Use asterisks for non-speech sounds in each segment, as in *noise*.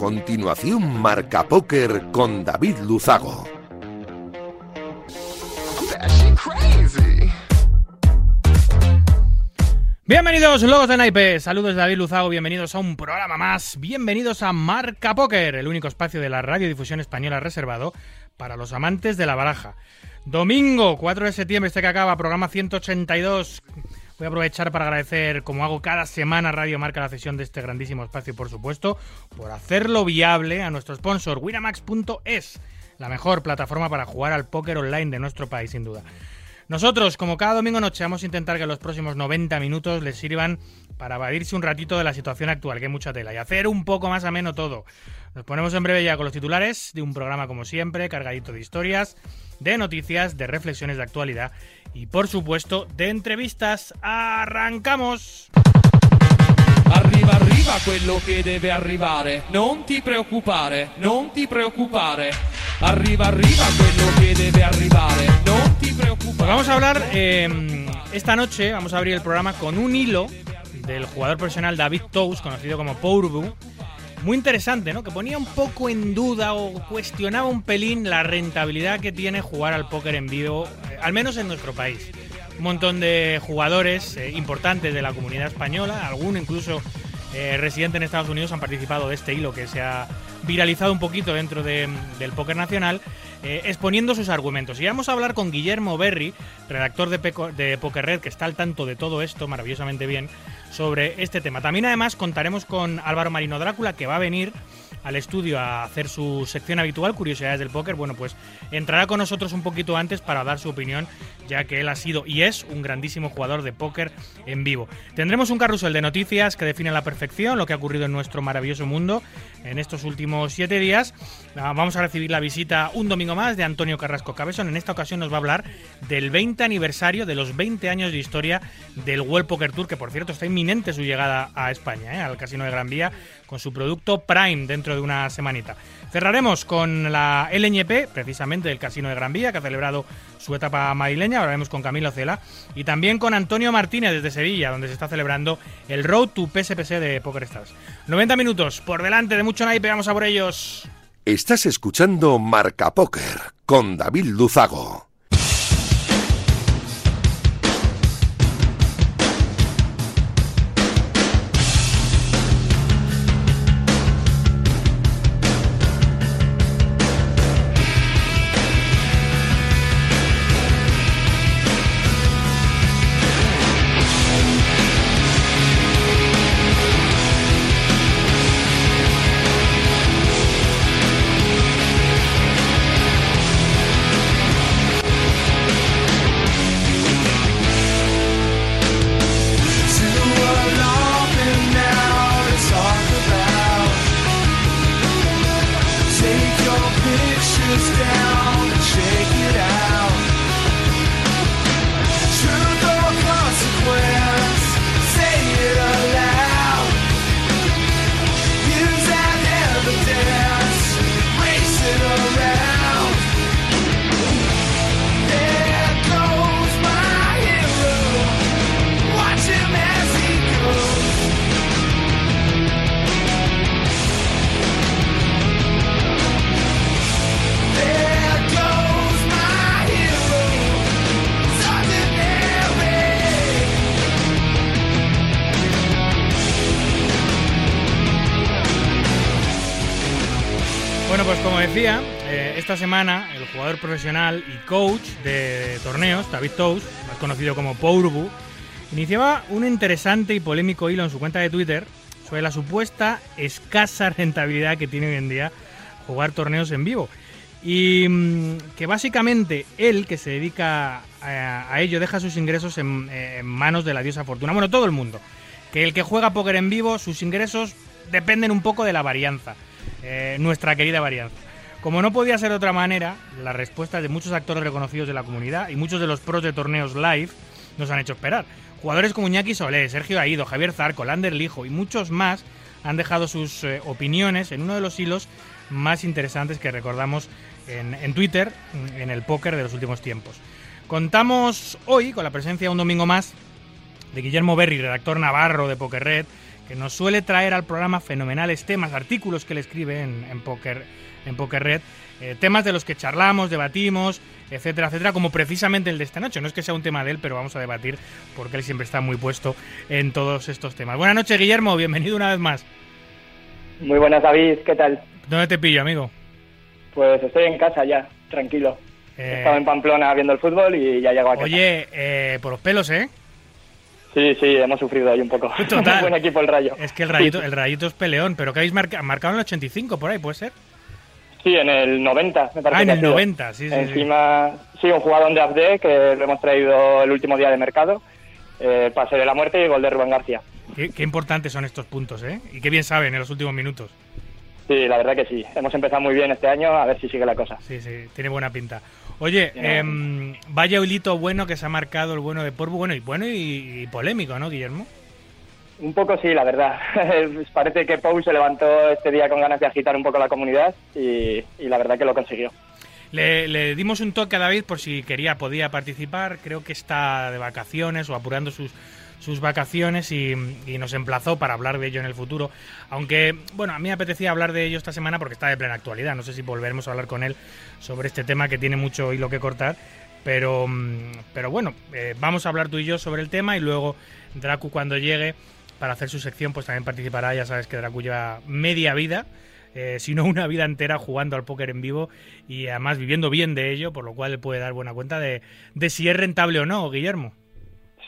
Continuación, Marca Póker con David Luzago. Bienvenidos, logos de naipe. Saludos David Luzago. Bienvenidos a un programa más. Bienvenidos a Marca Póker, el único espacio de la radiodifusión española reservado para los amantes de la baraja. Domingo 4 de septiembre, este que acaba, programa 182. Voy a aprovechar para agradecer, como hago cada semana, Radio Marca la cesión de este grandísimo espacio, por supuesto, por hacerlo viable a nuestro sponsor, Winamax.es, la mejor plataforma para jugar al póker online de nuestro país, sin duda. Nosotros, como cada domingo noche, vamos a intentar que los próximos 90 minutos les sirvan para evadirse un ratito de la situación actual, que hay mucha tela, y hacer un poco más ameno todo. Nos ponemos en breve ya con los titulares de un programa, como siempre, cargadito de historias, de noticias, de reflexiones de actualidad y, por supuesto, de entrevistas. ¡Arrancamos! Arriva, arriva quello che deve arrivare. Non ti preoccupare, non ti preoccupare. Arriva, arriva quello che debe arrivare. Non ti preoccupare. Pues vamos a hablar eh, esta noche, vamos a abrir el programa con un hilo del jugador profesional David Tous, conocido como Pourbu. Muy interesante, ¿no? Que ponía un poco en duda o cuestionaba un pelín la rentabilidad que tiene jugar al póker en vivo, eh, al menos en nuestro país. Un montón de jugadores eh, importantes de la comunidad española, alguno incluso eh, residente en Estados Unidos, han participado de este hilo que se ha viralizado un poquito dentro de- del póker nacional, eh, exponiendo sus argumentos. Y vamos a hablar con Guillermo Berry, redactor de, de Poker Red, que está al tanto de todo esto maravillosamente bien, sobre este tema. También además contaremos con Álvaro Marino Drácula, que va a venir al estudio a hacer su sección habitual, Curiosidades del Póker. Bueno, pues entrará con nosotros un poquito antes para dar su opinión, ya que él ha sido y es un grandísimo jugador de póker en vivo. Tendremos un carrusel de noticias que define a la perfección lo que ha ocurrido en nuestro maravilloso mundo en estos últimos siete días. Ah, Vamos a recibir la visita un domingo más de Antonio Carrasco Cabezón. En esta ocasión nos va a hablar del 20 aniversario de los 20 años de historia del World Poker Tour, que por cierto está inminente su llegada a España, ¿eh? al Casino de Gran Vía, con su producto Prime dentro de una semanita. Cerraremos con la LNP, precisamente del Casino de Gran Vía, que ha celebrado su etapa madrileña. Hablaremos con Camilo Cela y también con Antonio Martínez desde Sevilla, donde se está celebrando el Road to PSPC de PokerStars. 90 minutos por delante de mucho naipe, vamos a por ellos. Estás escuchando Marca Póker con David Luzago. Esta semana el jugador profesional y coach de torneos, David Tous, más conocido como Pourbu, iniciaba un interesante y polémico hilo en su cuenta de Twitter sobre la supuesta escasa rentabilidad que tiene hoy en día jugar torneos en vivo. Y mm, que básicamente él, que se dedica a, ello, deja sus ingresos en, en manos de la diosa fortuna. Bueno, todo el mundo. Que el que juega póker en vivo, sus ingresos dependen un poco de la varianza. eh, nuestra querida varianza. Como no podía ser de otra manera, las respuestas de muchos actores reconocidos de la comunidad y muchos de los pros de torneos live nos han hecho esperar. Jugadores como Iñaki Solé, Sergio Aido, Javier Zarco, Lander Lijo y muchos más han dejado sus eh, opiniones en uno de los hilos más interesantes que recordamos en, Twitter en el póker de los últimos tiempos. Contamos hoy con la presencia un domingo más de Guillermo Berry, redactor navarro de Poker Red, que nos suele traer al programa fenomenales temas, artículos que le escribe en, en Poker en Poker Red, eh, temas de los que charlamos, debatimos, etcétera, etcétera, como precisamente el de esta noche. No es que sea un tema de él, pero vamos a debatir porque él siempre está muy puesto en todos estos temas. Buenas noches, Guillermo, bienvenido una vez más. Muy buenas, David, ¿qué tal? ¿Dónde te pillo, amigo? Pues estoy en casa ya, tranquilo. Eh, Estaba en Pamplona viendo el fútbol y ya llego a casa. Oye, eh, por los pelos, ¿eh? Sí, sí, hemos sufrido ahí un poco. Total. *laughs* Buen equipo el Rayo. Es que el rayito, el rayito es peleón, pero que habéis marca- marcado en el 85 por ahí, ¿puede ser? Sí, en el 90, me parece. Ah, en el ha sido. 90, sí, sí. Encima, sí, un jugador de Abde que lo hemos traído el último día de mercado. Eh, pase de la muerte y gol de Rubén García. Qué, qué importantes son estos puntos, ¿eh? Y qué bien saben en los últimos minutos. Sí, la verdad que sí. Hemos empezado muy bien este año, a ver si sigue la cosa. Sí, sí, tiene buena pinta. Oye, em, vaya hilito bueno que se ha marcado el bueno de Porbu, bueno y bueno y, y polémico, ¿no, Guillermo? Un poco sí, la verdad. *laughs* Parece que Pau se levantó este día con ganas de agitar un poco la comunidad y, la verdad que lo consiguió. Le, dimos un toque a David por si quería, podía participar. Creo que está de vacaciones o apurando sus, sus vacaciones y, y nos emplazó para hablar de ello en el futuro. Aunque, bueno, a mí me apetecía hablar de ello esta semana porque está de plena actualidad. No sé si volveremos a hablar con él sobre este tema que tiene mucho hilo que cortar. Pero, mm, pero bueno, eh, vamos a hablar tú y yo sobre el tema y luego Dracu cuando llegue para hacer su sección pues también participará. Ya sabes que Dracu lleva media vida, eh, si no una vida entera jugando al póker en vivo y además viviendo bien de ello, por lo cual puede dar buena cuenta de, de si es rentable o no, Guillermo.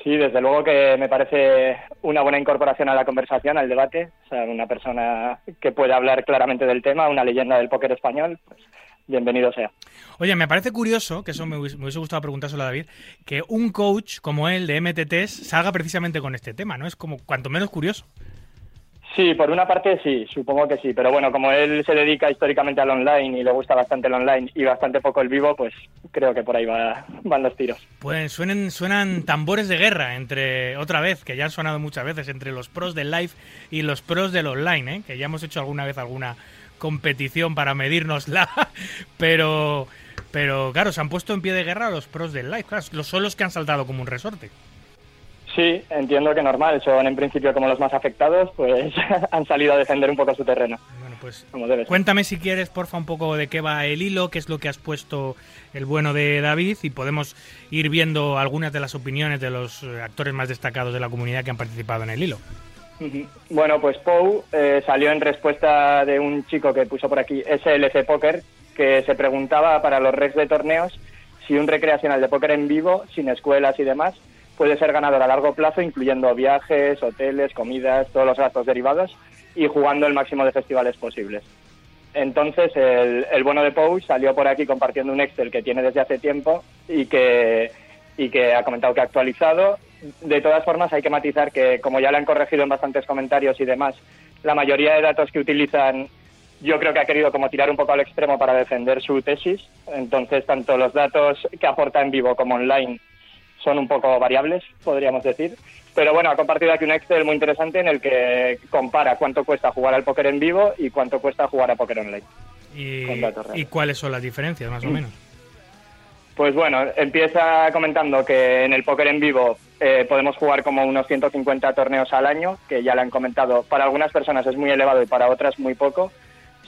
Sí, desde luego que me parece una buena incorporación a la conversación, al debate. O sea, una persona que puede hablar claramente del tema, una leyenda del póker español, pues bienvenido sea. Oye, me parece curioso, que eso me hubiese, me hubiese gustado preguntárselo a David, que un coach como él de MTTs salga precisamente con este tema, ¿no? Es como cuanto menos curioso. Sí, por una parte sí, supongo que sí, pero bueno, como él se dedica históricamente al online y le gusta bastante el online y bastante poco el vivo, pues creo que por ahí va, van los tiros. Pues suenen, suenan tambores de guerra entre, otra vez, que ya han sonado muchas veces, entre los pros del live y los pros del online, ¿eh? que ya hemos hecho alguna vez alguna competición para medirnosla, *laughs* pero, pero claro, se han puesto en pie de guerra los pros del live, claro, los son los que han saltado como un resorte. Sí, entiendo que normal, son en principio como los más afectados, pues *laughs* han salido a defender un poco su terreno, Bueno, pues como. Cuéntame si quieres, porfa, un poco de qué va el hilo, qué es lo que has puesto el bueno de David y podemos ir viendo algunas de las opiniones de los eh, actores más destacados de la comunidad que han participado en el hilo. Bueno, pues Pou eh, salió en respuesta de un chico que puso por aquí SLC Poker, que se preguntaba para los regs de torneos si un recreacional de póker en vivo, sin escuelas y demás, puede ser ganador a largo plazo, incluyendo viajes, hoteles, comidas, todos los gastos derivados y jugando el máximo de festivales posibles. Entonces, el, el bueno de Pou salió por aquí compartiendo un Excel que tiene desde hace tiempo y que, y que ha comentado que ha actualizado. De todas formas, hay que matizar que, como ya le han corregido en bastantes comentarios y demás, la mayoría de datos que utilizan, yo creo que ha querido como tirar un poco al extremo para defender su tesis. Entonces, tanto los datos que aporta en vivo como online son un poco variables, podríamos decir. Pero bueno, ha compartido aquí un Excel muy interesante en el que compara cuánto cuesta jugar al póker en vivo y cuánto cuesta jugar a póker online. Y, Con datos reales. y cuáles son las diferencias, más o menos. Pues bueno, empieza comentando que en el póker en vivo eh, podemos jugar como unos 150 torneos al año, que ya le han comentado, para algunas personas es muy elevado y para otras muy poco,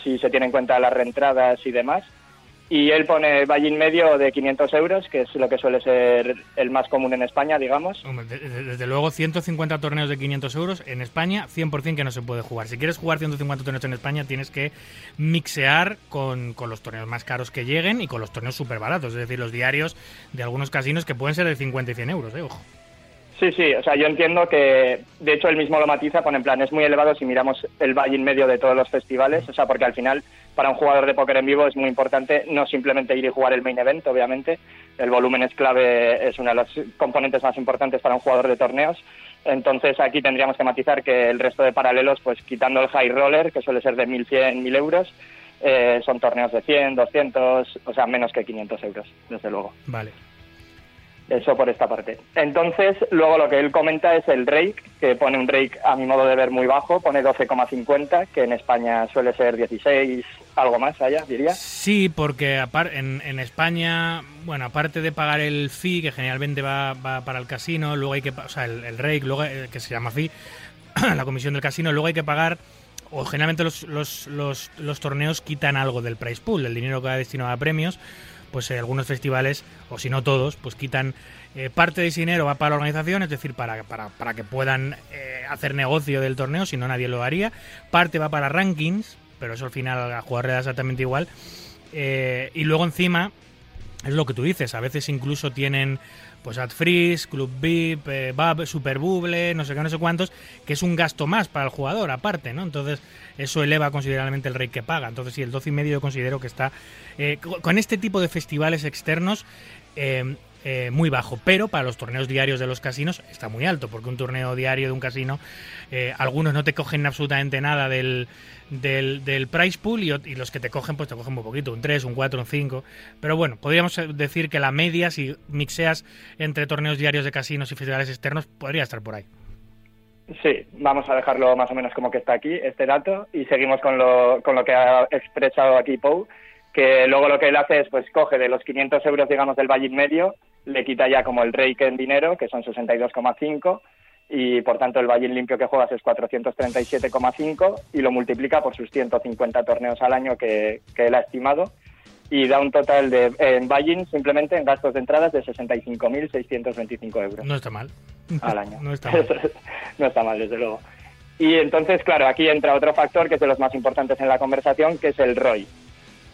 si se tiene en cuenta las reentradas y demás. Y él pone buy-in medio de 500 euros, que es lo que suele ser el más común en España, digamos. Hombre, de- de- Desde luego, 150 torneos de 500 euros en España, 100% que no se puede jugar. Si quieres jugar 150 torneos en España, tienes que mixear con, con los torneos más caros que lleguen y con los torneos súper baratos, es decir, los diarios de algunos casinos que pueden ser de 50 y 100 euros, ¿eh? Ojo. Sí, sí, o sea, yo entiendo que, de hecho, él mismo lo matiza, pone en plan, es muy elevado si miramos el buy-in medio de todos los festivales, o sea, porque al final, para un jugador de póker en vivo es muy importante no simplemente ir y jugar el main event, obviamente, el volumen es clave, es uno de los componentes más importantes para un jugador de torneos, entonces aquí tendríamos que matizar que el resto de paralelos, pues quitando el high roller, que suele ser de 1.100, 1.000 euros, eh, son torneos de 100, 200, o sea, menos que 500 euros, desde luego. Vale. Eso por esta parte. Entonces, luego lo que él comenta es el rake, que pone un rake a mi modo de ver muy bajo, pone 12,50, que en España suele ser 16, algo más allá, diría. Sí, porque en, en España, bueno, aparte de pagar el fee, que generalmente va, para el casino, luego hay que, o sea, el, el rake, luego, eh, que se llama fee, *clears throat* la comisión del casino. Luego hay que pagar, o generalmente los, los, los, torneos quitan algo del price pool, el dinero que va destinado a premios. Pues eh, algunos festivales, o si no todos, pues quitan eh, parte de ese dinero va para la organización, es decir, para, para, para que puedan eh, hacer negocio del torneo, si no nadie lo haría. Parte va para rankings, pero eso al final a jugador le da exactamente igual. Eh, y luego encima, es lo que tú dices, a veces incluso tienen pues AdFreeze, Club VIP, eh, Super Bubble, no sé qué, no sé cuántos, que es un gasto más para el jugador aparte, ¿no? Entonces eso eleva considerablemente el rate que paga. Entonces sí, el 12,5 yo considero que está eh, co- con este tipo de festivales externos eh, eh, muy bajo, pero para los torneos diarios de los casinos está muy alto, porque un torneo diario de un casino, eh, algunos no te cogen absolutamente nada del, del, del price pool y, los que te cogen, pues te cogen muy poquito, un 3, un 4, un 5. Pero bueno, podríamos eh, decir que la media, si mixeas entre torneos diarios de casinos y festivales externos, podría estar por ahí. Sí, vamos a dejarlo más o menos como que está aquí, este dato, y seguimos con lo, con lo que ha expresado aquí Pou, que luego lo que él hace es, pues coge de los 500 euros, digamos, del Valle medio, le quita ya como el rake en dinero, que son 62,5, y por tanto el Valle limpio que juegas es 437,5, y lo multiplica por sus 150 torneos al año que, que él ha estimado, y da un total de, en Valle simplemente en gastos de entradas de 65.625 euros No está mal. al año. *laughs* No está mal. *laughs* no está mal, desde luego. Y entonces, claro, aquí entra otro factor que es de los más importantes en la conversación, que es el ROI.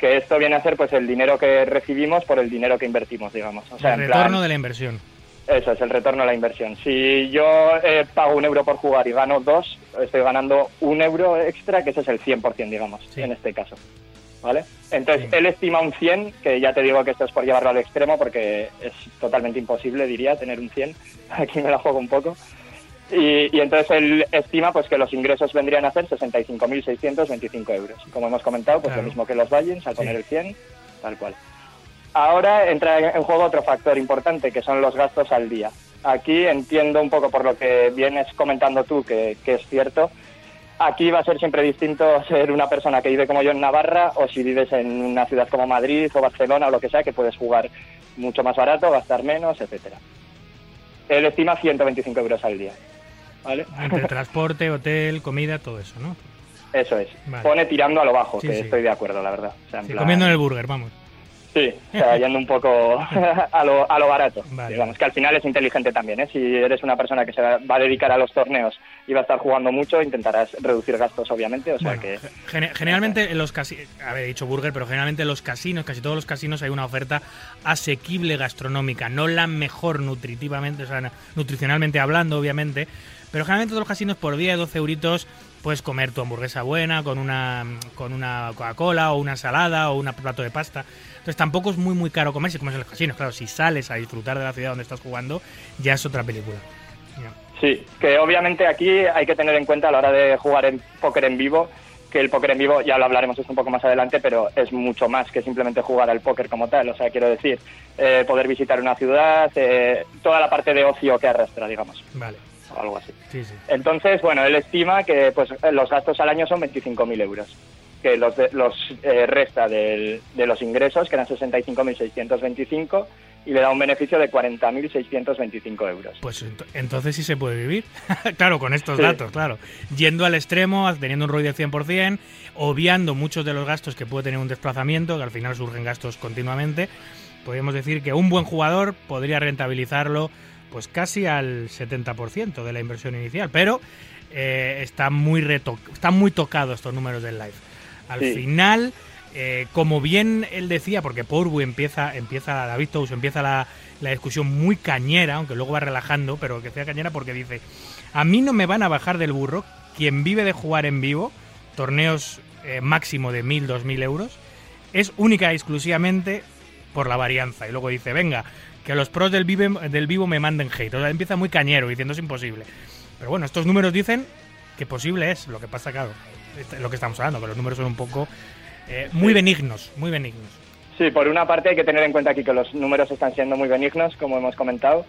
Que esto viene a ser pues el dinero que recibimos por el dinero que invertimos, digamos. O sea, el en retorno plan, de la inversión. eso es el retorno a la inversión. Si yo eh, pago un euro por jugar y gano dos, estoy ganando un euro extra, que ese es el 100%, digamos, Sí. en este caso. ¿Vale? Entonces, Sí. él estima un 100, que ya te digo que esto es por llevarlo al extremo, porque es totalmente imposible, diría, tener un 100. *laughs* Aquí me la juego un poco. Y, y entonces él estima pues que los ingresos vendrían a ser 65.625 euros. Como hemos comentado, pues Claro. lo mismo que los Vallens, al Sí. poner el 100, tal cual. Ahora entra en juego otro factor importante, que son los gastos al día. Aquí entiendo un poco por lo que vienes comentando tú, que, que es cierto. Aquí va a ser siempre distinto *laughs* ser una persona que vive como yo en Navarra o si vives en una ciudad como Madrid o Barcelona o lo que sea, que puedes jugar mucho más barato, gastar menos, etcétera. Él estima 125 euros al día. ¿Vale? Entre *laughs* transporte, hotel, comida, todo eso, ¿no? Eso es. Vale. Pone tirando a lo bajo, Sí, que sí. estoy de acuerdo, la verdad. O sea, en Sí, plan- comiendo en el burger, vamos. Sí, o sea, yendo un poco *laughs* a lo, a lo barato. Vale. Digamos que al final es inteligente también, ¿eh? Si eres una persona que se va a dedicar a los torneos y va a estar jugando mucho, intentarás reducir gastos, obviamente. O sea Bueno, que... gene- generalmente en los casinos, había dicho burger, pero generalmente en los casinos, casi todos los casinos hay una oferta asequible gastronómica, no la mejor nutritivamente, o sea, na- nutricionalmente hablando, obviamente, pero generalmente todos los casinos por 10, 12 euritos puedes comer tu hamburguesa buena con una con una Coca-Cola o una ensalada o un plato de pasta. Entonces tampoco es muy muy caro comer si comes en los casinos. Claro, si sales a disfrutar de la ciudad donde estás jugando, ya es otra película. Sí, que obviamente aquí hay que tener en cuenta a la hora de jugar en póker en vivo que el póker en vivo, ya lo hablaremos esto un poco más adelante, pero es mucho más que simplemente jugar al póker como tal. O sea, quiero decir, eh, poder visitar una ciudad, eh, toda la parte de ocio que arrastra, digamos, Vale, o algo así. sí, sí. Entonces, bueno, él estima que pues los gastos al año son 25.000 euros, que los, de- los eh, resta del- de los ingresos, que eran 65.625, y le da un beneficio de 40.625 euros. Pues ent- entonces sí se puede vivir. *laughs* claro, con estos Sí. datos, claro. Yendo al extremo, teniendo un ROI del 100%, obviando muchos de los gastos que puede tener un desplazamiento, que al final surgen gastos continuamente, podríamos decir que un buen jugador podría rentabilizarlo pues casi al 70% de la inversión inicial. Pero eh, está muy reto están muy tocados estos números del live. Al Sí. final, eh, como bien él decía, porque Porbu empieza, empieza David Tous empieza la, la discusión muy cañera, aunque luego va relajando, pero que sea cañera porque dice, a mí no me van a bajar del burro quien vive de jugar en vivo, torneos eh, máximo de 1.000, 2.000 euros, es única y exclusivamente por la varianza. Y luego dice, venga, que los pros del, vive- del vivo me manden hate. O sea, empieza muy cañero diciendo es imposible. Pero bueno, estos números dicen que posible es. Lo que pasa, claro, es lo que estamos hablando, que los números son un poco eh, muy benignos, muy benignos. Sí, por una parte hay que tener en cuenta aquí que los números están siendo muy benignos, como hemos comentado.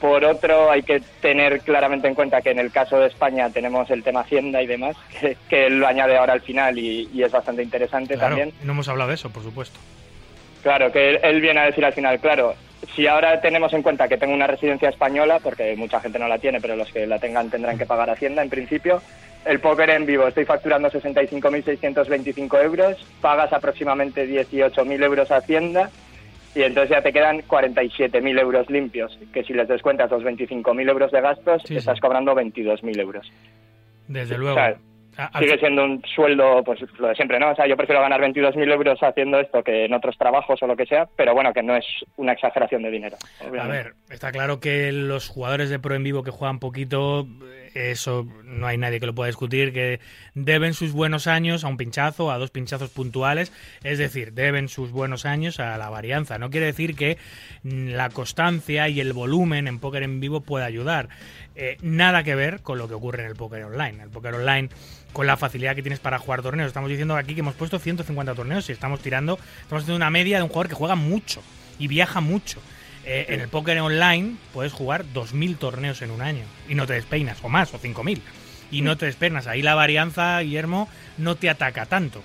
Por otro, hay que tener claramente en cuenta que en el caso de España tenemos el tema Hacienda y demás, *laughs* que, que él lo añade ahora al final y, y es bastante interesante Claro, también. no hemos hablado de eso, por supuesto. Claro, que él, él viene a decir al final, claro, si ahora tenemos en cuenta que tengo una residencia española, porque mucha gente no la tiene, pero los que la tengan tendrán que pagar Hacienda en principio, el póker en vivo estoy facturando 65.625 euros, pagas aproximadamente 18.000 euros a Hacienda y entonces ya te quedan 47.000 euros limpios, que si les descuentas los 25.000 euros de gastos, Sí, sí. estás cobrando 22.000 euros. Desde O luego. sea, Al- Sigue siendo un sueldo, pues lo de siempre, ¿no? O sea, yo prefiero ganar 22.000 euros haciendo esto que en otros trabajos o lo que sea, pero bueno, que no es una exageración de dinero. A ver, está claro que los jugadores de pro en vivo que juegan poquito, eso no hay nadie que lo pueda discutir, que deben sus buenos años a un pinchazo, a dos pinchazos puntuales, es decir, deben sus buenos años a la varianza. No quiere decir que mm, la constancia y el volumen en póker en vivo pueda ayudar. Eh, nada que ver con lo que ocurre en el póker online. El póker online, con la facilidad que tienes para jugar torneos, estamos diciendo aquí que hemos puesto 150 torneos y estamos tirando, estamos haciendo una media de un jugador que juega mucho y viaja mucho. Eh, En el póker online puedes jugar 2.000 torneos en un año y no te despeinas, o más, o 5.000. Y no te despeinas. Ahí la varianza, Guillermo, no te ataca tanto.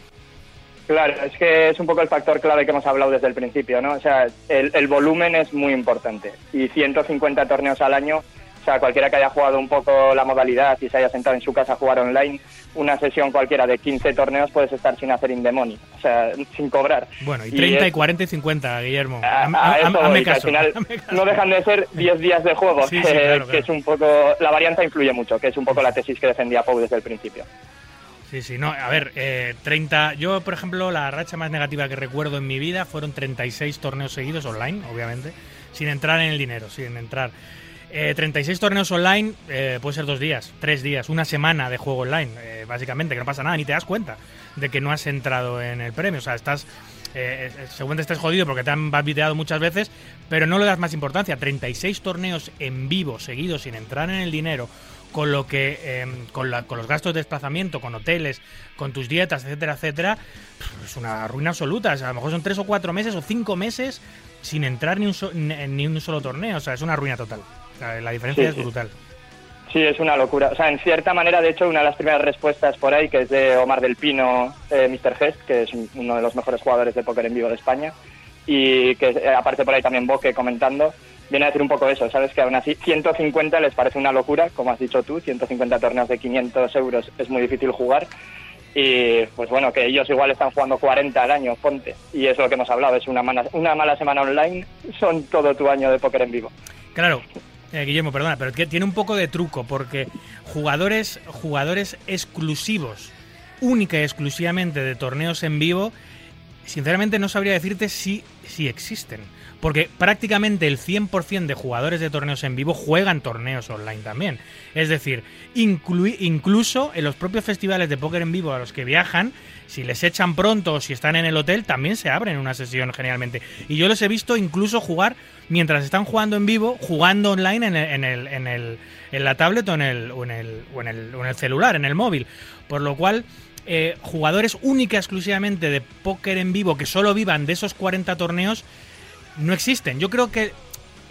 Claro, es que es un poco el factor clave que hemos hablado desde el principio, ¿no? O sea, el, el volumen es muy importante y 150 torneos al año, o sea, cualquiera que haya jugado un poco la modalidad y se haya sentado en su casa a jugar online, una sesión cualquiera de 15 torneos puedes estar sin hacer indemoni, o sea, sin cobrar. Bueno, y Y 30 y es- 40 y 50, Guillermo. A, eso que al caso, final caso. no dejan de ser *laughs* 10 días de juego, Sí, sí, claro, que claro. es un poco... La varianza influye mucho, que es un poco la tesis que defendía Pau desde el principio. Sí, sí, no, a ver, eh, 30. Yo, por ejemplo, la racha más negativa que recuerdo en mi vida fueron 36 torneos seguidos online, obviamente, sin entrar en el dinero, sin entrar. Eh, 36 torneos online eh, puede ser dos días, tres días, una semana de juego online, eh, básicamente, que no pasa nada, ni te das cuenta de que no has entrado en el premio. O sea, estás. Eh, eh, seguramente estés jodido porque te han barbiteado muchas veces, pero no le das más importancia. 36 torneos en vivo seguidos sin entrar en el dinero, con lo que eh, con, la- con los gastos de desplazamiento, con hoteles, con tus dietas, etcétera, etcétera, es una ruina absoluta. O sea, a lo mejor son tres o cuatro meses o cinco meses sin entrar ni un, so- ni un solo torneo. O sea, es una ruina total. La diferencia Sí, es brutal. Sí, es una locura. O sea, en cierta manera, de hecho, una de las primeras respuestas por ahí, que es de Omar del Pino, eh, Mr. Hest, que es un- uno de los mejores jugadores de póker en vivo de España, y que eh, aparte por ahí también Boque comentando, viene a decir un poco eso, ¿sabes? Que aún así 150 les parece una locura, como has dicho tú, 150 torneos de 500 euros es muy difícil jugar. Y pues bueno, que ellos igual están jugando 40 al año, ponte. Y es lo que hemos hablado, es una mala, una mala semana online, son todo tu año de póker en vivo. Claro, eh, Guillermo, perdona, pero tiene un poco de truco porque jugadores, jugadores exclusivos, única y exclusivamente de torneos en vivo, sinceramente no sabría decirte si, si existen. Porque prácticamente el 100% de jugadores de torneos en vivo juegan torneos online también. Es decir, incluso en los propios festivales de póker en vivo a los que viajan, si les echan pronto o si están en el hotel, también se abren una sesión generalmente. Y yo los he visto incluso jugar mientras están jugando en vivo, jugando online en, el, en, el, en, la tablet o en, el, o, en el, o, en el, o en el celular, en el móvil. Por lo cual, eh, jugadores única exclusivamente de póker en vivo que solo vivan de esos 40 torneos no existen. Yo creo que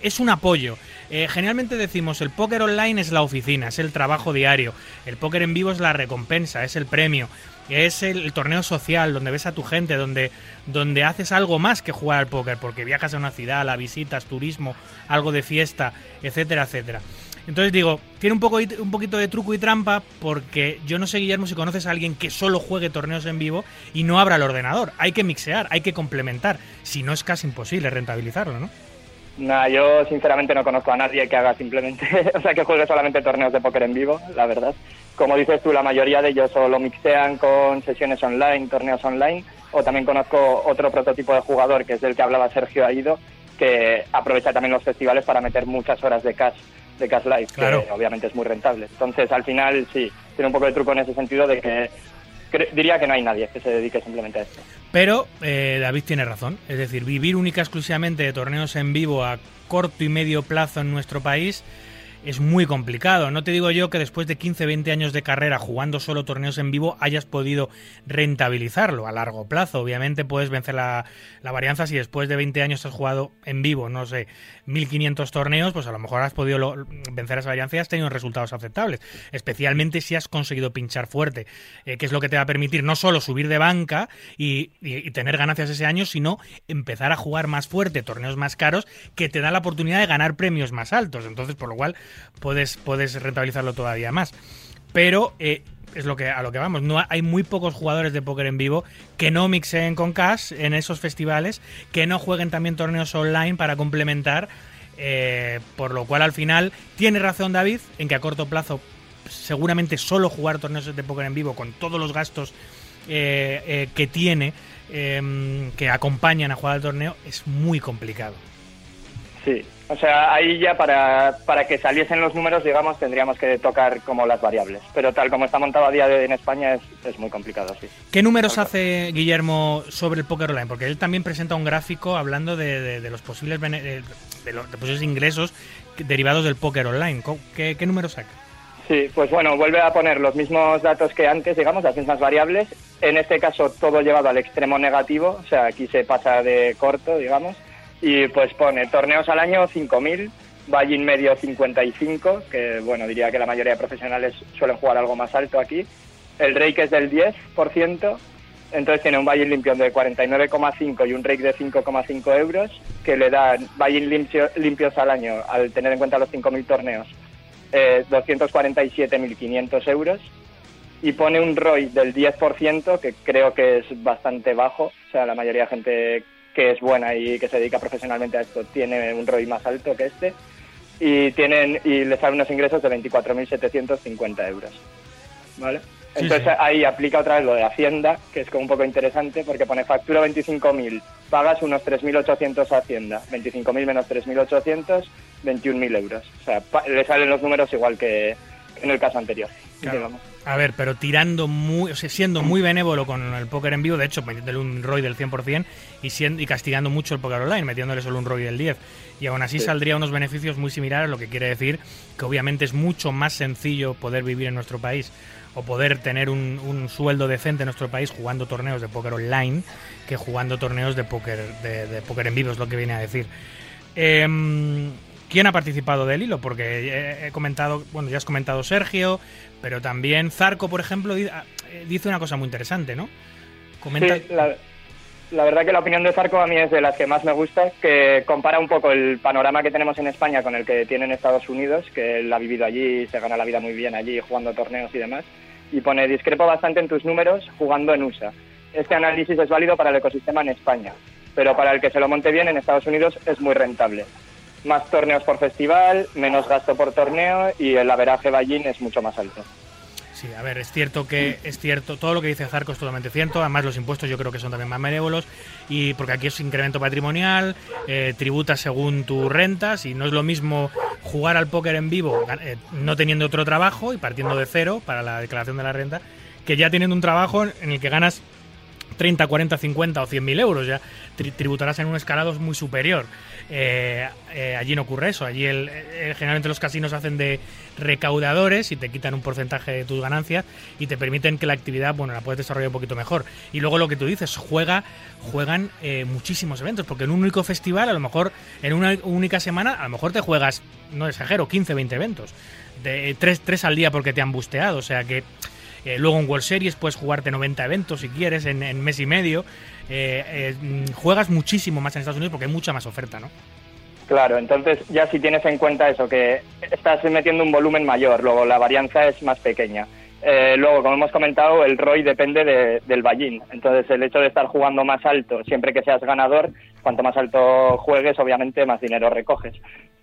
es un apoyo. Eh, generalmente decimos el póker online es la oficina, es el trabajo diario. El póker en vivo es la recompensa, es el premio. Es el, torneo social donde ves a tu gente, donde, donde haces algo más que jugar al póker, porque viajas a una ciudad, la visitas, turismo, algo de fiesta, etcétera, etcétera. Entonces digo, tiene un, poco, un poquito de truco y trampa porque yo no sé, Guillermo, si conoces a alguien que solo juegue torneos en vivo y no abra el ordenador. Hay que mixear, hay que complementar. Si no es casi imposible rentabilizarlo, ¿no? Nah, yo sinceramente no conozco a nadie que haga simplemente, *laughs* o sea, que juegue solamente torneos de póker en vivo, la verdad. Como dices tú, la mayoría de ellos o lo mixean con sesiones online, torneos online, o también conozco otro prototipo de jugador, que es del que hablaba Sergio Aido, que aprovecha también los festivales para meter muchas horas de cash, de cash live, Claro. que obviamente es muy rentable. Entonces, al final, sí, tiene un poco de truco en ese sentido de que diría que no hay nadie que se dedique simplemente a esto. Pero eh, David tiene razón. Es decir, vivir única exclusivamente de torneos en vivo a corto y medio plazo en nuestro país es muy complicado. No te digo yo que después de 15, 20 años de carrera jugando solo torneos en vivo hayas podido rentabilizarlo a largo plazo. Obviamente puedes vencer la, varianza si después de 20 años has jugado en vivo, no sé, 1500 torneos, pues a lo mejor has podido vencer esa varianza y has tenido resultados aceptables. Especialmente si has conseguido pinchar fuerte, eh, que es lo que te va a permitir no solo subir de banca y, y- y tener ganancias ese año, sino empezar a jugar más fuerte, torneos más caros, que te dan la oportunidad de ganar premios más altos. Entonces, por lo cual, puedes, puedes rentabilizarlo todavía más. Pero eh, es lo que a lo que vamos. No hay muy pocos jugadores de póker en vivo que no mixen con cash en esos festivales, que no jueguen también torneos online para complementar. eh, por lo cual al final tiene razón David en que a corto plazo seguramente solo jugar torneos de póker en vivo con todos los gastos eh, que tiene que acompañan a jugar al torneo es muy complicado. Sí, o sea, ahí ya para, para que saliesen los números, digamos, tendríamos que tocar como las variables. Pero tal como está montado a día de hoy en España es, es muy complicado, sí. ¿Qué números hace Guillermo sobre el póker online? Porque él también presenta un gráfico hablando de, de- de los posibles bene- de, los de posibles ingresos derivados del póker online. ¿Qué, qué números saca? Sí, pues bueno, vuelve a poner los mismos datos que antes, digamos, las mismas variables. En este caso todo llevado al extremo negativo, o sea, aquí se pasa de corto, digamos. Y pues pone torneos al año 5.000, buy-in medio 55, que bueno, diría que la mayoría de profesionales suelen jugar algo más alto aquí. El rake es del 10%, entonces tiene un buy-in limpio de 49,5 y un rake de 5,5 euros, que le dan buy-in limpio- limpios al año, al tener en cuenta los 5.000 torneos, eh, 247.500 euros y pone un ROI del 10%, que creo que es bastante bajo. O sea, la mayoría de gente que es buena y que se dedica profesionalmente a esto tiene un ROI más alto que este. Y tienen y les salen unos ingresos de 24.750 euros. ¿Vale? Sí, Entonces sí. ahí aplica otra vez lo de Hacienda, que es como un poco interesante, porque pone factura 25.000, pagas unos 3.800 a Hacienda, 25.000 menos 3.800, 21.000 euros. O sea, le salen los números igual que en el caso anterior. Claro. A ver, pero tirando muy, o sea, siendo muy benévolo con el póker en vivo, de hecho, metiéndole un ROI del 100% y, siendo, y castigando mucho el póker online, metiéndole solo un ROI del 10. Y aún así Sí. saldría unos beneficios muy similares, lo que quiere decir que obviamente es mucho más sencillo poder vivir en nuestro país o poder tener un, un sueldo decente en nuestro país jugando torneos de póker online que jugando torneos de póker, de, de póker en vivo, es lo que viene a decir. Em, ¿Quién ha participado del hilo? Porque he, he comentado, bueno, ya has comentado Sergio, pero también Zarco, por ejemplo, ah, eh, dice una cosa muy interesante, ¿no? Comenta, la, la verdad que la opinión de Zarco a mí es de las que más me gusta, que compara un poco el panorama que tenemos en España con el que tiene en Estados Unidos, que él ha vivido allí, se gana la vida muy bien allí jugando torneos y demás, y pone discrepo bastante en tus números jugando en USA. Este análisis es válido para el ecosistema en España, pero para el que se lo monte bien en Estados Unidos es muy rentable. Más torneos por festival, menos gasto por torneo y el averaje buy-in es mucho más alto. Sí, a ver, es cierto que es cierto, todo lo que dice Zarco es totalmente cierto, además los impuestos yo creo que son también más benévolos, y porque aquí es incremento patrimonial, eh, tributas según tus rentas, y no es lo mismo jugar al póker en vivo eh, no teniendo otro trabajo y partiendo de cero para la declaración de la renta, que ya teniendo un trabajo en el que ganas 30, 40, 50 o 100 mil euros, ya tri- tributarás en un escalado muy superior. Eh, eh, allí no ocurre eso, allí el- eh, generalmente los casinos hacen de recaudadores y te quitan un porcentaje de tus ganancias y te permiten que la actividad, bueno, la puedes desarrollar un poquito mejor. Y luego lo que tú dices, juega, juegan muchísimos eventos, porque en un único festival, a lo mejor en una única semana, a lo mejor te juegas, no exagero, 15, 20 eventos. De tres, tres al día porque te han busteado, o sea que eh, luego en World Series puedes jugarte 90 eventos si quieres en, mes y medio. Eh, eh, juegas muchísimo más en Estados Unidos porque hay mucha más oferta, ¿no? Claro, entonces ya si tienes en cuenta eso, que estás metiendo un volumen mayor, luego la varianza es más pequeña. Eh, luego, como hemos comentado, el ROI depende de- del ballín. Entonces, el hecho de estar jugando más alto, siempre que seas ganador, cuanto más alto juegues, obviamente más dinero recoges.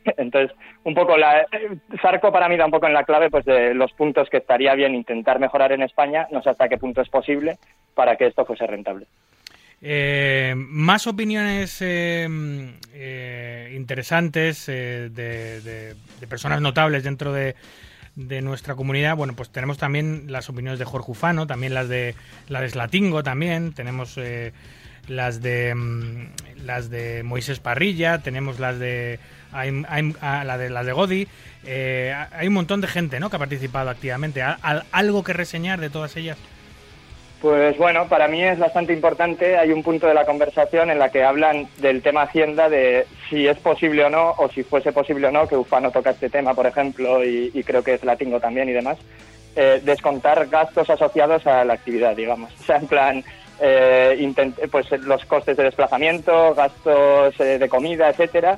*laughs* Entonces, un poco la Zarco para mí da un poco en la clave pues de los puntos que estaría bien intentar mejorar en España, no sé hasta qué punto es posible para que esto fuese rentable. Eh, más opiniones eh, eh, interesantes eh, de personas notables dentro de, de nuestra comunidad. Bueno, pues tenemos también las opiniones de Jorge Ufano, también las de la de Slatingo también. Tenemos eh, las de mm, las de Moisés Parrilla, tenemos las de ah, la de las de Godi. Eh, hay un montón de gente, ¿no? Que ha participado activamente. ¿Al- al- ¿Algo que reseñar de todas ellas? Pues bueno, para mí es bastante importante. Hay un punto de la conversación en la que hablan del tema Hacienda, de si es posible o no, o si fuese posible o no, que Ufano toca este tema, por ejemplo, y, creo que es Latingo también y demás, eh, descontar gastos asociados a la actividad, digamos. O sea, en plan, eh, pues los costes de desplazamiento, gastos eh, de comida, etcétera.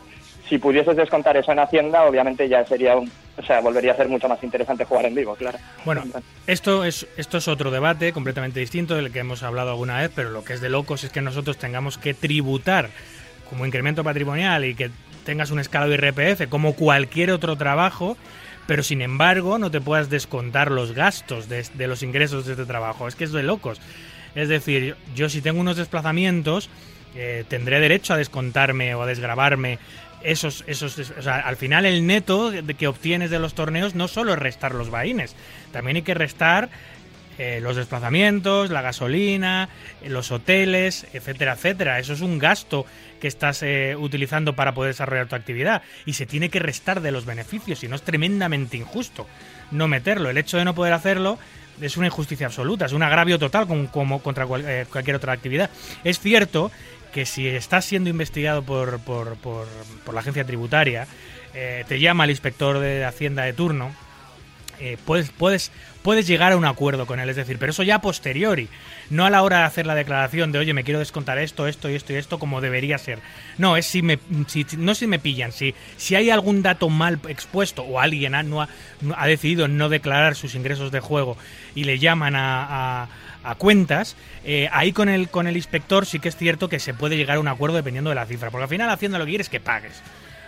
Si pudieses descontar eso en Hacienda, obviamente ya sería un, o sea, volvería a ser mucho más interesante jugar en vivo, claro. Bueno, esto es, esto es otro debate completamente distinto del que hemos hablado alguna vez, pero lo que es de locos es que nosotros tengamos que tributar como incremento patrimonial y que tengas un escalado IRPF como cualquier otro trabajo, pero sin embargo no te puedas descontar los gastos de, los ingresos de este trabajo. Es que es de locos. Es decir, yo si tengo unos desplazamientos, eh, tendré derecho a descontarme o a desgravarme esos, esos, o sea, al final el neto que obtienes de los torneos no solo es restar los vaines, también hay que restar eh, los desplazamientos, la gasolina, los hoteles, etcétera, etcétera. Eso es un gasto que estás eh, utilizando para poder desarrollar tu actividad y se tiene que restar de los beneficios, y no es tremendamente injusto no meterlo. El hecho de no poder hacerlo es una injusticia absoluta, es un agravio total con- como contra cual- eh, cualquier otra actividad. Es cierto que si estás siendo investigado por, por, por- por la agencia tributaria, eh, te llama el inspector de Hacienda de turno, eh, puedes, puedes, puedes llegar a un acuerdo con él, es decir, pero eso ya a posteriori, no a la hora de hacer la declaración de, oye, me quiero descontar esto, esto y esto y esto como debería ser. No, es si me, si, no si me pillan, si, si hay algún dato mal expuesto o alguien ha, ha, decidido no declarar sus ingresos de juego y le llaman a- a cuentas, eh, ahí con el, con el inspector sí que es cierto que se puede llegar a un acuerdo dependiendo de la cifra, porque al final Hacienda lo que quiere es que pagues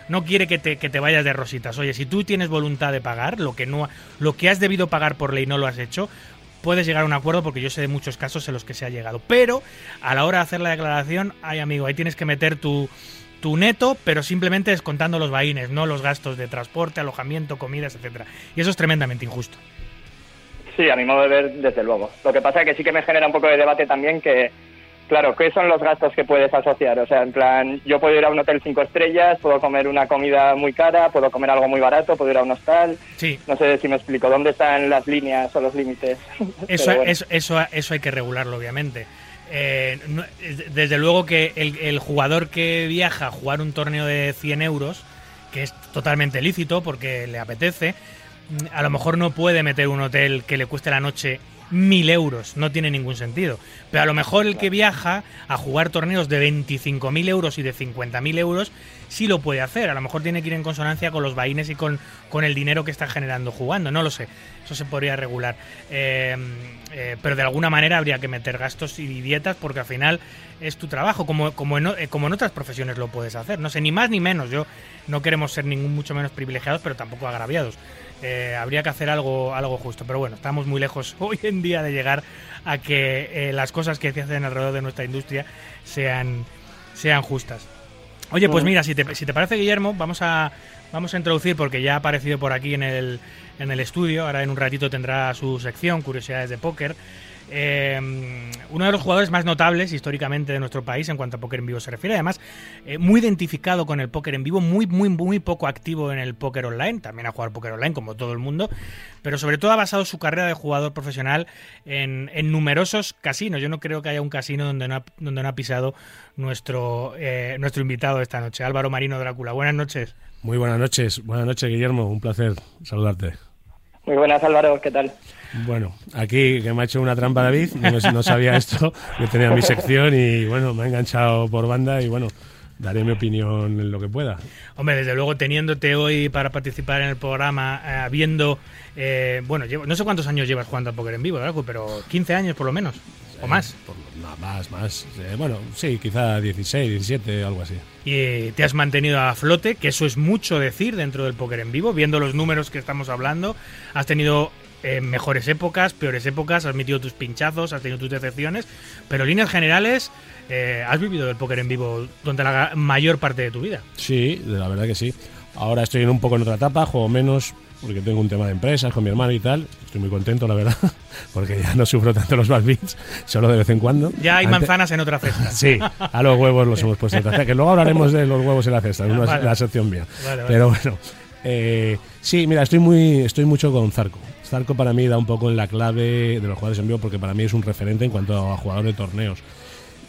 no quiere que te, que te vayas de rositas. Oye, si tú tienes voluntad de pagar, lo que no lo que has debido pagar por ley no lo has hecho, puedes llegar a un acuerdo porque yo sé de muchos casos en los que se ha llegado. Pero a la hora de hacer la declaración, ay amigo, ahí tienes que meter tu, tu neto, pero simplemente descontando los vaines, no los gastos de transporte, alojamiento, comidas, etcétera. Y eso es tremendamente injusto. Sí, a mi modo de ver, desde luego. Lo que pasa es que sí que me genera un poco de debate también que, claro, ¿qué son los gastos que puedes asociar? O sea, en plan, yo puedo ir a un hotel cinco estrellas, puedo comer una comida muy cara, puedo comer algo muy barato, puedo ir a un hostal. Sí, No sé si me explico, ¿dónde están las líneas o los límites? *laughs* Eso, bueno. eso, eso, eso hay que regularlo, obviamente. Eh, no- desde luego que el, el jugador que viaja a jugar un torneo de 100 euros, que es totalmente lícito porque le apetece, a lo mejor no puede meter un hotel que le cueste la noche mil euros, no tiene ningún sentido. Pero a lo mejor el que viaja a jugar torneos de 25.000 euros y de 50.000 euros sí lo puede hacer. A lo mejor tiene que ir en consonancia con los vaines y con, con el dinero que está generando jugando. No lo sé. Eso se podría regular. Eh, eh, pero de alguna manera habría que meter gastos y dietas porque al final es tu trabajo, como, como, en, eh, como en otras profesiones lo puedes hacer. No sé, ni más ni menos. Yo no queremos ser ningún mucho menos privilegiados, pero tampoco agraviados. Eh, habría que hacer algo, algo justo. Pero bueno, estamos muy lejos *laughs* hoy en día de llegar a que eh, las cosas que se hacen alrededor de nuestra industria sean, sean justas. Oye, pues mira, si te, si te parece, Guillermo, vamos a, vamos a introducir, porque ya ha aparecido por aquí en el, en el estudio, ahora en un ratito tendrá su sección, Curiosidades de Póker. Eh, uno de los jugadores más notables históricamente de nuestro país en cuanto a póker en vivo se refiere, además eh, muy identificado con el póker en vivo, muy muy muy poco activo en el póker online, también ha jugado póker online como todo el mundo, pero sobre todo ha basado su carrera de jugador profesional en, en numerosos casinos. Yo no creo que haya un casino donde no ha, donde no ha pisado nuestro eh, nuestro invitado esta noche, Álvaro Marino Drácula. Buenas noches. Muy buenas noches, buenas noches Guillermo, un placer saludarte. Muy buenas, Álvaro, ¿qué tal? Bueno, aquí que me ha hecho una trampa David, no, no sabía esto, yo tenía mi sección y bueno, me ha enganchado por banda y bueno, daré mi opinión en lo que pueda. Hombre, desde luego teniéndote hoy para participar en el programa, eh, habiendo, eh, bueno, llevo- no sé cuántos años llevas jugando al póker en vivo, pero 15 años por lo menos, o más. Por lo- no, más, más. eh, bueno, sí, quizá 16, 17, algo así. Y te has mantenido a flote, que eso es mucho decir dentro del póker en vivo, viendo los números que estamos hablando. Has tenido eh, mejores épocas, peores épocas, has metido tus pinchazos, has tenido tus decepciones, pero en líneas generales eh, has vivido el póker en vivo durante la mayor parte de tu vida. Sí, la verdad que sí. Ahora estoy en un poco en otra etapa, juego menos, porque tengo un tema de empresas con mi hermano y tal. Estoy muy contento, la verdad, *laughs* porque ya no sufro tanto los bad beats, solo de vez en cuando. Ya hay Antes- manzanas en otra cesta. *laughs* Sí, a los huevos los hemos puesto en la cesta, que luego hablaremos de los huevos en la cesta, una, Vale. la sección mía. Vale, vale. Pero bueno, eh, sí, mira, estoy muy, estoy mucho con Zarco. Zarco para mí da un poco en la clave de los jugadores en vivo porque para mí es un referente en cuanto a jugador de torneos.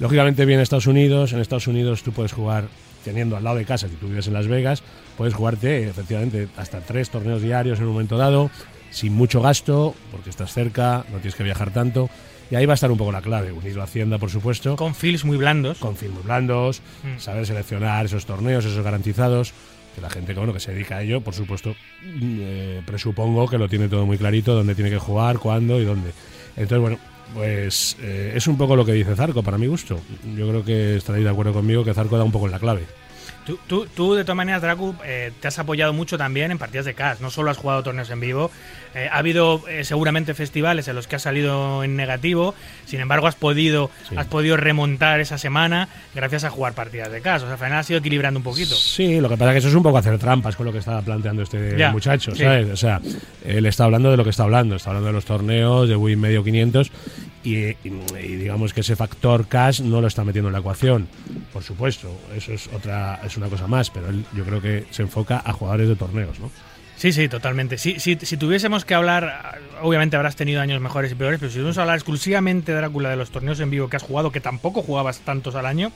Lógicamente viene Estados Unidos, en Estados Unidos tú puedes jugar teniendo al lado de casa, si tú vives en Las Vegas, puedes jugarte efectivamente hasta tres torneos diarios en un momento dado, sin mucho gasto, porque estás cerca, no tienes que viajar tanto. Y ahí va a estar un poco la clave, unido a Hacienda, por supuesto Con feels muy blandos. con filmes blandos, Mm. saber seleccionar esos torneos, esos garantizados, que la gente bueno, que se dedica a ello, por supuesto, mm, eh, presupongo que lo tiene todo muy clarito, dónde tiene que jugar, cuándo y dónde. Entonces, bueno, pues eh, es un poco lo que dice Zarco, para mi gusto. Yo creo que estaréis de acuerdo conmigo que Zarco da un poco en la clave. Tú, tú, tú, de todas maneras, Dracu, eh, te has apoyado mucho también en partidas de CAS. No solo has jugado torneos en vivo. Eh, ha habido eh, seguramente festivales en los que has salido en negativo. Sin embargo, has podido, Sí. has podido remontar esa semana gracias a jugar partidas de CAS. O sea, al final has ido equilibrando un poquito. Sí, lo que pasa es que eso es un poco hacer trampas con lo que estaba planteando este Ya, muchacho, sí. ¿sabes? O sea, él está hablando de lo que está hablando, está hablando de los torneos, de Win medio 500 y, y- y digamos que ese factor cash no lo está metiendo en la ecuación. Por supuesto, eso es otra es una cosa más, pero él yo creo que se enfoca a jugadores de torneos, ¿no? Sí, sí, totalmente. Si, si, si tuviésemos que hablar, obviamente habrás tenido años mejores y peores, pero si tuviésemos que hablar exclusivamente, Drácula, de los torneos en vivo que has jugado, que tampoco jugabas tantos al año,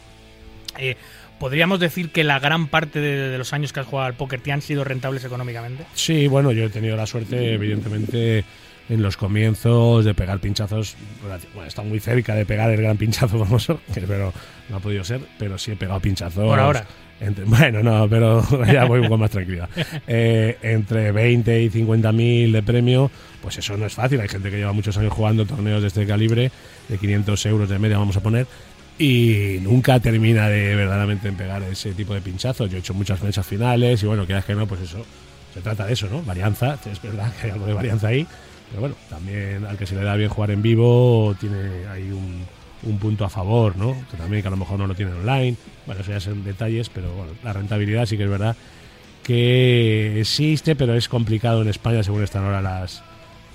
eh, ¿podríamos decir que la gran parte de, de los años que has jugado al póker te han sido rentables económicamente? Sí, bueno, yo he tenido la suerte, evidentemente, en los comienzos de pegar pinchazos. Bueno, está muy cerca de pegar el gran pinchazo famoso, *laughs* pero no ha podido ser, pero sí he pegado pinchazos. Por ahora. Entre- *laughs* bueno, no, pero *laughs* ya voy con más tranquilidad. Eh, entre 20 y 50 mil de premio, pues eso no es fácil. Hay gente que lleva muchos años jugando torneos de este calibre, de 500 euros de media, vamos a poner. Y nunca termina de verdaderamente en pegar ese tipo de pinchazos. Yo he hecho muchas fechas finales y bueno, quieras que no, pues eso se trata de eso, ¿no? Varianza, *laughs* es verdad que hay algo de varianza ahí, pero bueno, también al que se le da bien jugar en vivo tiene ahí un, un punto a favor, ¿no? Que también que a lo mejor no lo tiene online, bueno, eso ya son detalles, pero bueno, la rentabilidad sí que es verdad que existe, pero es complicado en España según están ahora las,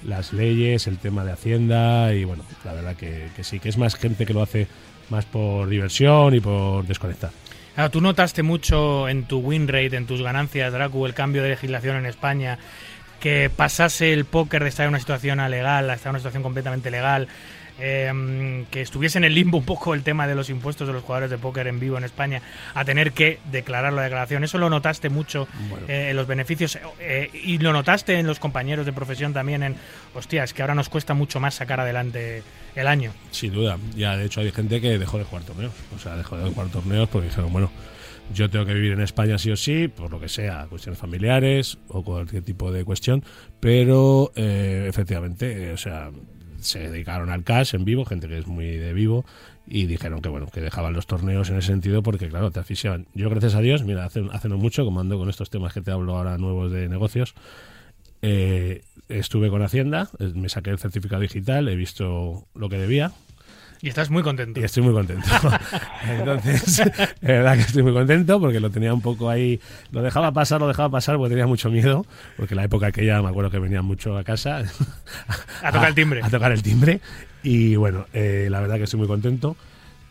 las leyes, el tema de Hacienda y bueno, la verdad que, que sí, que es más gente que lo hace más por diversión y por desconectar. Claro, tú notaste mucho en tu win rate, en tus ganancias, Dracu, el cambio de legislación en España, que pasase el póker de estar en una situación legal a estar en una situación completamente legal, eh, que estuviese en el limbo un poco el tema de los impuestos de los jugadores de póker en vivo en España, a tener que declarar la declaración. Eso lo notaste mucho Bueno. eh, en los beneficios eh, y lo notaste en los compañeros de profesión también en, hostia, es que ahora nos cuesta mucho más sacar adelante el año. Sin duda. Ya, de hecho, hay gente que dejó de jugar torneos. O sea, dejó de jugar torneos porque dijeron, bueno, yo tengo que vivir en España sí o sí, por lo que sea, cuestiones familiares o cualquier tipo de cuestión. Pero, eh, efectivamente, eh, o sea, se dedicaron al cash en vivo, gente que es muy de vivo, y dijeron que, bueno, que dejaban los torneos en ese sentido porque, claro, te asfixiaban. Yo, gracias a Dios, mira, hace, hace no mucho, como ando con estos temas que te hablo ahora nuevos de negocios, eh, estuve con Hacienda, eh, me saqué el certificado digital, he visto lo que debía Y estás muy contento. y estoy muy contento. *laughs* Entonces, es verdad que estoy muy contento porque lo tenía un poco ahí, lo dejaba pasar, lo dejaba pasar porque tenía mucho miedo, porque la época aquella me acuerdo que venía mucho a casa *laughs* A tocar el timbre. A, tocar el timbre y bueno, eh, la verdad que estoy muy contento,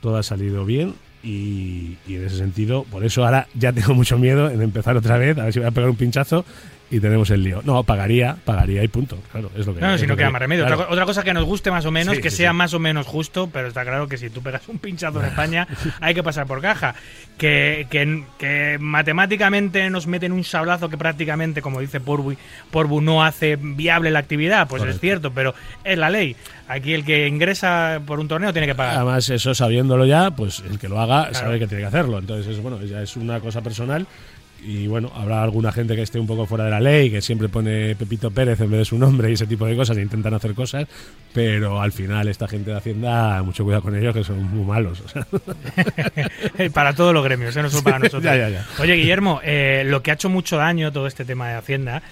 todo ha salido bien. Y, y en ese sentido, por eso ahora ya tengo mucho miedo en empezar otra vez, a ver si voy a pegar un pinchazo y tenemos el lío. No, pagaría, pagaría y punto. Claro, es lo que No, es si no queda que- más remedio. claro. Otra, co- otra cosa que nos guste más o menos, Sí, que sí, sea sí. más o menos justo, pero está claro que si tú pegas un pinchazo en España, *laughs* hay que pasar por caja. Que, que, que matemáticamente nos meten un sablazo que prácticamente, como dice Porbu, Porbu no hace viable la actividad, pues es cierto, pero es la ley. Aquí el que ingresa por un torneo tiene que pagar. Además, eso sabiéndolo ya, pues el que lo haga Claro. sabe que tiene que hacerlo. Entonces, es, bueno, ya es una cosa personal. Y bueno, habrá alguna gente que esté un poco fuera de la ley, que siempre pone Pepito Pérez en vez de su nombre y ese tipo de cosas, e intentan hacer cosas, pero al final esta gente de Hacienda, mucho cuidado con ellos, que son muy malos. o sea. *laughs* para todos los gremios, ¿eh? no solo para *laughs* nosotros. Ya, ya, ya. Oye, Guillermo, eh, lo que ha hecho mucho daño todo este tema de Hacienda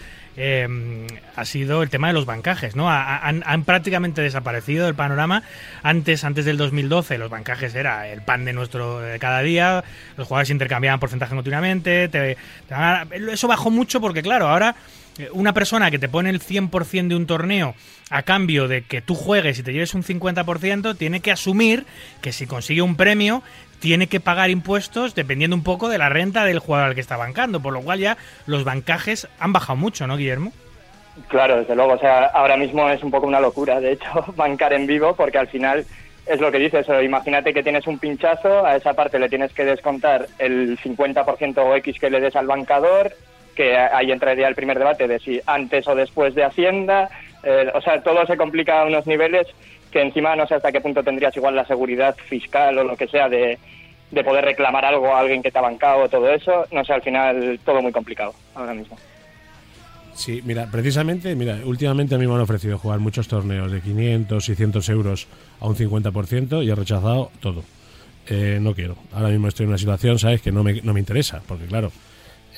eh, ha sido el tema de los bancajes, ¿no? Ha- ha- Han, prácticamente desaparecido del panorama. Antes, antes del 2012, los bancajes era el pan de nuestro de cada día. Los jugadores intercambiaban porcentaje continuamente. te- eso bajó mucho porque, claro, ahora eh, una persona que te pone el 100% de un torneo a cambio de que tú juegues y te lleves un 50%, tiene que asumir que si consigue un premio, tiene que pagar impuestos dependiendo un poco de la renta del jugador al que está bancando, por lo cual ya los bancajes han bajado mucho, ¿no, Guillermo? Claro, desde luego. O sea, ahora mismo es un poco una locura, de hecho, *laughs* bancar en vivo, porque al final es lo que dices. Imagínate que tienes un pinchazo, a esa parte le tienes que descontar el 50% o X que le des al bancador, que ahí entraría el primer debate de si antes o después de Hacienda. Eh, o sea, todo se complica a unos niveles que encima no sé hasta qué punto tendrías igual la seguridad fiscal o lo que sea de, de poder reclamar algo a alguien que te ha bancado, todo eso. No sé, al final todo muy complicado ahora mismo. Sí, mira, precisamente, mira, últimamente a mí me han ofrecido jugar muchos torneos de 500, 600 euros a un 50% y he rechazado todo. Eh, no quiero. Ahora mismo estoy en una situación, ¿sabes? Que no me, no me interesa, porque claro,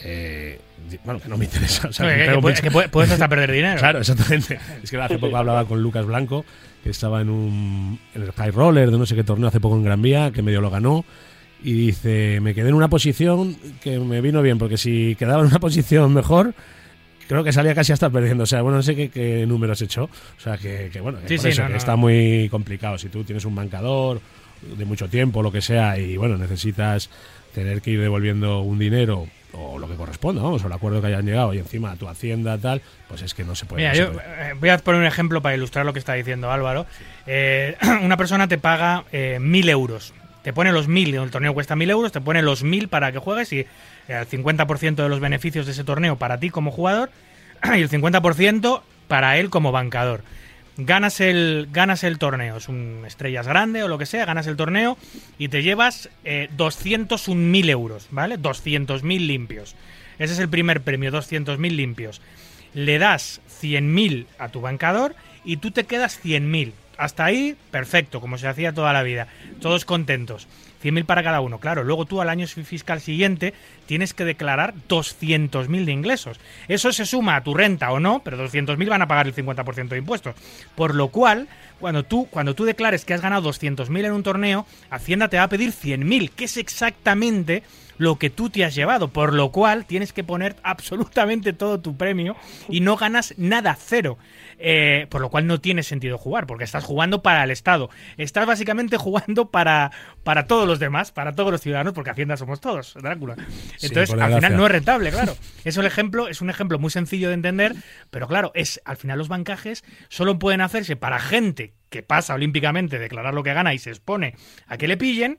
eh, bueno, que no me interesa. *laughs* O sea, que, mucho- puedes hasta perder dinero. *laughs* Claro, exactamente. Es que hace poco hablaba con Lucas Blanco, que estaba en un en el High Roller de no sé qué torneo hace poco en Gran Vía, que medio lo ganó. Y dice, me quedé en una posición que me vino bien, porque si quedaba en una *laughs* posición mejor, creo que salía casi hasta perdiendo. O sea, bueno, no sé qué, qué números echó. O sea, que, que bueno, que Sí, por sí, eso, no, que no. está muy complicado. Si tú tienes un bancador de mucho tiempo, lo que sea, y bueno, necesitas tener que ir devolviendo un dinero o lo que corresponda, vamos, o el acuerdo que hayan llegado y encima tu hacienda tal, pues es que no se puede. Mira, no se yo puede. eh, voy a poner un ejemplo para ilustrar lo que está diciendo Álvaro. Eh, *clears throat* una persona te paga eh, mil euros. Te pone los mil, el torneo cuesta mil euros, te pone los mil para que juegues y eh, el 50% de los beneficios de ese torneo para ti como jugador *clears throat* y el 50% para él como bancador. Ganas el, ganas el torneo, es un estrellas grande o lo que sea, ganas el torneo y te llevas eh, 201.000 euros, ¿vale? 200.000 limpios. Ese es el primer premio, 200.000 limpios. Le das 100.000 a tu bancador y tú te quedas 100.000. Hasta ahí, perfecto, como se hacía toda la vida. Todos contentos. 100.000 para cada uno. Claro, luego tú al año fiscal siguiente tienes que declarar 200.000 de ingresos. Eso se suma a tu renta o no, pero 200.000 van a pagar el 50% de impuestos. Por lo cual, cuando tú, cuando tú declares que has ganado 200.000 en un torneo, Hacienda te va a pedir 100.000, que es exactamente lo que tú te has llevado, por lo cual tienes que poner absolutamente todo tu premio y no ganas nada, cero. Eh, por lo cual no tiene sentido jugar, porque estás jugando para el Estado. Estás básicamente *laughs* jugando para, para todos los demás, para todos los ciudadanos, porque Hacienda somos todos, Drácula. Entonces, al final no es rentable, claro. Es un ejemplo, es un ejemplo muy sencillo de entender, pero claro, es al final los bancajes solo pueden hacerse para gente que pasa olímpicamente, declarar lo que gana y se expone a que le pillen,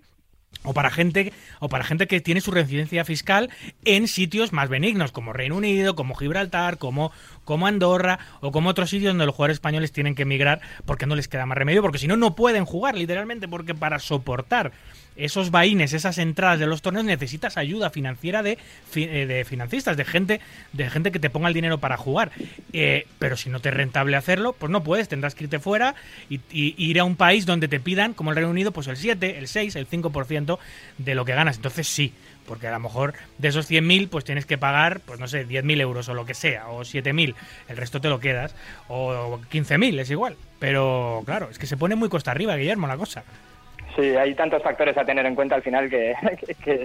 o para gente o para gente que tiene su residencia fiscal en sitios más benignos como Reino Unido, como Gibraltar, como como Andorra o como otros sitios donde los jugadores españoles tienen que emigrar porque no les queda más remedio, porque si no no pueden jugar literalmente porque para soportar esos vaines, esas entradas de los torneos necesitas ayuda financiera de, eh, de financistas, de gente de gente que te ponga el dinero para jugar. Eh, pero si no te es rentable hacerlo, pues no puedes, tendrás que irte fuera y, y ir a un país donde te pidan, como el Reino Unido, pues el 7, el 6, el 5% de lo que ganas. Entonces sí, porque a lo mejor de esos 100.000 pues tienes que pagar, pues no sé, 10.000 euros o lo que sea, o 7.000, el resto te lo quedas, o 15.000, es igual. Pero claro, es que se pone muy costa arriba, Guillermo, la cosa. Sí, hay tantos factores a tener en cuenta al final *laughs* que,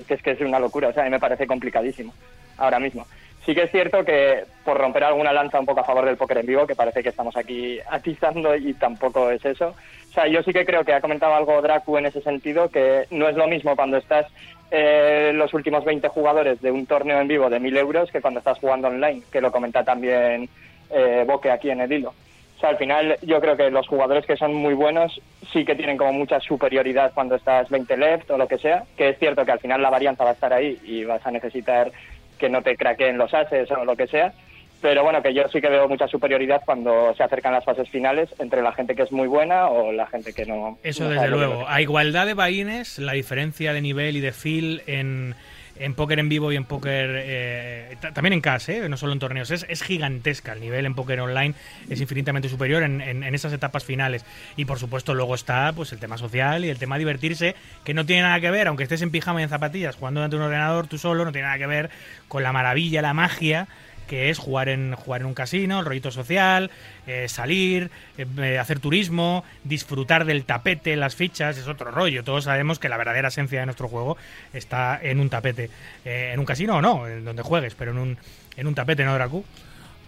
es que es una locura. O sea, a mí me parece complicadísimo ahora mismo. Sí que es cierto que por romper alguna lanza un poco a favor del póker en vivo, que parece que estamos aquí *laughs* atizando y tampoco es eso. O sea, yo sí que creo que ha comentado algo Dracu en ese sentido, que no es lo mismo cuando estás eh, los últimos 20 jugadores de un torneo en vivo de 1.000 euros que cuando estás jugando online, que lo comenta también eh, Boque aquí en el hilo. O sea, al final yo creo que los jugadores que son muy buenos sí que tienen como mucha superioridad cuando estás 20 left o lo que sea, que es cierto que al final la varianza va a estar ahí y vas a necesitar que no te craqueen los ases o lo que sea, pero bueno, que yo sí que veo mucha superioridad cuando se acercan las fases finales entre la gente que es muy buena o la gente que no. Eso no desde que luego. A igualdad de vaines, la diferencia de nivel y de feel en, en póker en vivo y en póker eh, ta- también en cash, ¿eh? no solo en torneos, es, es gigantesca. El nivel en póker online es infinitamente superior en, en- en esas etapas finales. Y por supuesto luego está pues el tema social y el tema divertirse, que no tiene nada que ver, aunque estés en pijama y en zapatillas jugando ante un ordenador tú solo, no tiene nada que ver con la maravilla, la magia que es jugar en jugar en un casino, el rollito social, eh, salir, eh, hacer turismo, disfrutar del tapete, las fichas, es otro rollo. Todos sabemos que la verdadera esencia de nuestro juego está en un tapete, Eh, en un casino o no, en donde juegues, pero en un en un tapete, ¿no, Dracu?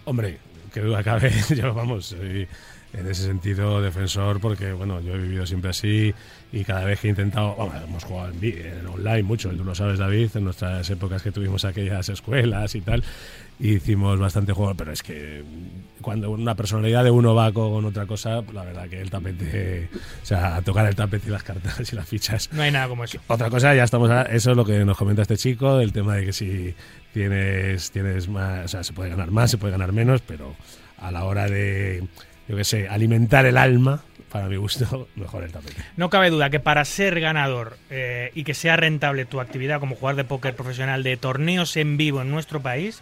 Hombre, que duda cabe, *laughs* yo vamos, soy en ese sentido defensor porque, bueno, yo he vivido siempre así y cada vez que he intentado, vamos, hemos jugado en online mucho, tú lo sabes David, en nuestras épocas que tuvimos aquellas escuelas y tal, y hicimos bastante juego, pero es que cuando una personalidad de uno va con otra cosa, la verdad que el tapete, o sea, tocar el tapete y las cartas y las fichas No hay nada como eso. otra cosa, ya estamos. a- eso es lo que nos comenta este chico, del tema de que si tienes, tienes más. O sea, se puede ganar más, se puede ganar menos, pero a la hora de, yo qué sé, alimentar el alma, para mi gusto, *laughs* mejor el tapete. No cabe duda que para ser ganador eh, y que sea rentable tu actividad como jugador de póker profesional de torneos en vivo en nuestro país,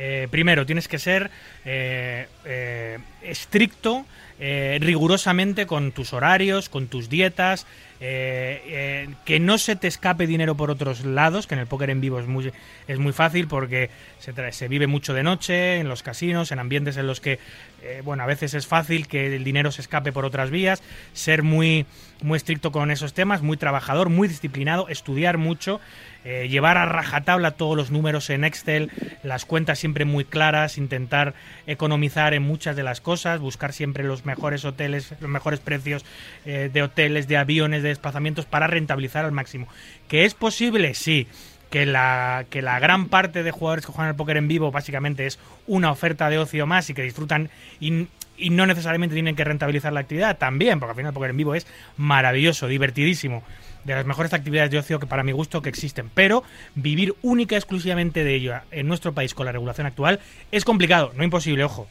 eh, primero tienes que ser eh, eh, estricto, rigurosamente con tus horarios, con tus dietas, eh, eh, que no se te escape dinero por otros lados, que en el póker en vivo es muy, es muy fácil porque se, tra- se vive mucho de noche, en los casinos, en ambientes en los que, eh, bueno, a veces es fácil que el dinero se escape por otras vías, ser muy, muy estricto con esos temas, muy trabajador, muy disciplinado, estudiar mucho, llevar a rajatabla todos los números en Excel, las cuentas siempre muy claras, intentar economizar en muchas de las cosas, buscar siempre los mejores hoteles, los mejores precios de hoteles, de aviones, de desplazamientos para rentabilizar al máximo. ¿Que es posible? Sí. Que la, que la gran parte de jugadores que juegan al póker en vivo básicamente es una oferta de ocio más y que disfrutan y, no necesariamente tienen que rentabilizar la actividad también, porque al final el póker en vivo es maravilloso, divertidísimo, de las mejores actividades de ocio que para mi gusto que existen, pero vivir única y exclusivamente de ello en nuestro país con la regulación actual es complicado, no imposible, ojo.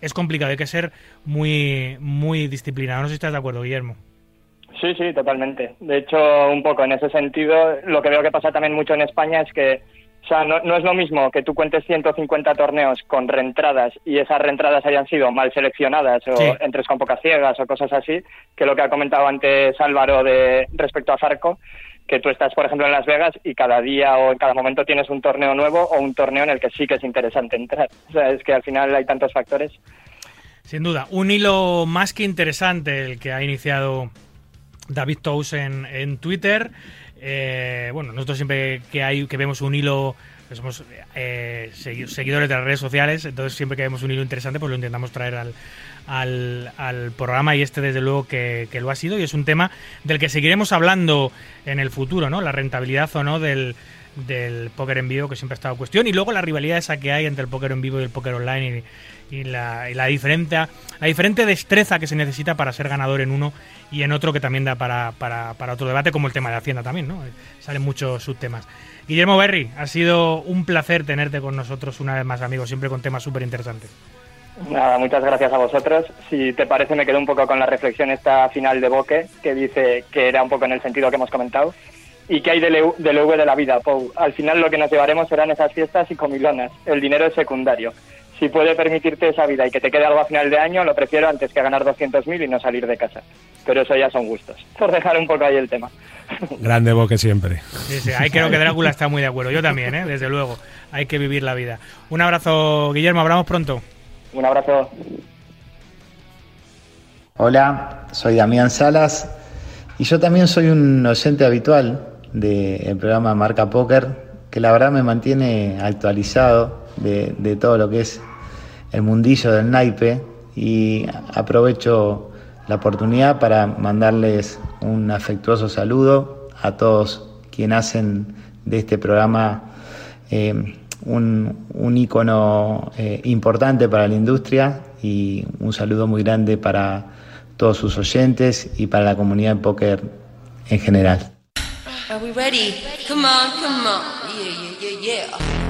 Es complicado, hay que ser muy muy disciplinado. No sé si estás de acuerdo, Guillermo. Sí, sí, totalmente. De hecho, un poco en ese sentido, lo que veo que pasa también mucho en España es que, o sea, no, no es lo mismo que tú cuentes 150 torneos con reentradas y esas reentradas hayan sido mal seleccionadas o Sí. entres con pocas ciegas o cosas así, que lo que ha comentado antes Álvaro de respecto a Zarco, que tú estás, por ejemplo, en Las Vegas y cada día o en cada momento tienes un torneo nuevo o un torneo en el que sí que es interesante entrar. O sea, es que al final hay tantos factores. Sin duda, un hilo más que interesante el que ha iniciado David Tous en, en Twitter. Eh, bueno, nosotros siempre que hay que vemos un hilo, que somos eh, segui- seguidores de las redes sociales, entonces siempre que vemos un hilo interesante, pues lo intentamos traer al, al, al programa y este desde luego que, que lo ha sido y es un tema del que seguiremos hablando en el futuro, ¿no? La rentabilidad o no del, del póker en vivo que siempre ha estado cuestión y luego la rivalidad esa que hay entre el póker en vivo y el póker online y, la, y la diferente la diferente destreza que se necesita para ser ganador en uno y en otro que también da para, para, para otro debate como el tema de Hacienda también, ¿no? Salen muchos subtemas. Guillermo Berry, ha sido un placer tenerte con nosotros una vez más, amigo, siempre con temas súper interesantes. Nada, muchas gracias a vosotros. Si te parece, me quedo un poco con la reflexión esta final de Boque, que dice que era un poco en el sentido que hemos comentado. ¿Y que hay del del de la vida, Pou? Al final lo que nos llevaremos serán esas fiestas y comilonas. El dinero es secundario. Si puede permitirte esa vida y que te quede algo a final de año, lo prefiero antes que ganar 200.000 y no salir de casa. Pero eso ya son gustos. Por dejar un poco ahí el tema. *laughs* Grande boque siempre. Sí, sí, ahí creo que Drácula está muy de acuerdo. Yo también, ¿eh? desde luego. Hay que vivir la vida. Un abrazo, Guillermo. Hablamos pronto. Un abrazo. Hola, soy Damián Salas y yo también soy un oyente habitual del programa Marca Póker, que la verdad me mantiene actualizado de, todo lo que es el mundillo del naipe y aprovecho la oportunidad para mandarles un afectuoso saludo a todos quienes hacen de este programa eh, un, un ícono eh, importante para la industria y un saludo muy grande para todos sus oyentes y para la comunidad de póker en general. Are we ready? Come on, come on. Yeah, yeah, yeah, yeah.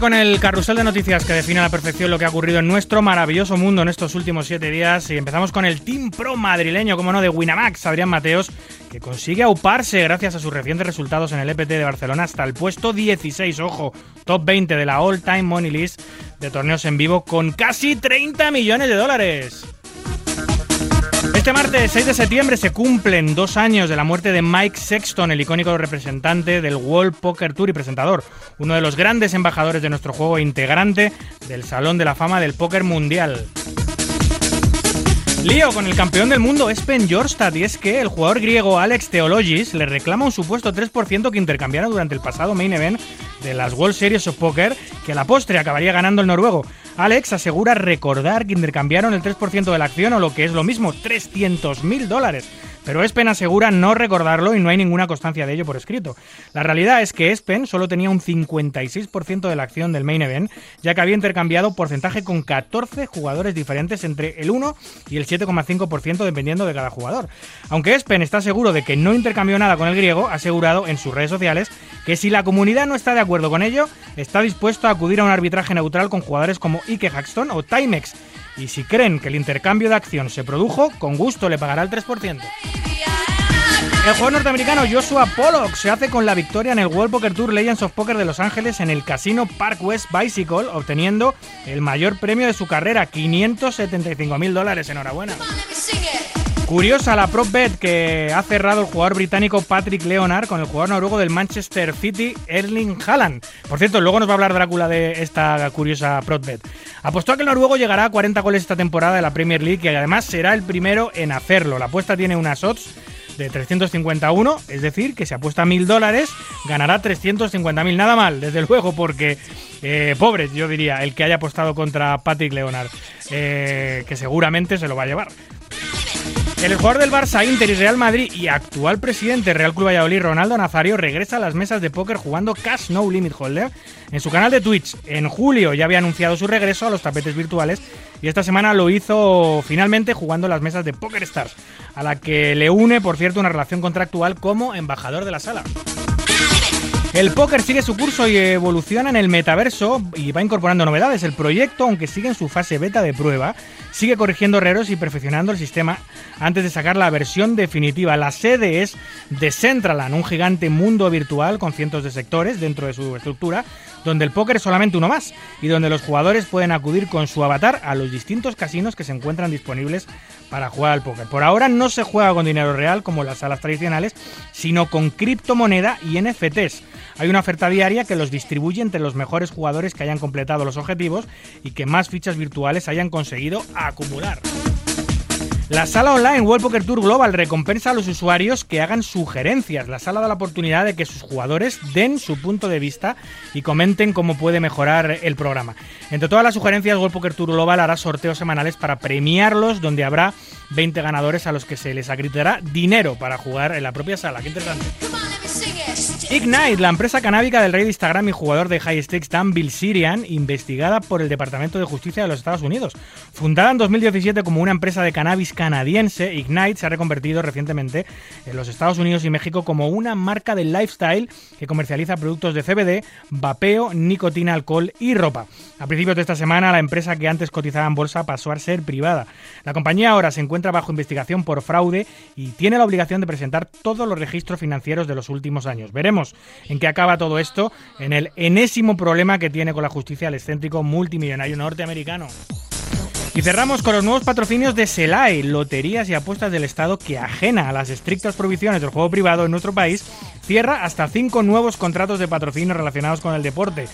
Con el carrusel de noticias que define a la perfección lo que ha ocurrido en nuestro maravilloso mundo en estos últimos siete días. Y empezamos con el Team Pro madrileño, como no, de Winamax, Adrián Mateos, que consigue auparse gracias a sus recientes resultados en el EPT de Barcelona hasta el puesto 16, ojo, top 20 de la All Time Money List de torneos en vivo con casi 30 millones de dólares. Este martes 6 de septiembre se cumplen dos años de la muerte de Mike Sexton, el icónico representante del World Poker Tour y presentador, uno de los grandes embajadores de nuestro juego e integrante del Salón de la Fama del Póker Mundial. Lío con el campeón del mundo Espen Jorstad y es que el jugador griego Alex Theologis le reclama un supuesto 3% que intercambiaron durante el pasado main event de las World Series of Poker que a la postre acabaría ganando el noruego. Alex asegura recordar que intercambiaron el 3% de la acción o lo que es lo mismo, 300 mil dólares. Pero Espen asegura no recordarlo y no hay ninguna constancia de ello por escrito. La realidad es que Espen solo tenía un 56% de la acción del main event, ya que había intercambiado porcentaje con 14 jugadores diferentes entre el 1 y el 7,5% dependiendo de cada jugador. Aunque Espen está seguro de que no intercambió nada con el griego, ha asegurado en sus redes sociales que si la comunidad no está de acuerdo con ello, está dispuesto a acudir a un arbitraje neutral con jugadores como Ike Haxton o Timex. Y si creen que el intercambio de acción se produjo, con gusto le pagará el 3%. El jugador norteamericano Joshua Pollock se hace con la victoria en el World Poker Tour Legends of Poker de Los Ángeles en el casino Park West Bicycle, obteniendo el mayor premio de su carrera, 575 mil dólares. Enhorabuena. Curiosa la prop bet que ha cerrado el jugador británico Patrick Leonard con el jugador noruego del Manchester City, Erling Haaland. Por cierto, luego nos va a hablar Drácula de esta curiosa prop bet. Apostó a que el noruego llegará a 40 goles esta temporada de la Premier League y además será el primero en hacerlo. La apuesta tiene unas odds de 351, es decir, que si apuesta mil dólares, ganará 350.000. Nada mal, desde luego, porque eh, pobre, yo diría, el que haya apostado contra Patrick Leonard, eh, que seguramente se lo va a llevar. El jugador del Barça, Inter y Real Madrid y actual presidente Real Club Valladolid, Ronaldo Nazario, regresa a las mesas de póker jugando Cash No Limit Holder en su canal de Twitch. En julio ya había anunciado su regreso a los tapetes virtuales y esta semana lo hizo finalmente jugando las mesas de Poker Stars, a la que le une, por cierto, una relación contractual como embajador de la sala. El póker sigue su curso y evoluciona en el metaverso y va incorporando novedades. El proyecto, aunque sigue en su fase beta de prueba, sigue corrigiendo errores y perfeccionando el sistema antes de sacar la versión definitiva. La sede es Decentraland, un gigante mundo virtual con cientos de sectores dentro de su estructura, donde el póker es solamente uno más y donde los jugadores pueden acudir con su avatar a los distintos casinos que se encuentran disponibles para jugar al póker. Por ahora no se juega con dinero real como las salas tradicionales, sino con criptomoneda y NFTs. Hay una oferta diaria que los distribuye entre los mejores jugadores que hayan completado los objetivos y que más fichas virtuales hayan conseguido acumular. La sala online World Poker Tour Global recompensa a los usuarios que hagan sugerencias. La sala da la oportunidad de que sus jugadores den su punto de vista y comenten cómo puede mejorar el programa. Entre todas las sugerencias, World Poker Tour Global hará sorteos semanales para premiarlos, donde habrá 20 ganadores a los que se les acreditará dinero para jugar en la propia sala. Qué interesante. Ignite, la empresa canábica del rey de Instagram y jugador de High Stakes Dan Bilzerian, investigada por el Departamento de Justicia de los Estados Unidos. Fundada en 2017 como una empresa de cannabis canadiense, Ignite se ha reconvertido recientemente en los Estados Unidos y México como una marca de lifestyle que comercializa productos de CBD, vapeo, nicotina, alcohol y ropa. A principios de esta semana, la empresa que antes cotizaba en bolsa pasó a ser privada. La compañía ahora se encuentra bajo investigación por fraude y tiene la obligación de presentar todos los registros financieros de los últimos años. Veremos en qué acaba todo esto en el enésimo problema que tiene con la justicia el excéntrico multimillonario norteamericano. Y cerramos con los nuevos patrocinios de SELAE, loterías y apuestas del Estado que ajena a las estrictas prohibiciones del juego privado en nuestro país, cierra hasta cinco nuevos contratos de patrocinio relacionados con el deporte.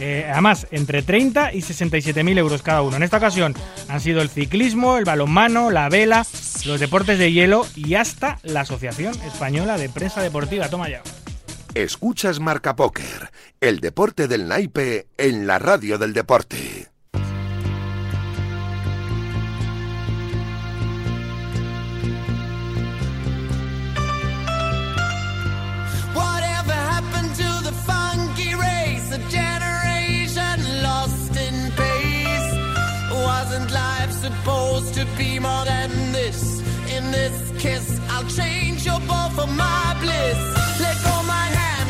Eh, además, entre 30 y 67 mil euros cada uno. En esta ocasión han sido el ciclismo, el balonmano, la vela, los deportes de hielo y hasta la Asociación Española de Prensa Deportiva. Toma ya. Escuchas Marca Póker, el deporte del naipe en la radio del deporte. Supposed to be more than this? In this kiss, I'll change your ball for my bliss.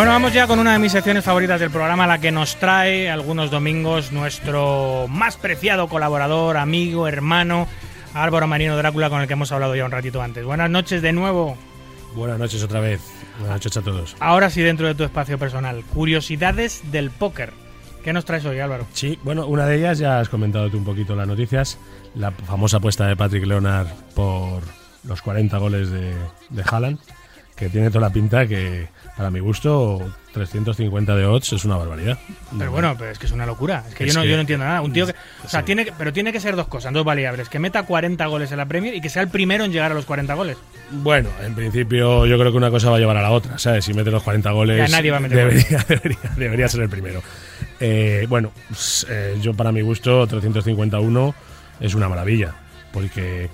Bueno, vamos ya con una de mis secciones favoritas del programa, la que nos trae algunos domingos nuestro más preciado colaborador, amigo, hermano, Álvaro Marino Drácula, con el que hemos hablado ya un ratito antes. Buenas noches de nuevo. Buenas noches otra vez. Buenas noches a todos. Ahora sí, dentro de tu espacio personal. Curiosidades del póker. ¿Qué nos traes hoy, Álvaro? Sí, bueno, una de ellas ya has comentado tú un poquito en las noticias, la famosa apuesta de Patrick Leonard por los 40 goles de, de Haaland, que tiene toda la pinta que, para mi gusto, 350 de odds es una barbaridad. Pero bueno, pero es que es una locura. Es que, Es yo, no, que- yo no entiendo nada. Un tío que. O sea, Sí. tiene que- pero tiene que ser dos cosas, dos variables. Que meta 40 goles en la Premier y que sea el primero en llegar a los 40 goles. Bueno, en principio yo creo que una cosa va a llevar a la otra, ¿sabes? Si mete los 40 goles, Ya nadie va a meter debería, debería, debería ser el primero. Eh, bueno, pues, eh, yo para mi gusto 351 es una maravilla, porque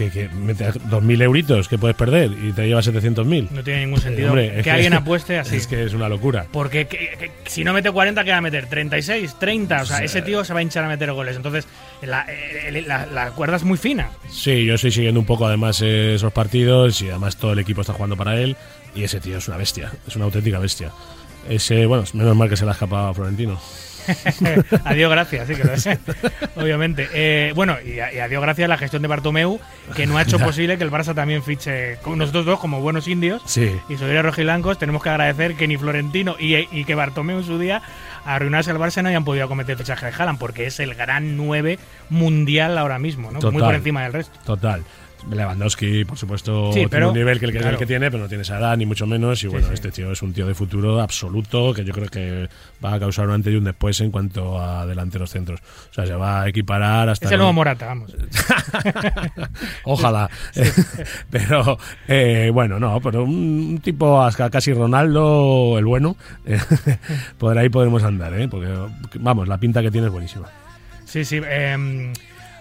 que, que metes 2.000 euritos que puedes perder y te llevas 700.000. No tiene ningún sentido Hombre, que alguien apueste así. Es que es una locura. Porque que- que- si no mete 40, ¿qué va a meter? ¿36? ¿30? O sea, ese tío se va a hinchar a meter goles. Entonces, la, la- la cuerda es muy fina. Sí, yo estoy siguiendo un poco además esos partidos y además todo el equipo está jugando para él y ese tío es una bestia, es una auténtica bestia. Ese, bueno, menos mal que se le ha escapado a Florentino. *laughs* adiós, gracias, sí que lo es. Obviamente. Eh, bueno, y, a- y adiós, gracias a la gestión de Bartomeu, que no ha hecho *laughs* posible que el Barça también fiche con nosotros dos como buenos indios. Sí. Y Soberia Rojiblancos, tenemos que agradecer que ni Florentino y, y que Bartomeu en su día arruinarse el Barça no hayan podido acometer el fichaje de Haaland, porque es el gran 9 mundial ahora mismo, ¿no? Muy por encima del resto. Total. Lewandowski, por supuesto, Sí, tiene pero- un nivel que el que, el claro. que tiene, pero no tiene esa edad, ni mucho menos. Y bueno, sí. este tío es un tío de futuro absoluto que yo creo que va a causar un antes y un después en cuanto a delanteros centros. O sea, se va a equiparar hasta. Es el nuevo Morata, vamos. *laughs* Ojalá. *laughs* pero, eh, bueno, no, pero un, tipo hasta casi Ronaldo, el bueno, *laughs* por ahí podremos andar, ¿eh? Porque, vamos, la pinta que tiene es buenísima. Sí, sí. eh,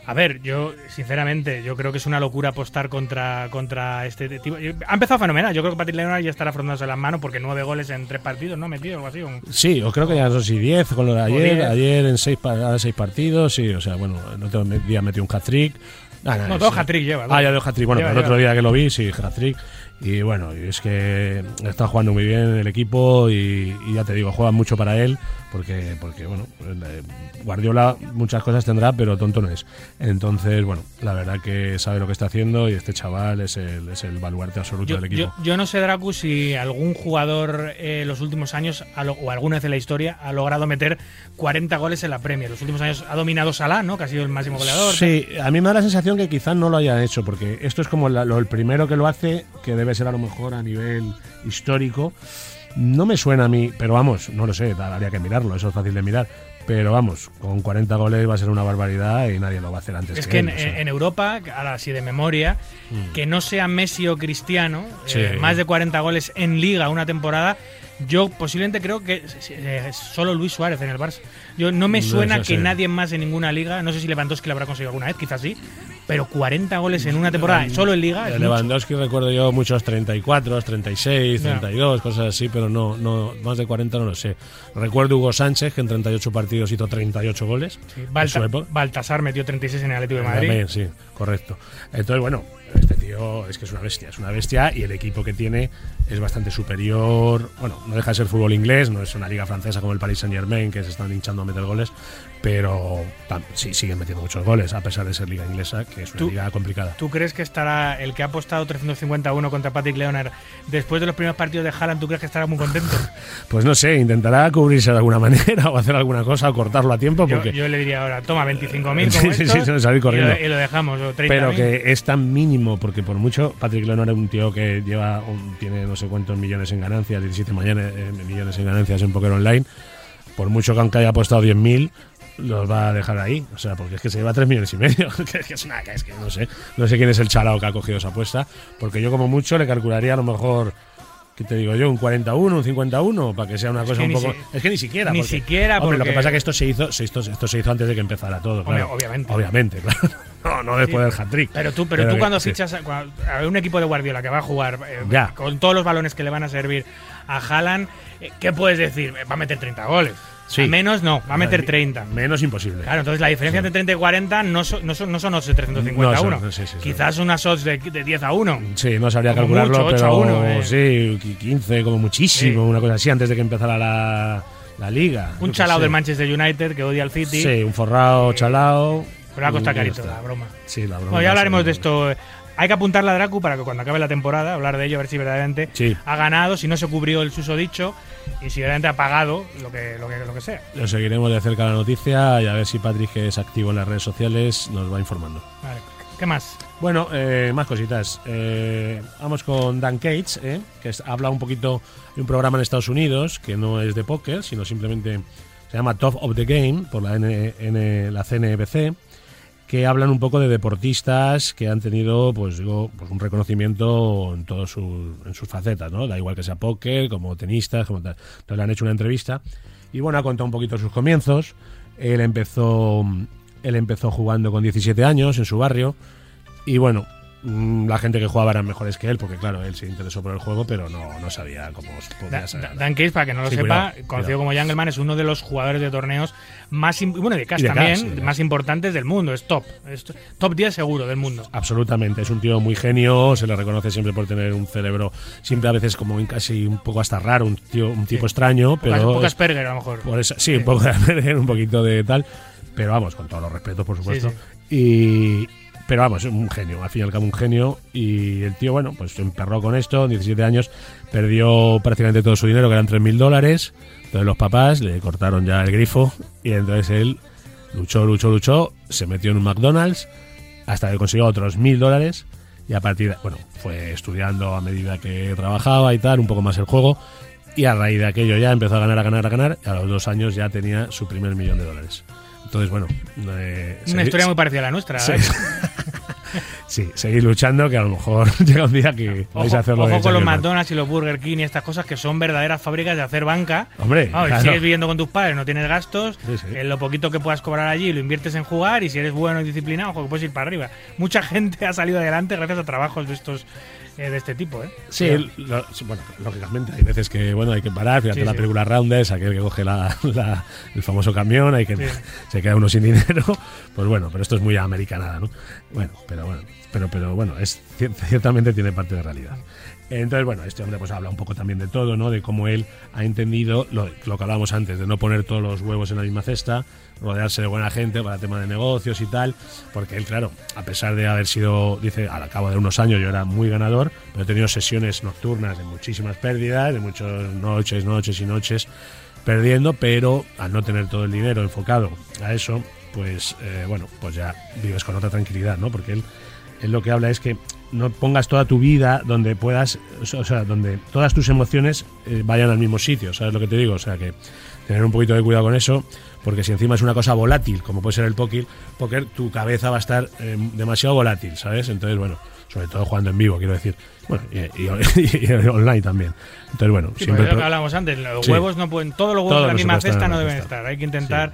a ver, yo, sinceramente, yo creo que es una locura apostar contra, contra este tipo. Ha empezado fenomenal. Yo creo que Patrick Leonard ya estará frotándose las manos porque nueve goles en tres partidos, ¿no? Metido algo así. un- Sí, os creo que ya no sé si 10 con lo de ayer, 10. ayer en 6 seis partidos, sí, o sea, bueno, el otro día metió un hat-trick. Ah, No, dos hat-trick lleva. Ah, ya dos hat-trick, bueno, Lleva, pero el otro día que lo vi, sí, hat-trick. Y bueno, es que está jugando muy bien el equipo y, y ya te digo, juega mucho para él porque, porque bueno, eh, Guardiola muchas cosas tendrá, pero tonto no es. Entonces, bueno, la verdad que sabe lo que está haciendo y este chaval es el, es el baluarte absoluto Yo, del equipo. yo- yo no sé, Dracu, si algún jugador en los últimos años, o alguna vez en la historia, ha logrado meter 40 goles en la Premier. Los últimos años ha dominado Salah, ¿no? Que ha sido el máximo goleador. Sí, a mí me da la sensación que quizás no lo hayan hecho, porque esto es como la- lo, el primero que lo hace, que debe ser a lo mejor a nivel histórico. No me suena a mí, pero vamos, no lo sé, habría que mirarlo, eso es fácil de mirar. Pero vamos, con 40 goles va a ser una barbaridad y nadie lo va a hacer antes Es que, que él, en, o sea. en Europa, ahora sí de memoria, que no sea Messi o Cristiano, Sí. eh, más de 40 goles en liga una temporada, Yo posiblemente creo que solo Luis Suárez en el Barça. Yo no me suena que sí. nadie más en ninguna liga, no sé si Lewandowski lo habrá conseguido alguna vez, quizás sí, pero 40 goles en una temporada solo en liga es De mucho. Lewandowski recuerdo yo muchos 34, 36, Ya. 32, cosas así, pero no, no más de 40 no lo sé. Recuerdo Hugo Sánchez, que en 38 partidos hizo 38 goles. Sí, Balta-. Baltasar metió 36 en el Atlético de Madrid. También, sí, correcto. Entonces, bueno, este tío es que es una bestia, es una bestia y el equipo que tiene es bastante superior. Bueno, no deja de ser fútbol inglés, no es una liga francesa como el Paris Saint Germain, que se están hinchando a meter goles, pero tam- sí siguen metiendo muchos goles, a pesar de ser liga inglesa, que es una liga complicada. ¿Tú crees que estará el que ha apostado 351 contra Patrick Leonard después de los primeros partidos de Haaland? ¿Tú crees que estará muy contento? *laughs* Pues no sé, intentará cubrirse de alguna *laughs* manera o hacer alguna cosa o cortarlo a tiempo, Yo, porque yo le diría ahora, toma 25.000 *laughs* Sí, sí, sí, salir corriendo. Y, lo, y lo dejamos, o 30.000. pero que es tan mínimo, porque por mucho Patrick Leonard es un tío que lleva un- tiene no sé cuántos millones en ganancias, 17 millones, eh, millones en ganancias en Poker Online, por mucho que aunque haya apostado 10.000, los va a dejar ahí. O sea, porque es que se lleva 3 millones y medio. *laughs* que es una, que es que no sé. No sé quién es el chalao que ha cogido esa apuesta, porque yo como mucho le calcularía a lo mejor... ¿Qué te digo yo? ¿Un 41, un 51? Para que sea una cosa un poco. si- es que ni siquiera. ni porque- siquiera Hombre, Lo porque- que pasa es que esto se hizo, se- esto, esto se hizo antes de que empezara todo. Claro. obviamente. Obviamente, *laughs* claro. No, no después del hat-trick. Pero tú, pero tú que- cuando sí. fichas a, un equipo de Guardiola que va a jugar eh, Ya. con todos los balones que le van a servir a Haaland, eh, ¿qué puedes decir? Va a meter 30 goles. Sí. A menos no, va a meter 30. Menos imposible. Claro, entonces la diferencia entre 30 y 40 no, son no, son, no son odds de 351. No sí, sí, sí. Quizás unas odds de, de 10 a 1. Sí, no sabría Como calcularlo, mucho, 8 pero a 1, eh. sí, qui- 15 como muchísimo, Sí. una cosa así, antes de que empezara la, la liga. Un chalao del Manchester United que odia al City. Sí, un forrado, chalao. Pero va a costar carito la broma. Sí, la broma. Bueno, ya hablaremos de esto. Hay que apuntarle a Dracu para que cuando acabe la temporada, hablar de ello, a ver si verdaderamente Sí. ha ganado, si no se cubrió el susodicho y si verdaderamente ha pagado lo que, lo que, lo que sea. Lo seguiremos de cerca la noticia y a ver si Patrick, que es activo en las redes sociales, nos va informando. Vale. ¿Qué más? Bueno, eh, más cositas. Eh, vamos con Dan Cates, eh, que habla un poquito de un programa en Estados Unidos que no es de póker, sino simplemente se llama Top of the Game por la, N, N- la CNBC, que hablan un poco de deportistas que han tenido, pues digo, pues un reconocimiento en todos sus, en sus facetas, ¿no? Da igual que sea póker, como tenistas, como tal. Le han hecho una entrevista y bueno, ha contado un poquito sus comienzos. Él empezó, él empezó jugando con 17 años en su barrio. Y bueno, la gente que jugaba eran mejores que él, porque claro, él se interesó por el juego, pero no, no sabía cómo podía saber. Da- Dan Case, para que no lo Sí, sepa, cuidado, conocido cuidado. como Jungleman, es uno de los jugadores de torneos más, bueno, de de también, sí, más importantes del mundo. Es top. Es top 10 seguro del mundo. Absolutamente, es un tío muy genio, se le reconoce siempre por tener un cerebro, siempre a veces como un- casi un poco hasta raro, un tío, un tipo extraño, pero pocas es- Asperger, a lo mejor. por eso- sí, un poco de *laughs* Asperger, un poquito de tal, pero vamos, con todos los respetos, por supuesto. Y pero vamos, un genio, al fin y al cabo un genio. Y el tío, bueno, pues se emperró con esto, 17 años, perdió prácticamente todo su dinero, que eran 3.000 dólares. Entonces los papás le cortaron ya el grifo y entonces él luchó, luchó, luchó, se metió en un McDonald's hasta que consiguió otros 1.000 dólares. Y a partir de, bueno, fue estudiando a medida que trabajaba y tal, un poco más el juego. Y a raíz de aquello ya empezó a ganar, a ganar, a ganar. Y a los dos años ya tenía su primer millón de dólares. Entonces, bueno. eh, Una historia muy parecida a la nuestra. Sí. ¿eh? *laughs* Sí, seguir luchando, que a lo mejor *laughs* llega un día que vais Ojo, a hacerlo ojo de con los. McDonald's y los Burger King y estas cosas que son verdaderas fábricas de hacer banca. Hombre, Vamos, claro. sigues viviendo con tus padres, no tienes gastos, Sí, sí. en lo poquito que puedas cobrar allí lo inviertes en jugar y si eres bueno y disciplinado, ojo, que puedes ir para arriba. Mucha *laughs* gente ha salido adelante gracias a trabajos de estos eh, de este tipo, ¿eh? Sí, lo- bueno, lógicamente hay veces que bueno hay que parar. Fíjate Sí, la sí. película Rounders, aquel que coge la, la- el famoso camión, hay que Sí. *laughs* se queda uno sin dinero. Pues bueno, pero esto es muy americanada, ¿no? Bueno, pero bueno, pero pero bueno, es cier- ciertamente tiene parte de realidad. Entonces, bueno, este hombre pues habla un poco también de todo, ¿no? De cómo él ha entendido lo, que hablábamos antes, de no poner todos los huevos en la misma cesta, rodearse de buena gente para tema de negocios y tal, porque él, claro, a pesar de haber sido, dice, al cabo de unos años yo era muy ganador, pero he tenido sesiones nocturnas de muchísimas pérdidas, de muchas noches, noches y noches perdiendo, pero al no tener todo el dinero enfocado a eso, pues eh, bueno, pues ya vives con otra tranquilidad, ¿no? Porque él, él lo que habla es que no pongas toda tu vida donde puedas, o sea, donde todas tus emociones eh, vayan al mismo sitio, ¿sabes lo que te digo? O sea, que tener un poquito de cuidado con eso, porque si encima es una cosa volátil, como puede ser el póker, póker tu cabeza va a estar eh, demasiado volátil, ¿sabes? Entonces, bueno, sobre todo jugando en vivo, quiero decir. Bueno, y, y- *laughs* y online también. Entonces, bueno, Sí, siempre. lo que hablábamos antes, los Sí. huevos no pueden, todos los huevos en la misma cesta no deben estar. Hay que intentar.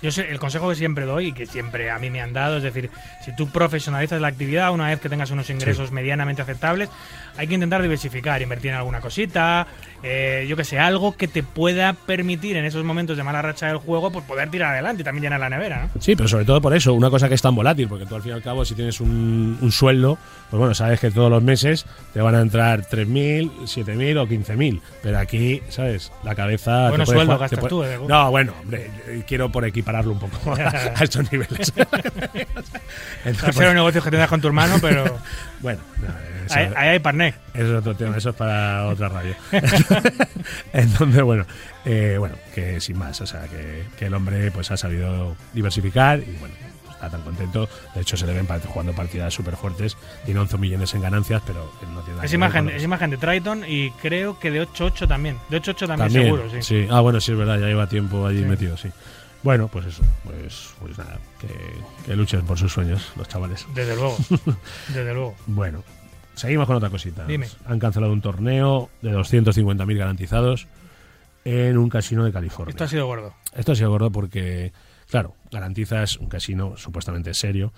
Yo sé, el consejo que siempre doy y que siempre a mí me han dado es decir, si tú profesionalizas la actividad, una vez que tengas unos ingresos medianamente aceptables, hay que intentar diversificar, invertir en alguna cosita, eh, yo que sé, algo que te pueda permitir en esos momentos de mala racha del juego, pues poder tirar adelante y también llenar la nevera, ¿no? Sí, pero sobre todo por eso, una cosa que es tan volátil, porque tú al fin y al cabo, si tienes un, un sueldo, pues bueno, sabes que todos los meses te van a entrar 3.000, 7.000 o 15.000. Pero aquí, ¿sabes? La cabeza. te Bueno, puede sueldo te gastas puede- tú, ¿eh? No, bueno, hombre, quiero por equipararlo un poco *laughs* a estos niveles. *laughs* Entonces, los negocios que tendrás con tu hermano, pero *laughs* bueno, no, eso- ahí, ahí hay partner. eso es otro tema, eso es para otra radio. Entonces, bueno, eh, bueno, que sin más, o sea, que, que el hombre pues ha sabido diversificar y bueno, está tan contento. De hecho, se le ven jugando partidas súper fuertes, tiene 11 millones en ganancias, pero no tiene nada Es que ver imagen, con es imagen de Triton y creo que de 8-8 también. De 8-8 también, También, seguro, sí. Ah, bueno, sí, es verdad, ya lleva tiempo allí Sí. metido, sí. Bueno, pues eso, pues, pues nada, que, que luchen por sus sueños los chavales. Desde luego. *laughs* Desde luego. Bueno, seguimos con otra cosita. Dime. Han cancelado un torneo de 250.000 garantizados en un casino de California. Esto ha sido gordo. Esto ha sido gordo porque, claro, garantizas un casino supuestamente serio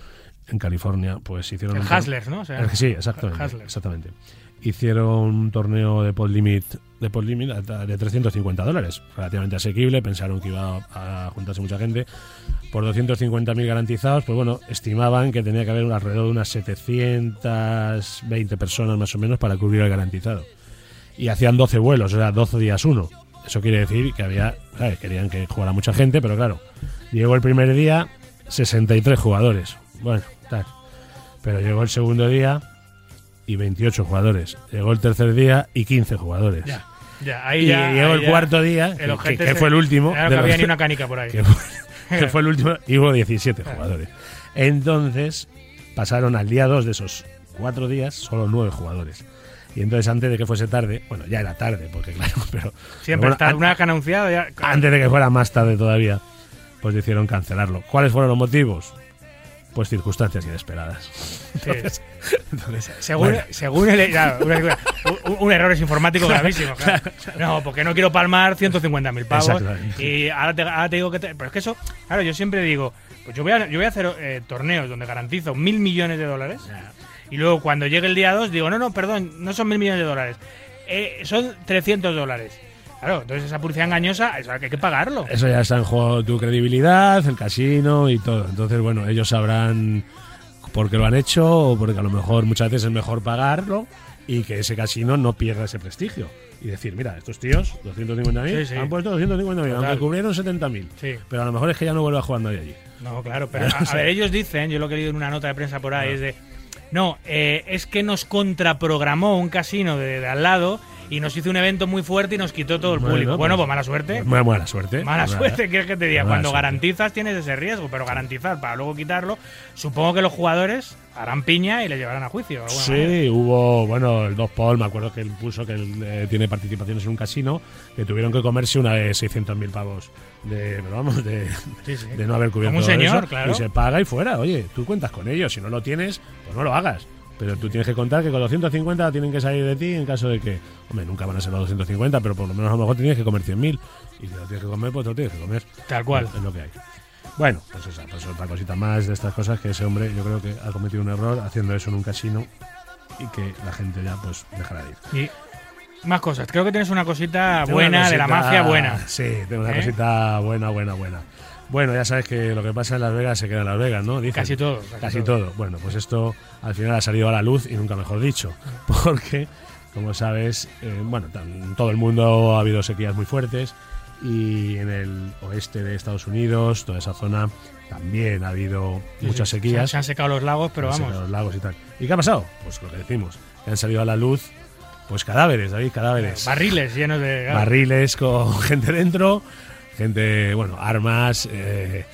en California, pues hicieron El un Hustler, ¿no? O sea, sí, exactamente, Hustler. exactamente. Hicieron un torneo de pot limit de pot limit de 350 dólares, relativamente asequible. Pensaron que iba a juntarse mucha gente. Por 250.000 garantizados, pues bueno, estimaban que tenía que haber alrededor de unas 720 personas más o menos para cubrir el garantizado. Y hacían 12 vuelos, o sea, 12 días uno. Eso quiere decir que había, querían que jugara mucha gente, pero claro, llegó el primer día 63 jugadores. Bueno, tal. Pero llegó el segundo día y 28 jugadores. Llegó el tercer día y 15 jugadores. Ya. Ya, ahí Y ya. llegó ahí el ya cuarto día, que- ojete que, que fue el último. Claro que había los- ni una canica por ahí. *laughs* que fue, que fue el último y hubo 17 jugadores. Entonces pasaron al día 2 de esos cuatro días solo 9 jugadores. Y entonces antes de que fuese tarde, bueno, ya era tarde, porque claro, *laughs* pero... Siempre pero bueno, está una vez que anunciado ya. antes de que fuera más tarde todavía, pues decidieron cancelarlo. ¿Cuáles fueron los motivos? Pues circunstancias inesperadas. Sí. Entonces, Según, bueno, según el, claro, una- un, un error es informático gravísimo. claro. No, porque no quiero palmar 150.000 pavos. Y ahora te, ahora te digo que. te- pero es que eso, claro, yo siempre digo, pues yo voy a, yo voy a hacer eh, torneos donde garantizo mil millones de dólares. Y luego cuando llegue el día 2 digo, no, no, perdón, no son mil millones de dólares. Eh, son 300 dólares. Claro, entonces esa publicidad engañosa, eso hay que pagarlo. Eso ya está en juego tu credibilidad, el casino y todo. Entonces, bueno, ellos sabrán por qué lo han hecho o porque a lo mejor muchas veces es mejor pagarlo y que ese casino no pierda ese prestigio. Y decir, mira, estos tíos, 250.000, Sí, sí. han puesto 250.000, Total. aunque cubrieron 70.000. Sí. Pero a lo mejor es que ya no vuelve a jugar nadie allí. No, claro, pero *laughs* a, a ver, ellos dicen, yo lo he leído en una nota de prensa por ahí, es de, no, eh, es que nos contraprogramó un casino de, de al lado y nos hizo un evento muy fuerte y nos quitó todo el Bueno, público. Bueno, pues- pues mala suerte. Mala, mala suerte. Mala Nada. suerte, ¿quieres que te diga? Mala Cuando suerte. garantizas tienes ese riesgo, pero garantizar para luego quitarlo, supongo que los jugadores harán piña y le llevarán a juicio. manera. Sí, hubo, bueno, el Dos Paul, me acuerdo que él puso que él eh, tiene participaciones en un casino, que tuvieron que comerse una de 600.000 pavos de, vamos, de, Sí, sí. de no haber cubierto Como un señor, eso, claro. Y se paga y fuera. Oye, tú cuentas con ellos. Si no lo tienes, pues no lo hagas. Pero tú tienes que contar que con 250 tienen que salir de ti en caso de que, hombre, nunca van a ser los 250, pero por lo menos a lo mejor tienes que comer 100.000. Y si lo tienes que comer, pues te lo tienes que comer. Tal cual. Es lo que hay. Bueno, pues esa, pues otra cosita más de estas cosas que ese hombre yo creo que ha cometido un error haciendo eso en un casino y que la gente ya pues dejará de ir. Y más cosas. Creo que tienes una cosita Tengo buena una de la mafia buena. Sí, tengo una ¿Eh? cosita buena, buena, buena. Bueno, ya sabes que lo que pasa en Las Vegas se queda en Las Vegas, ¿no? Dicen. Casi todo. Casi todo. Bueno, pues esto al final ha salido a la luz y nunca mejor dicho. *laughs* Porque, como sabes, eh, bueno, en todo el mundo ha habido sequías muy fuertes y en el oeste de Estados Unidos, toda esa zona, también ha habido Sí, muchas sequías. Se han secado los lagos, pero Han vamos. secado los lagos y tal. ¿Y qué ha pasado? Pues lo que decimos, que han salido a la luz, pues cadáveres, David, cadáveres. Barriles llenos de. barriles con *laughs* gente dentro, gente, bueno, armas, eh,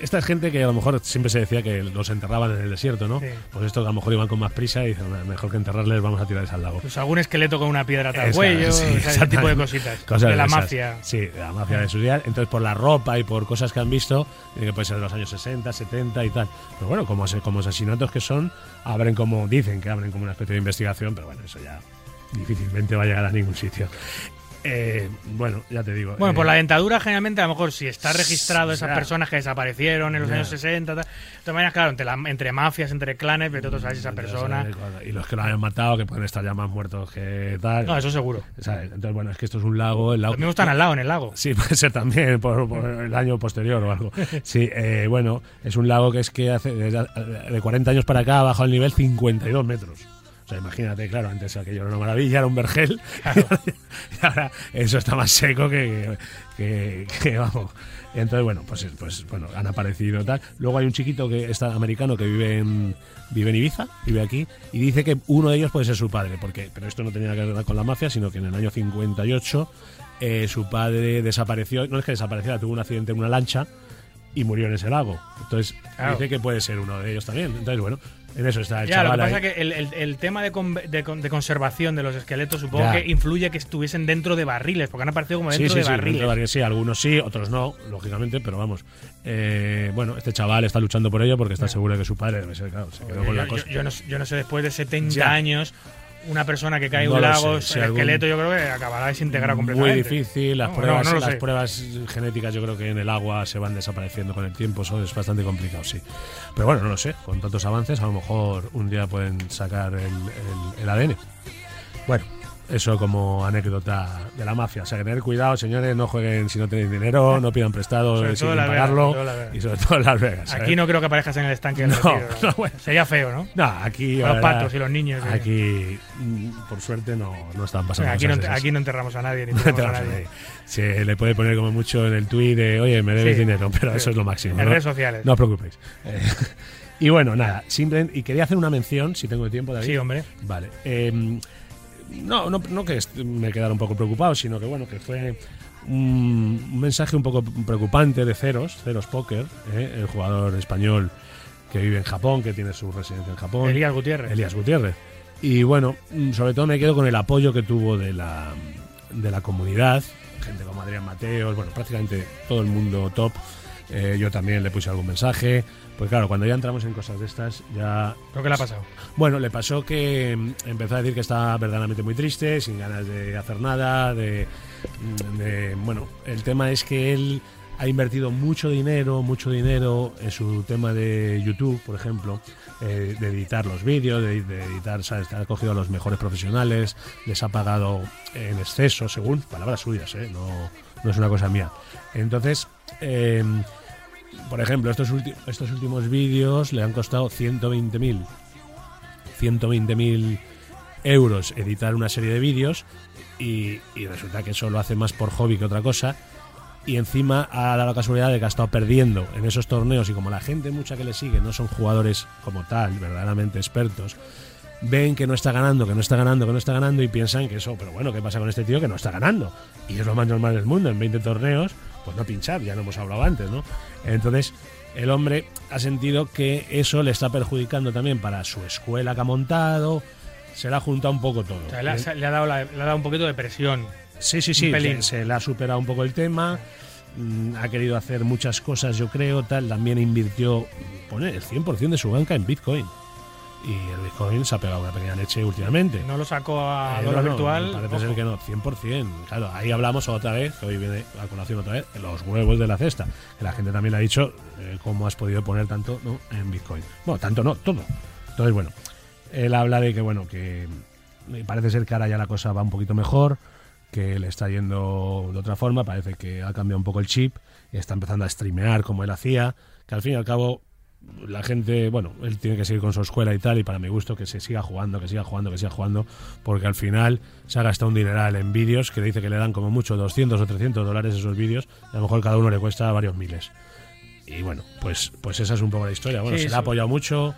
esta es gente que a lo mejor siempre se decía que los enterraban en el desierto, ¿no? Sí. Pues estos a lo mejor iban con más prisa y dicen, "Nah, mejor que enterrarles, vamos a tirarles al lago. Pues algún esqueleto con una piedra al Esa, cuello, sí, ese tipo de cositas. Cosas de la esas. mafia. Sí, de la mafia de sus días. Entonces, por la ropa y por cosas que han visto, eh, que puede ser de los años 60, 70 y tal. Pero bueno, como, como asesinatos que son, abren como, dicen que abren como una especie de investigación, pero bueno, eso ya difícilmente va a llegar a ningún sitio. Eh, bueno, ya te digo. Bueno, eh, por la dentadura, generalmente, a lo mejor si está registrado esas Ya. personas que desaparecieron en los Ya. años 60, tal. de todas maneras, claro, entre, la- entre mafias, entre clanes, pero tú sabes si esa persona. sabes Y los que lo hayan matado, que pueden estar ya más muertos que tal. No, eso seguro. ¿sabes? Entonces, bueno, es que esto es un lago. El lago Los mismos están al lado, en el lago. Sí, *laughs* puede ser también por, por el año posterior o algo. *laughs* Sí, eh, bueno, es un lago que es que hace desde- de 40 años para acá ha bajado el nivel 52 metros. Sea, imagínate, claro, antes aquello era una maravilla, era un vergel. *laughs* y ahora eso está más seco que, que, que, vamos. Entonces, bueno, pues, pues bueno, han aparecido tal. Luego hay un chiquito que está americano que vive en, vive en Ibiza, vive aquí, y dice que uno de ellos puede ser su padre, porque, pero esto no tenía nada que ver con la mafia, sino que en el año 58 eh, su padre desapareció, no es que desapareciera, tuvo un accidente en una lancha y murió en ese lago. Entonces Claro. dice que puede ser uno de ellos también. Entonces, bueno, en eso está el Ya, lo que chaval pasa ahí. es que el, el- el tema de, con- de con- de conservación de los esqueletos supongo Ya. que influye que estuviesen dentro de barriles, porque han aparecido como dentro sí, sí, de sí, barriles. dentro de barriles, sí, algunos sí, otros no, lógicamente, pero vamos. Eh, bueno, este chaval está luchando por ello porque está seguro de que su padre debe ser, claro, se quedó con la yo- cosa. yo no, yo no sé, después de 70 Ya. años, una persona que cae en No un lago, sé, si el algún- esqueleto yo creo que acabará desintegrado Muy completamente. difícil, las, No, pruebas, no, las pruebas genéticas yo creo que en el agua se van desapareciendo con el tiempo, eso es bastante complicado, sí. Pero bueno, no lo sé, con tantos avances a lo mejor un día pueden sacar el, el- el ADN. Bueno, eso como anécdota de la mafia. O sea, que tener cuidado, señores, no jueguen si no tenéis dinero, no pidan prestado Sobre eh, sin pagarlo Vegas. y sobre todo en Las Vegas. Aquí no creo que aparezcas en el estanque No, retiro, *laughs* ¿no? no, bueno. Sería feo, ¿no? No, aquí. Los patos y los niños, eh. Aquí, mm, por suerte, no, no están pasando aquí, no, cosas aquí no enterramos a nadie, ni No enterramos a nadie. Se le puede poner como mucho en el tuit de, oye, me debes Sí. dinero, pero Sí. eso es lo máximo. En redes sociales. No os preocupéis. Eh, *laughs* y bueno, nada, simplemente, y quería hacer una mención, si tengo tiempo, David. Sí, hombre. Vale. eh, no, no, no que me quedara un poco preocupado, sino que bueno, que fue un, mensaje un poco preocupante de Ceros, Ceros Poker, eh, el jugador español que vive en Japón, que tiene su residencia en Japón. Elías Gutiérrez. Elías Gutiérrez. Y bueno, sobre todo me quedo con el apoyo que tuvo de la, de la comunidad, gente como Adrián Mateos, bueno, prácticamente todo el mundo top. Eh, yo también le puse algún mensaje. Pues claro, cuando ya entramos en cosas de estas, ya Lo que le ha pasado. bueno, le pasó que mm, empezó a decir que estaba verdaderamente muy triste, sin ganas de hacer nada, de, mm, de- bueno, el tema es que él ha invertido mucho dinero, mucho dinero en su tema de YouTube, por ejemplo, eh, de editar los vídeos, de, de editar, ¿sabes? Ha cogido a los mejores profesionales, les ha pagado en exceso, según palabras suyas, ¿eh? no, no es una cosa mía. Entonces, eh, por ejemplo, estos, últimos vídeos le han costado 120.000 120.000 euros editar una serie de vídeos y, y resulta que eso lo hace más por hobby que otra cosa y encima ha dado la casualidad de que ha estado perdiendo en esos torneos y como la gente mucha que le sigue no son jugadores como tal, verdaderamente expertos, ven que no está ganando, que no está ganando, que no está ganando y piensan que eso, pero bueno, ¿qué pasa con este tío que no está ganando? Y es lo más normal del mundo, en 20 torneos, pues no pinchar, ya lo hemos hablado antes, ¿no? Entonces, el hombre ha sentido que eso le está perjudicando también para su escuela que ha montado, se le ha juntado un poco todo. O sea, le, ha, ¿eh? le ha dado la- le ha dado un poquito de presión. Sí, sí, sí, se, se le ha superado un poco el tema, mm, ha querido hacer muchas cosas, yo creo, tal, también invirtió, pone el 100% de su banca en Bitcoin. Y el Bitcoin se ha pegado una pequeña leche últimamente. No lo sacó a Eh, dólar no, no, virtual. Parece ojo. ser que no, 100%. Claro, ahí hablamos otra vez, que hoy viene a colación otra vez, los huevos de la cesta. Que la gente también le ha dicho eh, cómo has podido poner tanto ¿no? en Bitcoin. Bueno, tanto no, todo. Entonces, bueno, él habla de que, bueno, que parece ser que ahora ya la cosa va un poquito mejor, que le está yendo de otra forma, parece que ha cambiado un poco el chip, y está empezando a streamear como él hacía, que al fin y al cabo la gente, bueno, él tiene que seguir con su escuela y tal, y para mi gusto que se siga jugando, que siga jugando, que siga jugando, porque al final se ha gastado un dineral en vídeos que dice que le dan como mucho 200 o 300 dólares esos vídeos, a lo mejor cada uno le cuesta varios miles. Y bueno, pues, pues esa es un poco la historia. Bueno, Sí, se le ha apoyado mucho,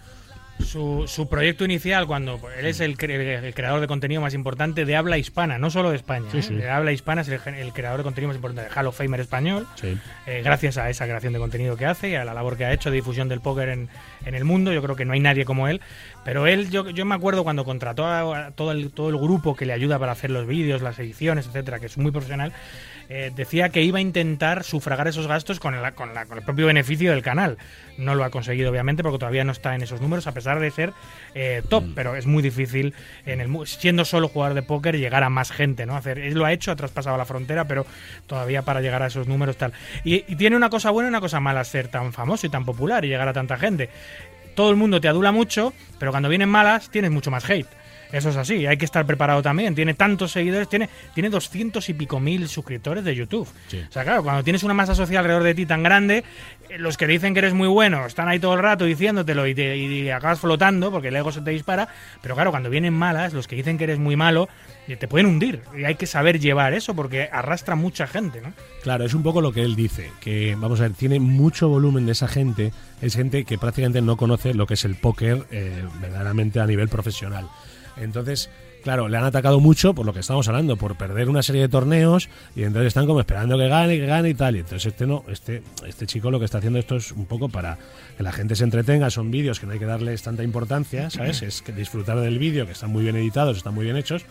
Su, su proyecto inicial, cuando él es el, cre- el creador de contenido más importante de habla hispana, no solo de España. Sí, ¿eh? sí. De habla hispana es el, creador de contenido más importante de Hall of Famer español. Sí. Eh, gracias a esa creación de contenido que hace y a la labor que ha hecho de difusión del póker en, en el mundo. Yo creo que no hay nadie como él. Pero él, yo, yo me acuerdo cuando contrató a, a todo, el, todo el grupo que le ayuda para hacer los vídeos, las ediciones, etcétera, que es muy profesional, eh, decía que iba a intentar sufragar esos gastos con el, con, la- con el propio beneficio del canal. No lo ha conseguido, obviamente, porque todavía no está en esos números, a pesar de ser eh, top. Pero es muy difícil, en el, siendo solo jugador de póker, llegar a más gente, ¿no? Hacer, él lo ha hecho, ha traspasado la frontera, pero todavía para llegar a esos números tal. Y, y tiene una cosa buena y una cosa mala ser tan famoso y tan popular y llegar a tanta gente. Todo el mundo te adula mucho, pero cuando vienen malas tienes mucho más hate. Eso es así, hay que estar preparado también. Tiene tantos seguidores, tiene, tiene 200 y pico mil suscriptores de YouTube. Sí. O sea, claro, cuando tienes una masa social alrededor de ti tan grande, eh, los que dicen que eres muy bueno están ahí todo el rato diciéndotelo y, te, y acabas flotando porque el ego se te dispara. Pero claro, cuando vienen malas, los que dicen que eres muy malo, eh, te pueden hundir. Y hay que saber llevar eso porque arrastra mucha gente, ¿no? Claro, es un poco lo que él dice, que vamos a ver, tiene mucho volumen de esa gente, es gente que prácticamente no conoce lo que es el póker eh, verdaderamente a nivel profesional. Entonces, claro, le han atacado mucho por lo que estamos hablando, por perder una serie de torneos y entonces están como esperando que gane, que gane y tal. Y entonces este no, este, este chico lo que está haciendo esto es un poco para que la gente se entretenga, son vídeos que no hay que darles tanta importancia, ¿sabes? Es que disfrutar del vídeo, que están muy bien editados, están muy bien hechos,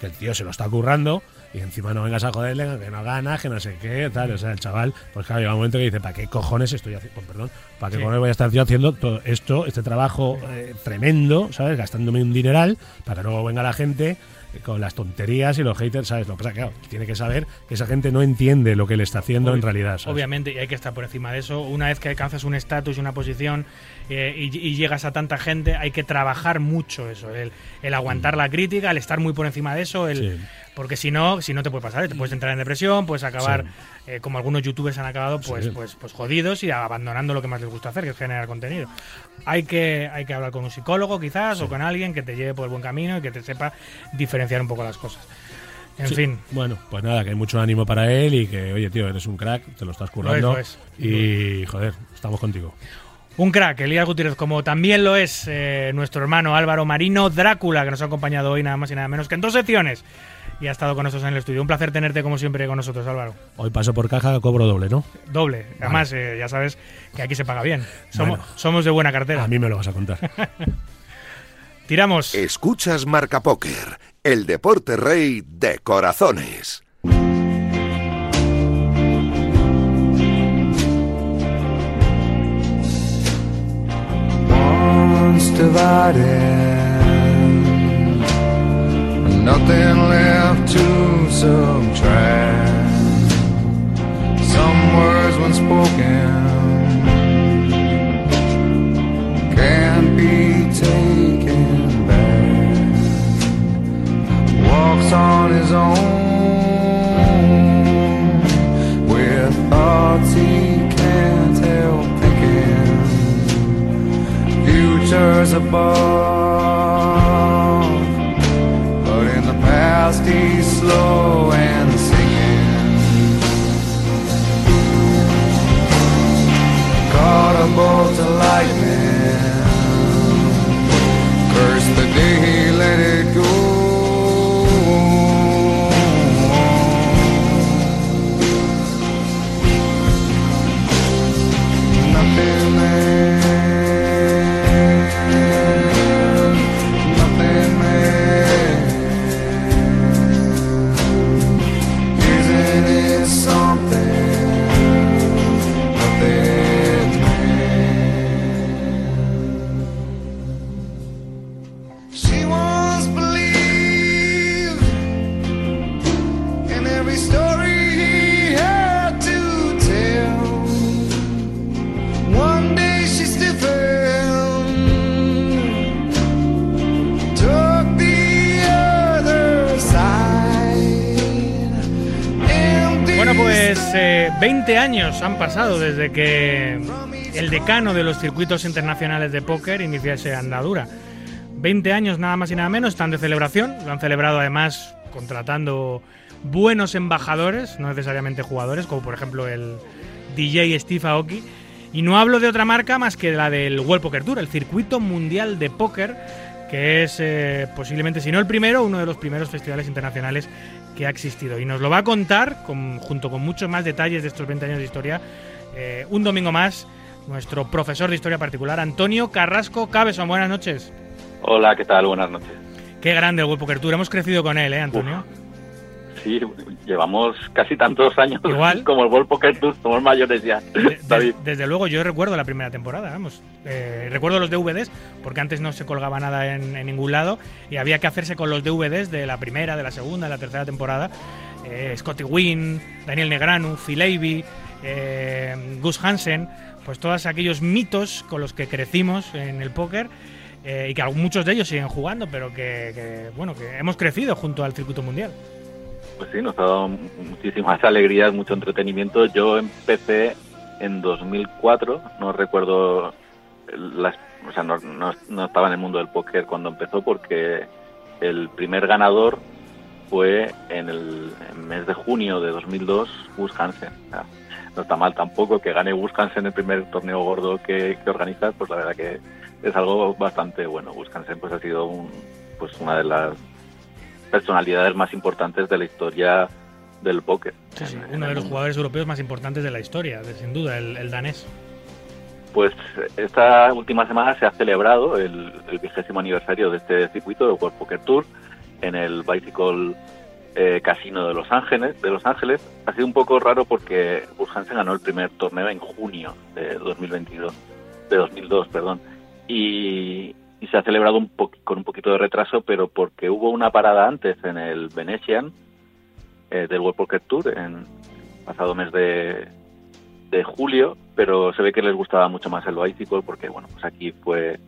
que el tío se lo está currando y encima no vengas a joderle, que no gana, que no sé qué, tal. O sea, el chaval, pues claro, llega un momento que dice, ¿para qué cojones estoy haciendo, perdón, para qué Sí. cojones voy a estar yo haciendo todo esto, este trabajo eh, tremendo, ¿sabes? Gastándome un dineral para que luego venga la gente eh, con las tonterías y los haters, ¿sabes? Lo que pasa claro, tiene que saber que esa gente no entiende lo que le está haciendo en realidad, ¿sabes? Obviamente, y hay que estar por encima de eso. Una vez que alcanzas un estatus y una posición eh, y, y llegas a tanta gente, hay que trabajar mucho eso. El, el aguantar la crítica, el estar muy por encima de eso. El, Mm. Sí. Porque si no, si no te puede pasar, te puedes entrar en depresión, puedes acabar, Sí. eh, como algunos youtubers han acabado, pues, Sí. pues, pues jodidos y abandonando lo que más les gusta hacer, que es generar contenido. Hay que, hay que hablar con un psicólogo quizás o con alguien que te lleve por el buen camino y que te sepa diferenciar un poco las cosas. En Sí. fin, Bueno, pues nada, que hay mucho ánimo para él y que, oye, tío, eres un crack, te lo estás currando. Lo es, lo es. Y, joder, estamos contigo. Un crack, Elías Gutiérrez, como también lo es eh, nuestro hermano Álvaro Marino Drácula, que nos ha acompañado hoy nada más y nada menos que en dos secciones. Y ha estado con nosotros en el estudio. Un placer tenerte como siempre con nosotros, Álvaro. Hoy paso por caja, cobro doble, ¿no? Doble. Además, eh, ya sabes que aquí se paga bien. Somos, Bueno. somos de buena cartera. A mí me lo vas a contar. *laughs* Tiramos. Escuchas Marca Póker, el deporte rey de corazones. once divided, nothing left to subtract. Some words when spoken can't be taken back. Walks on his own with thoughts he can't help thinking futures above. 20 años han pasado desde que el decano de los circuitos internacionales de póker iniciase andadura. 20 años nada más y nada menos, están de celebración. Lo han celebrado además contratando buenos embajadores, no necesariamente jugadores, como por ejemplo el DJ Steve Aoki. Y no hablo de otra marca más que la del World Poker Tour, el circuito mundial de póker, que es eh, posiblemente, si no el primero, uno de los primeros festivales internacionales que ha existido. Y nos lo va a contar, con- junto con muchos más detalles de estos 20 años de historia, eh, un domingo más, nuestro profesor de historia particular, Antonio Carrasco Cabeson. Buenas noches. Hola, ¿qué tal? Buenas noches. Qué grande el World Poker Tour. Hemos crecido con él, ¿eh, Antonio? Sí, llevamos casi tantos años Igual. *laughs* como el World Poker Tour, somos mayores ya. De- David. desde luego, yo recuerdo la primera temporada, vamos. Eh, recuerdo los DVDs, porque antes no se colgaba nada en, en ningún lado y había que hacerse con los DVDs de la primera, de la segunda, de la tercera temporada. Eh, Scotty Wynn, Daniel Negranu, Phil Avey, eh, Gus Hansen, pues todos aquellos mitos con los que crecimos en el póker eh, y que muchos de ellos siguen jugando, pero que, que, bueno, que hemos crecido junto al circuito mundial. Pues sí, nos ha dado muchísimas alegrías, mucho entretenimiento. Yo empecé en 2004, no recuerdo, las, o sea, no, no- no estaba en el mundo del póker cuando empezó porque el primer ganador fue en el mes de junio de 2002 Gus Hansen. O no está mal tampoco que gane Gus Hansen el primer torneo gordo que, que organizas, pues la verdad que es algo bastante bueno. Gus Hansen pues ha sido un, pues una de las personalidades más importantes de la historia del póker. Sí, uno de los jugadores europeos más importantes de la historia, de- sin duda, el, el danés. Pues esta última semana se ha celebrado el, el vigésimo aniversario de este circuito de World Poker Tour en el Bicycle eh, Casino de Los Ángeles. De Los Ángeles ha sido un poco raro porque Gus Hansen ganó el primer torneo en junio de 2022, de 2002, perdón, y, y se ha celebrado un con un poquito de retraso, pero porque hubo una parada antes en el Venetian eh, del World Poker Tour en pasado mes de, de julio, pero se ve que les gustaba mucho más el bicycle porque bueno, pues aquí fue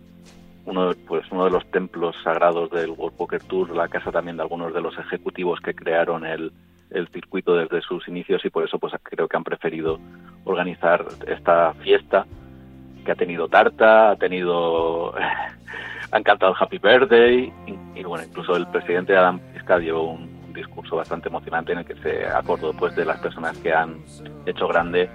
uno, pues uno de los templos sagrados del World Poker Tour, la casa también de algunos de los ejecutivos que crearon el, el circuito desde sus inicios y por eso pues creo que han preferido organizar esta fiesta que ha tenido tarta, ha tenido *laughs* han cantado Happy Birthday y, y, bueno, incluso el presidente Adam Pisca dio un, un discurso bastante emocionante en el que se acordó pues de las personas que han hecho grande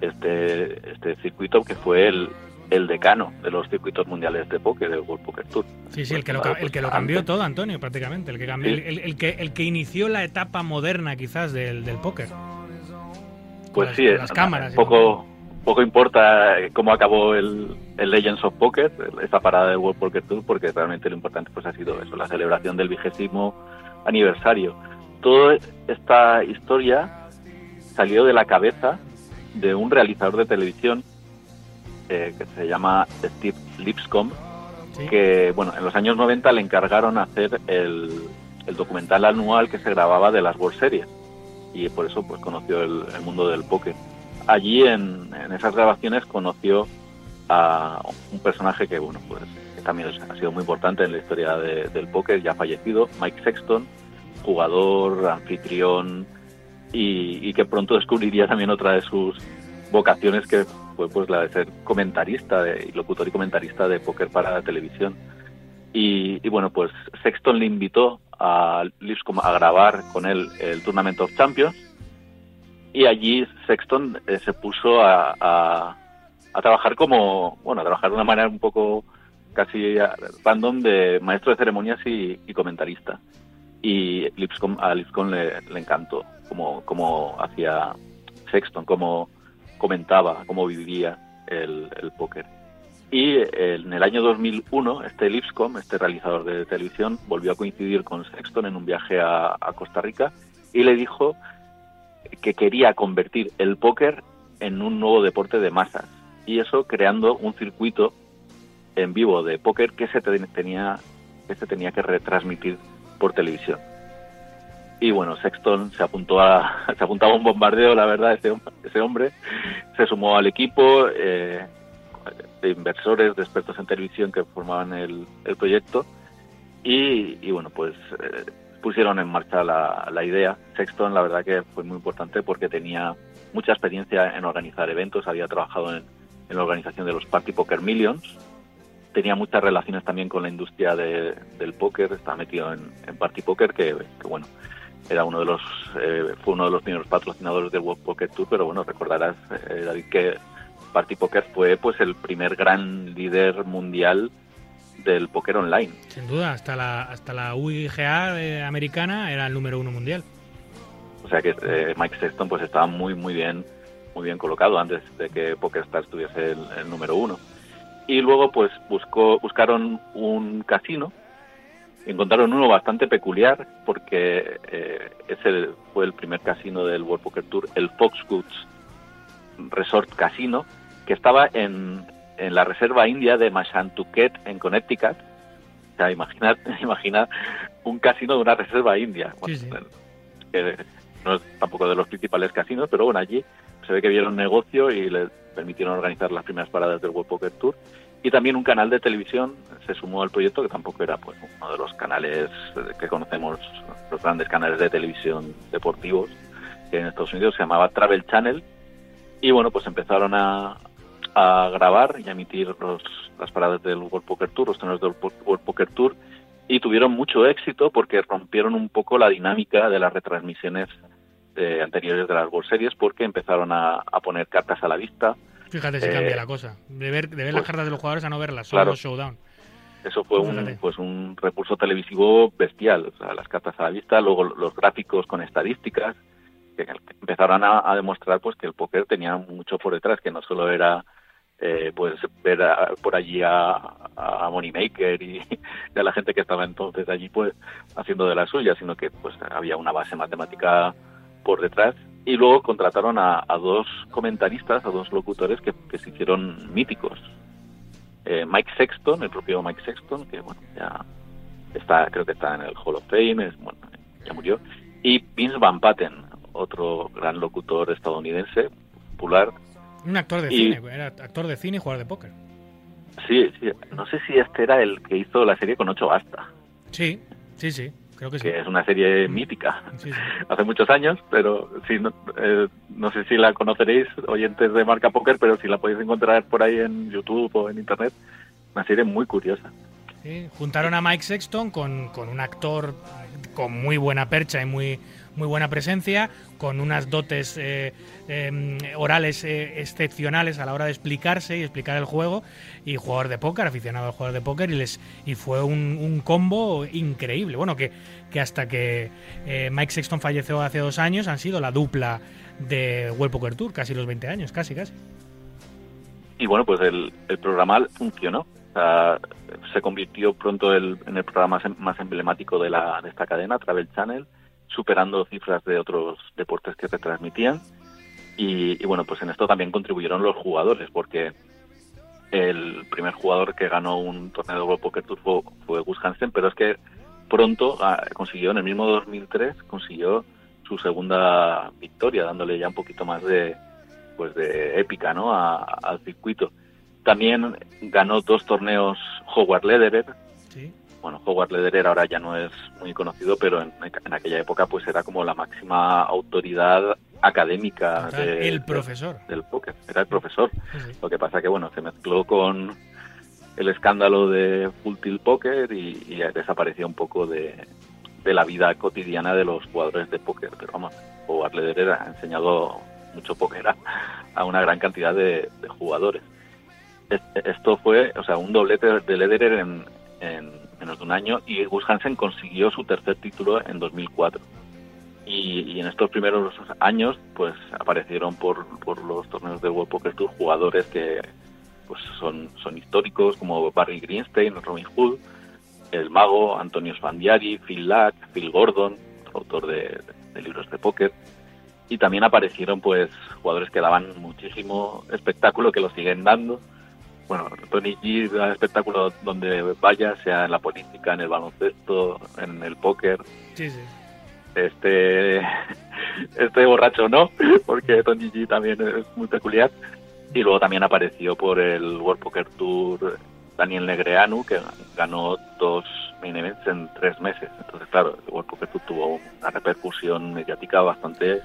este, este circuito que fue el, el decano de los circuitos mundiales de póker del World Poker Tour. Sí, sí, el que lo, el que lo cambió todo, Antonio, prácticamente. El que, cambió, Sí. el, el que, el que inició la etapa moderna, quizás, del, del póker. Pues las- sí, con eh, las cámaras y poco, poco importa eh, cómo acabó el, el Legends of Poker, esa parada del World Poker Tour, porque realmente lo importante pues ha sido eso, la celebración del vigésimo aniversario. Toda esta historia salió de la cabeza de un realizador de televisión eh, que se llama Steve Lipscomb, Sí. que bueno, en los años 90 le encargaron hacer el, el documental anual que se grababa de las World Series y por eso pues conoció el, el mundo del póker. Allí en, esas grabaciones conoció a un personaje que bueno pues también ha sido muy importante en la historia de- del póker, ya fallecido, Mike Sexton, jugador, anfitrión y, que pronto descubriría también otra de sus vocaciones que fue pues la de ser comentarista de, locutor y comentarista de póker para la televisión. Y, bueno, pues Sexton le invitó a a grabar con él el Tournament of Champions y allí Sexton eh, se puso a, a, trabajar como, bueno, trabajar de una manera un poco casi ah, random de maestro de ceremonias y, comentarista. Y Lipscomb, a Lipscomb le, encantó cómo, cómo hacía Sexton, cómo comentaba, cómo vivía el, el póker. Y en el año 2001, este Lipscomb, este realizador de televisión, volvió a coincidir con Sexton en un viaje a, a Costa Rica y le dijo que quería convertir el póker en un nuevo deporte de masas. Y eso creando un circuito en vivo de póker que se te- tenía, que se tenía que retransmitir por televisión. Y bueno, Sexton se apuntó a, *laughs* se apuntaba un bombardeo, la verdad, ese, ese hombre. Se sumó al equipo eh, de inversores, de expertos en televisión que formaban el, el proyecto. Y, y bueno, pues eh, pusieron en marcha la, idea. Sexton, la verdad que fue muy importante porque tenía mucha experiencia en organizar eventos, había trabajado en, en la organización de los Party Poker Millions, tenía muchas relaciones también con la industria de- del póker, estaba metido en, Party Poker, que, que, bueno, era uno de los, eh, fue uno de los primeros patrocinadores del World Poker Tour, pero bueno, recordarás, eh, David, que Party Poker fue pues el primer gran líder mundial del póker online. Sin duda, hasta la, hasta la UIGA eh, americana era el número uno mundial. O sea que eh, Mike Sexton pues estaba muy muy bien muy bien colocado antes de que PokerStars tuviese el, el número uno. Y luego pues buscó buscaron un casino encontraron uno bastante peculiar porque eh, ese fue el primer casino del World Poker Tour, el Foxwoods Resort Casino, que estaba en, en la reserva india de Mashantucket en Connecticut. O sea, imaginar, *laughs* imaginar un casino de una reserva india. Sí, sí. que no es tampoco de los principales casinos, pero bueno, allí se ve que vieron negocio y les permitieron organizar las primeras paradas del World Poker Tour. Y también un canal de televisión se sumó al proyecto, que tampoco era pues uno de los canales que conocemos, los grandes canales de televisión deportivos que en Estados Unidos, se llamaba Travel Channel. Y bueno, pues empezaron a, a grabar y a emitir los, las paradas del World Poker Tour, los torneos del World Poker Tour, y tuvieron mucho éxito porque rompieron un poco la dinámica de las retransmisiones eh, anteriores de las World Series, porque empezaron a, a poner cartas a la vista. Fíjate si Eh, cambia la cosa. De ver, de ver las pues, cartas de los jugadores a no verlas, solo claro. los showdown. Eso fue Fíjate. un, pues un recurso televisivo bestial, o sea, las cartas a la vista, luego los gráficos con estadísticas, que empezaron a, a demostrar pues que el póker tenía mucho por detrás, que no solo era eh, pues ver a- por allí a, a Moneymaker *laughs* y, a la gente que estaba entonces allí pues haciendo de la suya, sino que pues había una base matemática por detrás y luego contrataron a, a dos comentaristas, a dos locutores que, que se hicieron míticos. Eh, Mike Sexton, el propio Mike Sexton, que bueno, ya está, creo que está en el Hall of Fame, es, bueno, ya murió, y Vince Van Patten, otro gran locutor estadounidense, popular. Un actor de Y- cine, era actor de cine y jugador de póker. Sí, sí, no sé si este era el que hizo la serie con ocho basta, Sí, sí, sí, creo que sí. que es una serie mítica. Sí, sí. hace muchos años, pero sí, no, eh, no sé si la conoceréis, oyentes de Marca Póker, pero si la podéis encontrar por ahí en YouTube o en Internet, una serie muy curiosa. Sí, Juntaron a Mike Sexton con, con un actor con muy buena percha y muy, muy buena presencia, con unas dotes eh, eh, orales eh, excepcionales a la hora de explicarse y explicar el juego, y jugador de póker, aficionado al jugador de póker, y, les, y fue un, un combo increíble. Bueno, que, que hasta que eh, Mike Sexton falleció hace dos años han sido la dupla de World Poker Tour, casi los 20 años, casi, casi. Y bueno, pues el, el programa funcionó. Se convirtió pronto el- en el programa em- más emblemático de, la, de esta cadena, Travel Channel, superando cifras de otros deportes que retransmitían. Y, y bueno, pues en esto también contribuyeron los jugadores, porque el primer jugador que ganó un torneo de World Poker Tour fue, fue Gus Hansen, pero es que pronto ah, consiguió, en el mismo 2003, consiguió su segunda victoria, dándole ya un poquito más de, pues de épica ¿no? A- al circuito. También ganó dos torneos Howard Lederer. Bueno, Howard Lederer ahora ya no es muy conocido, pero en, en aquella época pues era como la máxima autoridad académica de- el de- profesor. del póker. Era el profesor. Sí. Lo que pasa que bueno, se mezcló con el escándalo de Full Tilt Poker y, y desapareció un poco de, de la vida cotidiana de los jugadores de póker. Pero vamos, Howard Lederer ha enseñado mucho póker a, a una gran cantidad de, de jugadores. Es- Esto fue, o sea, un doblete de Lederer en, en menos de un año y Gus Hansen consiguió su tercer título en 2004. Y, en estos primeros años, pues aparecieron por, por los torneos del World Poker Tour jugadores que pues son, son históricos como Barry Greenstein, Robin Hood, el mago Antonio Spandiari, Phil Lack, Phil Gordon, autor de, de libros de póker. Y también aparecieron pues jugadores que daban muchísimo espectáculo, que lo siguen dando. Bueno, Tony G da espectáculo donde vaya, sea en la política, en el baloncesto, en el póker Sí, sí. este *laughs* este borracho no, *laughs* porque Tony G también es muy peculiar. Y luego también apareció por el World Poker Tour Daniel Negreanu, que ganó dos main events en tres meses. Entonces, claro, el World Poker Tour tuvo una repercusión mediática bastante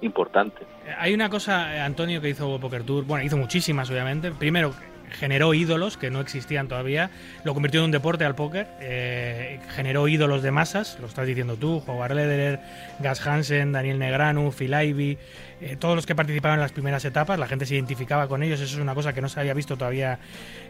importante. Hay una cosa, eh, Antonio, que hizo World Poker Tour, bueno, hizo muchísimas, obviamente. Primero, generó ídolos que no existían todavía, lo convirtió en un deporte al póker, eh, generó ídolos de masas, lo estás diciendo tú, Howard Lederer, Gas Hansen, Daniel Negranu, Phil Ivey, eh, todos los que participaban en las primeras etapas, la gente se identificaba con ellos, eso es una cosa que no se había visto todavía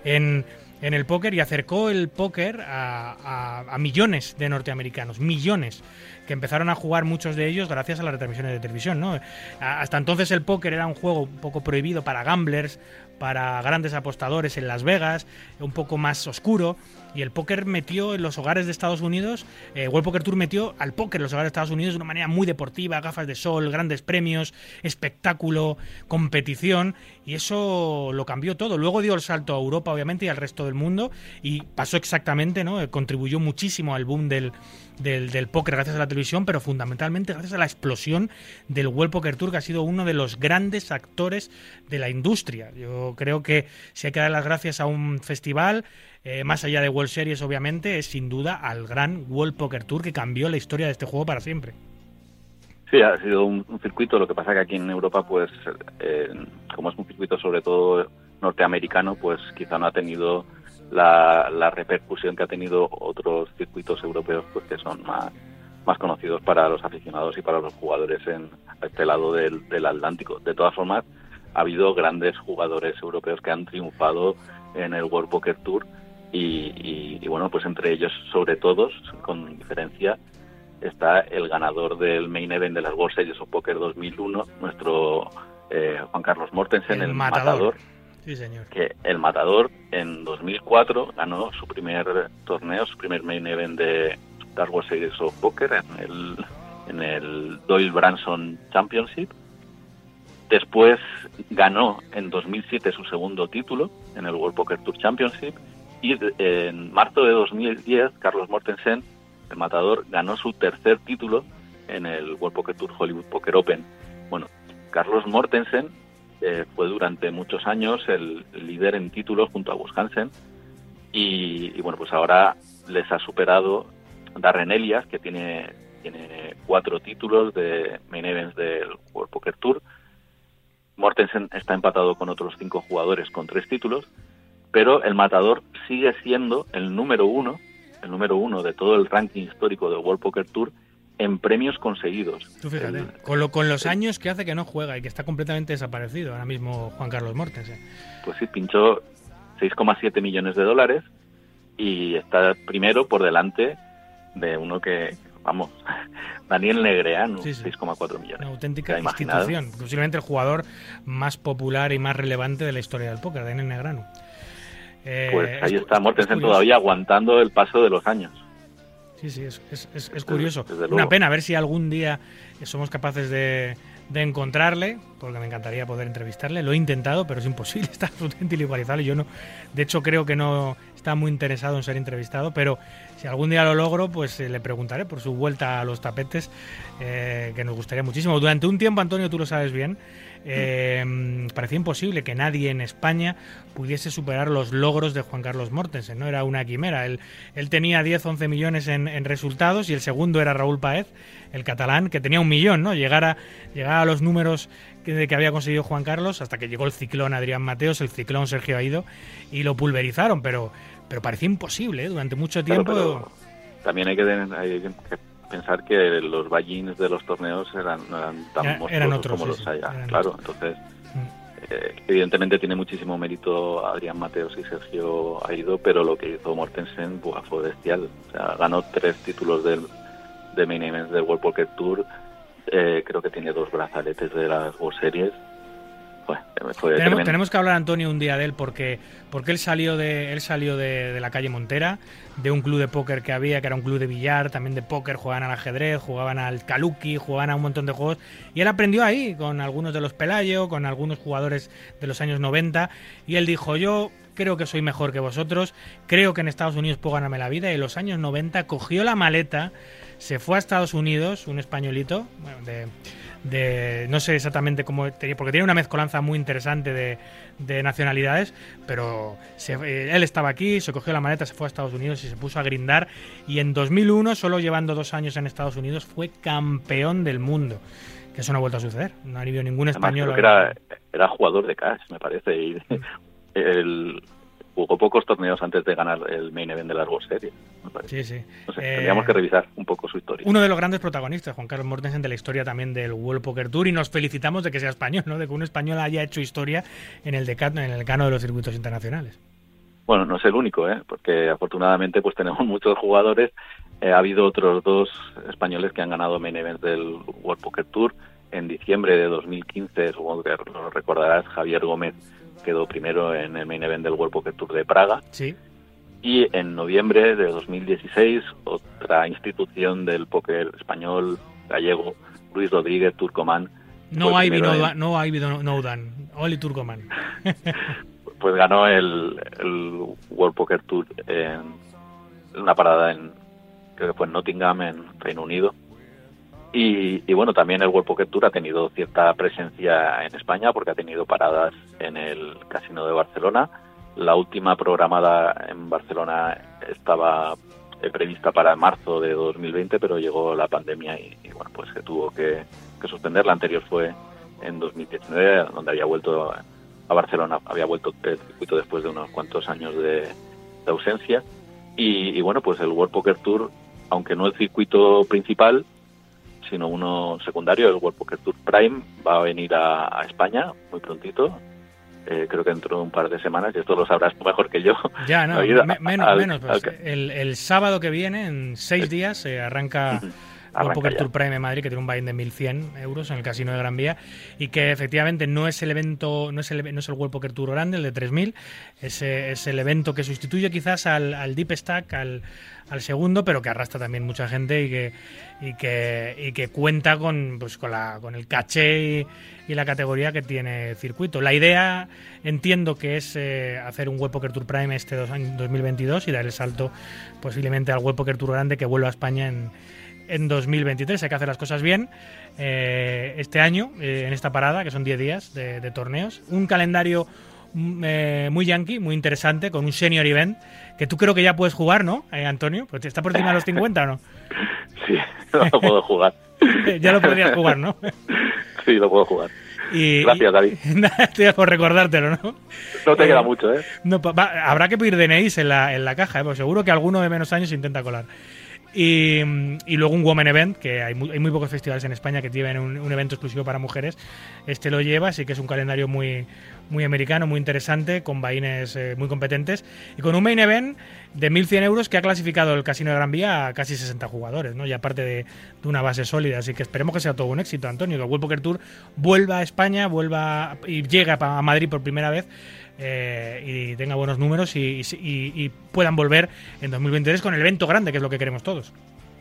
en, en el póker y acercó el póker a, a- millones de norteamericanos, millones que empezaron a jugar muchos de ellos gracias a las retransmisiones de televisión. ¿no? Hasta entonces el póker era un juego un poco prohibido para gamblers, para grandes apostadores en Las Vegas, un poco más oscuro. Y el póker metió en los hogares de Estados Unidos, eh, World Poker Tour metió al póker en los hogares de Estados Unidos de una manera muy deportiva, gafas de sol, grandes premios, espectáculo, competición, y eso lo cambió todo. Luego dio el salto a Europa, obviamente, y al resto del mundo, y pasó exactamente, ¿no? Contribuyó muchísimo al boom del, del, del póker gracias a la televisión, pero fundamentalmente gracias a la explosión del World Poker Tour, que ha sido uno de los grandes actores de la industria. Yo creo que si hay que dar las gracias a un festival, eh, más allá de World Series, obviamente, es sin duda al gran World Poker Tour que cambió la historia de este juego para siempre. Sí, ha sido un, circuito, lo que pasa que aquí en Europa, pues, eh, como es un circuito sobre todo norteamericano, pues quizá no ha tenido la, repercusión que ha tenido otros circuitos europeos, pues que son más, más conocidos para los aficionados y para los jugadores en este lado del, del Atlántico. De todas formas, ha habido grandes jugadores europeos que han triunfado en el World Poker Tour y, y- y, bueno, pues entre ellos, sobre todos, con diferencia, está el ganador del main event de las World Series of Poker 2001, nuestro eh, Juan Carlos Mortensen, el, matador. Sí, señor. que el matador en 2004 ganó su primer torneo, su primer main event de las World Series of Poker en el, en el Doyle Branson Championship. Después ganó en 2007 su segundo título en el World Poker Tour Championship y de- en marzo de 2010 Carlos Mortensen, el matador, ganó su tercer título en el World Poker Tour Hollywood Poker Open. Bueno, Carlos Mortensen eh, fue durante muchos años el líder en títulos junto a Gus Hansen y, y, bueno, pues ahora les ha superado Darren Elias, que tiene, tiene cuatro títulos de main events del World Poker Tour. Mortensen está empatado con otros cinco jugadores con tres títulos, pero el matador sigue siendo el número uno, el número uno de todo el ranking histórico del World Poker Tour en premios conseguidos. Tú fíjate, El- con, lo, con los años que hace que no juega y que está completamente desaparecido ahora mismo Juan Carlos Mortensen. pues sí, pinchó 6,7 millones de dólares y está primero por delante de uno que, vamos, *laughs* Daniel Negreanu, Sí, sí. 6,4 millones. Una auténtica institución. Posiblemente el jugador más popular y más relevante de la historia del póker, Daniel Negrano. Eh, Pues ahí es- está es Mortensen curioso. todavía aguantando el paso de los años. Sí, sí, es, es- es- es curioso. desde Una luego. pena a ver si algún día somos capaces de, de encontrarle, porque me encantaría poder entrevistarle. Lo he intentado, pero es imposible, *laughs* está absolutamente inigualizable. Yo no, de hecho, creo que no está muy interesado en ser entrevistado, pero si algún día lo logro, pues eh, le preguntaré por su vuelta a los tapetes, eh, que nos gustaría muchísimo. Durante un tiempo, Antonio, tú lo sabes bien, eh, parecía imposible que nadie en España pudiese superar los logros de Juan Carlos Mortensen, ¿no? Era una quimera. Él, él tenía 10, 11 millones en, en resultados y el segundo era Raúl Paez, el catalán, que tenía un millón, ¿no? Llegar a, llegar a los números que, que había conseguido Juan Carlos hasta que llegó el ciclón Adrián Mateos, el ciclón Sergio Aido y lo pulverizaron, pero, pero parecía imposible ¿eh? durante mucho tiempo. pero también hay que, tener- hay que pensar que los buy-ins de los torneos eran, no eran tan Era- monstruosos eran otros, como sí, los hay. eran Claro, otros. entonces Mm. eh, evidentemente tiene muchísimo mérito Adrián Mateos y Sergio Aido, pero lo que hizo Mortensen buah, fue bestial. O sea, ganó tres títulos del, de main events del World Poker Tour. eh, creo que tiene dos brazaletes de las World Series. Bueno, fue Tenemos, tenemos que hablar, Antonio, un día de él porque, porque él salió, de, él salió de, de la calle Montera, de un club de póker que había, que era un club de billar, también de póker, jugaban al ajedrez, jugaban al kaluki, jugaban a un montón de juegos. Y él aprendió ahí, con algunos de los Pelayo, con algunos jugadores de los años 90. Y él dijo, yo creo que soy mejor que vosotros, creo que en Estados Unidos puedo ganarme la vida. Y en los años 90 cogió la maleta, se fue a Estados Unidos, un españolito, bueno, de de no sé exactamente cómo tenía, porque tenía una mezcolanza muy interesante de, de nacionalidades, pero se- eh, él estaba aquí, se cogió la maleta, se fue a Estados Unidos y se puso a grindar y en 2001, solo llevando dos años en Estados Unidos, fue campeón del mundo. Que eso no ha vuelto a suceder. No ha habido ningún Además, español. creo que era, era jugador de cash, me parece. Y *laughs* el, jugó pocos torneos antes de ganar el main event de las World Series. me parece. Sí, sí. No sé, Eh, tendríamos que revisar un poco su historia. Uno de los grandes protagonistas, Juan Carlos Mortensen, de la historia también del World Poker Tour y nos felicitamos de que sea español, ¿no? De que un español haya hecho historia en el decano, en el decano de los circuitos internacionales. Bueno, no es el único, ¿eh? porque afortunadamente pues tenemos *laughs* muchos jugadores. Eh, ha habido otros dos españoles que han ganado main events del World Poker Tour. En diciembre de 2015, supongo que lo recordarás, Javier Gómez quedó primero en el main event del World Poker Tour de Praga. Sí. Y en noviembre de 2016, otra institución del póker español, gallego, Luis Rodríguez Turcomán, No hay Vino, en- no Noudan, Oli Turcoman. *laughs* pues ganó el, el World Poker Tour en una parada en creo que fue en Nottingham en Reino Unido y, y bueno también el World Poker Tour ha tenido cierta presencia en España porque ha tenido paradas en el Casino de Barcelona la última programada en Barcelona estaba eh, prevista para marzo de 2020 pero llegó la pandemia y, bueno pues se tuvo que, que suspender la anterior fue en 2019 donde había vuelto a Barcelona. Había vuelto el circuito después de unos cuantos años de, de ausencia. Y, y bueno, pues el World Poker Tour, aunque no el circuito principal, sino uno secundario, el World Poker Tour Prime, va a venir a, a España muy prontito. Eh, creo que dentro de un par de semanas, y esto lo sabrás mejor que yo. Ya, no, *laughs* me- menos, al- menos. pues, al- el, el sábado que viene, en seis días, se arranca Arranca Poker ya. Tour Prime en Madrid, que tiene un buy-in de 1.100 euros en el Casino de Gran Vía, y que efectivamente no es el evento, no es el, no es el World Poker Tour grande, el de 3.000, es, es el evento que sustituye quizás al, al Deep Stack, al, al segundo, pero que arrastra también mucha gente y que, y que, y que cuenta con, pues, con, la, con el caché y, y la categoría que tiene el circuito. La idea, entiendo que es eh, hacer un World Poker Tour Prime este dos año- 2022 y dar el salto posiblemente al World Poker Tour grande que vuelva a España en, en 2023. Hay que hacer las cosas bien eh, este año, eh, en esta parada, que son 10 días de, de torneos. Un calendario mm, eh, muy yankee, muy interesante, con un senior event, que tú creo que ya puedes jugar, ¿no, eh, Antonio? Pues ¿Está por encima de los 50 o no? *laughs* Sí, no lo puedo jugar. *laughs* ya lo podrías jugar, ¿no? *laughs* Sí, lo puedo jugar. Y, Gracias, David. Estoy por recordártelo, ¿no? No te Eh, queda mucho, ¿eh? No, va- habrá que pedir DNIs en la, en la caja, ¿eh? Porque seguro que alguno de menos años intenta colar. Y, y luego un Women Event, que hay muy, hay muy pocos festivales en España que tienen un, un evento exclusivo para mujeres. Este lo lleva, así que es un calendario muy, muy americano, muy interesante, con vaines eh, muy competentes. Y con un main event de 1.100 euros que ha clasificado el Casino de Gran Vía a casi 60 jugadores, ¿no? Y aparte de, de una base sólida. Así que esperemos que sea todo un éxito, Antonio, que el World Poker Tour vuelva a España, vuelva y llegue a Madrid por primera vez eh, y tenga buenos números y, y- y puedan volver en 2023 con el evento grande, que es lo que queremos todos.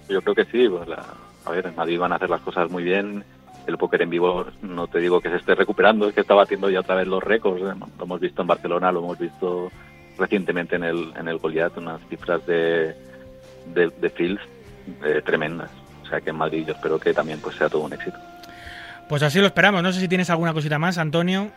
Yo creo que sí. pues la- a ver, en Madrid van a hacer las cosas muy bien. El póker en vivo, no te digo que se esté recuperando, es que está batiendo ya otra vez los récords. ¿eh? Lo hemos visto en Barcelona, lo hemos visto recientemente en el, en el Goliath, unas cifras de, de, de fields eh, tremendas. O sea que en Madrid yo espero que también pues sea todo un éxito. Pues así lo esperamos. No sé si tienes alguna cosita más, Antonio.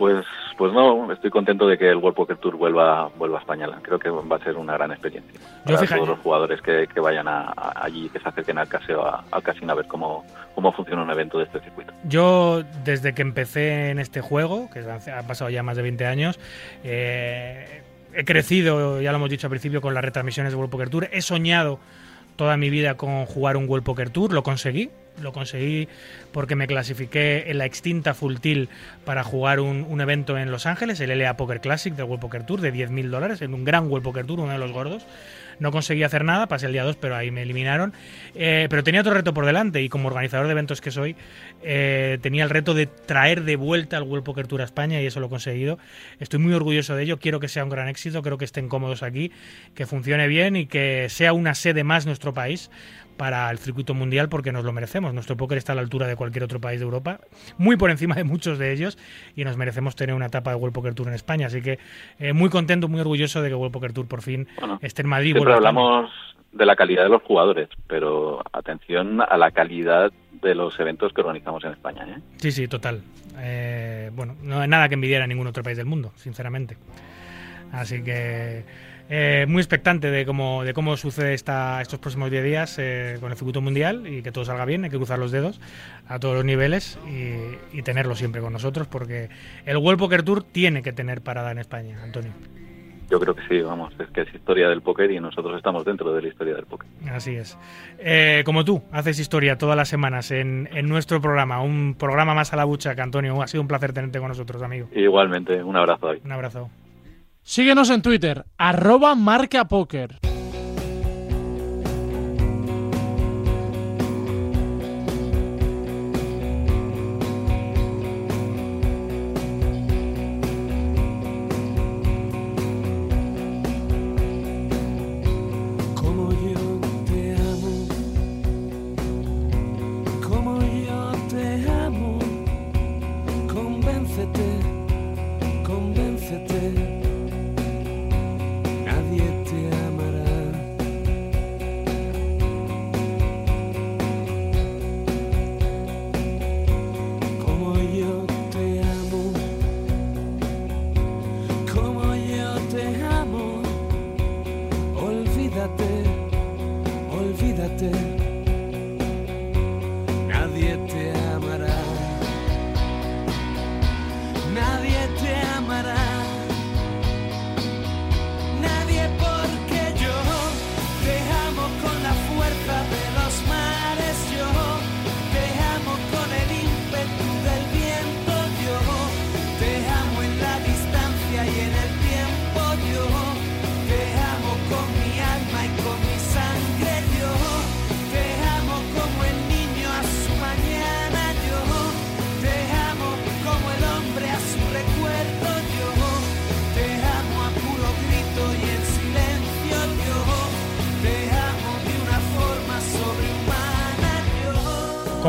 Pues, pues no, estoy contento de que el World Poker Tour vuelva, vuelva a España. Creo que va a ser una gran experiencia Yo, para todos los jugadores que, que vayan a, a- allí, que se acerquen al caseo, a- al casino a ver cómo, cómo funciona un evento de este circuito. Yo, desde que empecé en este juego, que han pasado ya más de 20 años, eh, he crecido, ya lo hemos dicho al principio, con las retransmisiones de World Poker Tour. He soñado toda mi vida con jugar un World Poker Tour, lo conseguí. Lo conseguí porque me clasifiqué en la extinta Full Tilt para jugar un, un evento en Los Ángeles, el LA Poker Classic del World Poker Tour de 10.000 dólares, en un gran World Poker Tour, uno de los gordos. No conseguí hacer nada, pasé el día 2, pero ahí me eliminaron. Eh, pero tenía otro reto por delante y como organizador de eventos que soy, eh, tenía el reto de traer de vuelta al World Poker Tour a España y eso lo he conseguido. Estoy muy orgulloso de ello, quiero que sea un gran éxito, creo que estén cómodos aquí, que funcione bien y que sea una sede más nuestro país para el circuito mundial porque nos lo merecemos. Nuestro póker está a la altura de cualquier otro país de Europa, muy por encima de muchos de ellos y nos merecemos tener una etapa de World Poker Tour en España. Así que eh, muy contento, muy orgulloso de que World Poker Tour por fin esté en Madrid. Siempre hablamos de la calidad de los jugadores, pero atención a la calidad de los eventos que organizamos en España. ¿eh? Sí, sí, total. Eh, bueno, no hay nada que envidiar a ningún otro país del mundo, sinceramente. Así que Eh, muy expectante de cómo, de cómo sucede esta, estos próximos 10 días eh, con el circuito mundial y que todo salga bien, hay que cruzar los dedos a todos los niveles y, y tenerlo siempre con nosotros porque el World Poker Tour tiene que tener parada en España, Antonio. Yo creo que sí, vamos, es que es historia del póker y nosotros estamos dentro de la historia del póker. Así es. Eh, como tú, haces historia todas las semanas en, en nuestro programa, un programa más a la buchaca, Antonio. Ha sido un placer tenerte con nosotros, amigo. Igualmente, un abrazo David. Un abrazo. Síguenos en Twitter, arroba marca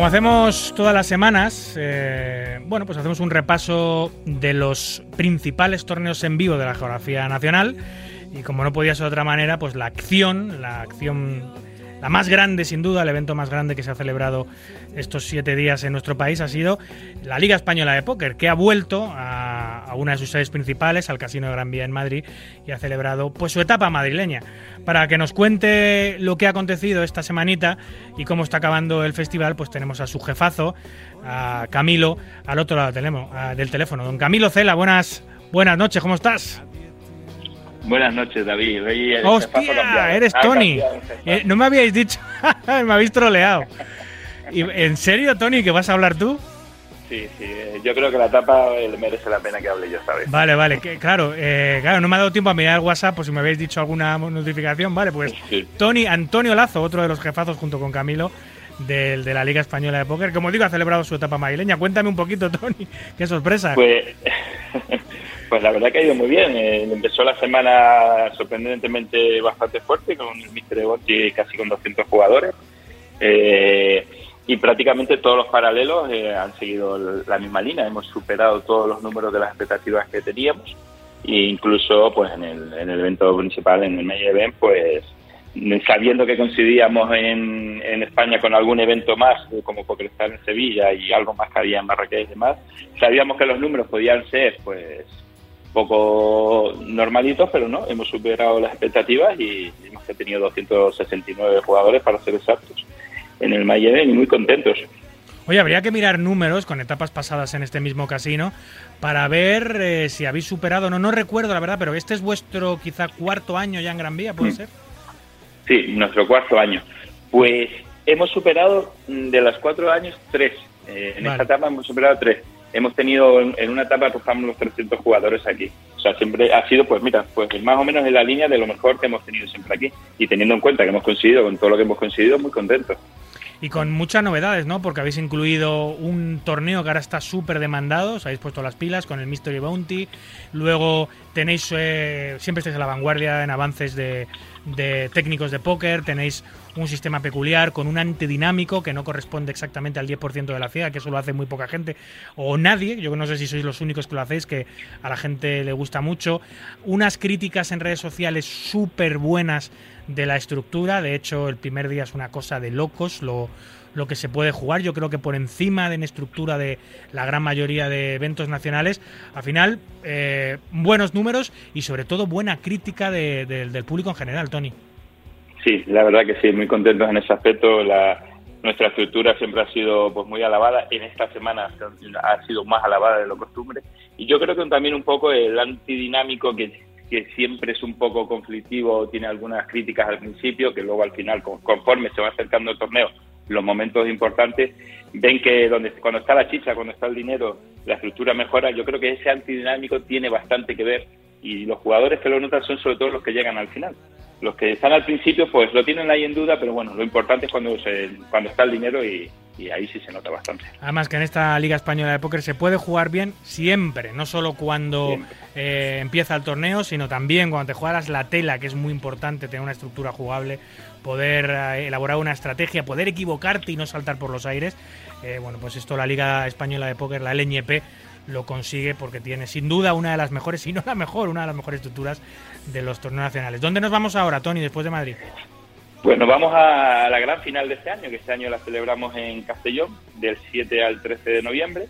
Como hacemos todas las semanas, eh, bueno, pues hacemos un repaso de los principales torneos en vivo de la geografía nacional. Y como no podía ser de otra manera, pues la acción, la acción, la más grande sin duda, el evento más grande que se ha celebrado estos siete días en nuestro país ha sido la Liga Española de Póker, que ha vuelto a, a una de sus sedes principales, al Casino de Gran Vía en Madrid, y ha celebrado pues su etapa madrileña. Para que nos cuente lo que ha acontecido esta semanita y cómo está acabando el festival, pues tenemos a su jefazo, a Camilo, al otro lado del teléfono. a- del teléfono. Don Camilo Cela, buenas, buenas noches, ¿cómo estás? Buenas noches, David. Hoy el ¡Hostia! Eres Ha Tony. Eh, no me habíais dicho. *laughs* me habéis troleado. ¿En serio, Tony, que vas a hablar tú? Sí, sí. eh, Yo creo que la etapa eh, merece la pena que hable yo esta vez. Vale, vale, que, claro, eh, claro, no me ha dado tiempo a mirar el WhatsApp por si me habéis dicho alguna notificación, vale, pues Sí. Tony, Antonio Lazo, otro de los jefazos junto con Camilo del, de la Liga Española de Póker, como digo, ha celebrado su etapa madrileña. Cuéntame un poquito, Tony, *laughs* qué sorpresa. Pues, *laughs* pues la verdad que ha ido muy bien. Eh, empezó la semana sorprendentemente bastante fuerte con el Mister Botti casi con 200 jugadores. Eh, y prácticamente todos los paralelos eh, han seguido la misma línea. Hemos superado todos los números de las expectativas que teníamos. E incluso pues en el, en el evento principal, en el Main Event, pues sabiendo que coincidíamos en, en España con algún evento más, eh, como PokerStar en Sevilla y algo más que había en Marrakech y demás, sabíamos que los números podían ser pues poco normalitos, pero no, hemos superado las expectativas y hemos tenido 269 jugadores para ser exactos en el May Event y muy contentos. Oye, habría que mirar números con etapas pasadas en este mismo casino para ver eh, si habéis superado, no, no recuerdo la verdad, pero este es vuestro quizá cuarto año ya en Gran Vía, ¿puede Mm. ser? Sí, nuestro cuarto año. Pues hemos superado mm, de los cuatro años tres. Eh, en Vale. esta etapa hemos superado tres. Hemos tenido en, en una etapa rozamos los 300 jugadores aquí. O sea, siempre ha sido, pues mira, pues más o menos en la línea de lo mejor que hemos tenido siempre aquí. Y teniendo en cuenta que hemos conseguido, con todo lo que hemos conseguido, muy contentos. Y con muchas novedades, ¿no? Porque habéis incluido un torneo que ahora está súper demandado, os habéis puesto las pilas con el Mystery Bounty, luego tenéis, eh, siempre estáis a la vanguardia en avances de, de técnicos de póker, tenéis un sistema peculiar con un antedinámico que no corresponde exactamente al 10% de la ciega, que eso lo hace muy poca gente o nadie, yo no sé si sois los únicos que lo hacéis, que a la gente le gusta mucho, unas críticas en redes sociales súper buenas de la estructura, de hecho el primer día es una cosa de locos, lo, lo que se puede jugar. Yo creo que por encima de en estructura de la gran mayoría de eventos nacionales, al final, eh, buenos números y sobre todo buena crítica de- de- del público en general, Tony. Sí, la verdad que sí, muy contentos en ese aspecto. La, nuestra estructura siempre ha sido pues muy alabada. En esta semana ha sido más alabada de lo costumbre. Y yo creo que también un poco el antidinámico que, que siempre es un poco conflictivo, tiene algunas críticas al principio, que luego al final, con- conforme se va acercando el torneo, los momentos importantes, ven que donde cuando está la chicha, cuando está el dinero, la estructura mejora. Yo creo que ese antidinámico tiene bastante que ver y los jugadores que lo notan son sobre todo los que llegan al final. Los que están al principio, pues lo tienen ahí en duda, pero bueno, lo importante es cuando se, cuando está el dinero y, y ahí sí se nota bastante. Además que en esta Liga Española de Póker se puede jugar bien siempre, no solo cuando eh, empieza el torneo, sino también cuando te juegas la tela, que es muy importante tener una estructura jugable, poder eh, elaborar una estrategia, poder equivocarte y no saltar por los aires. Eh, bueno, pues esto la Liga Española de Póker, la LNP, lo consigue porque tiene sin duda una de las mejores, *laughs* si no la mejor, una de las mejores estructuras de los torneos nacionales. ¿Dónde nos vamos ahora, Tony, después de Madrid? Bueno, vamos a la gran final de este año, que este año la celebramos en Castellón, del 7 al 13 de noviembre.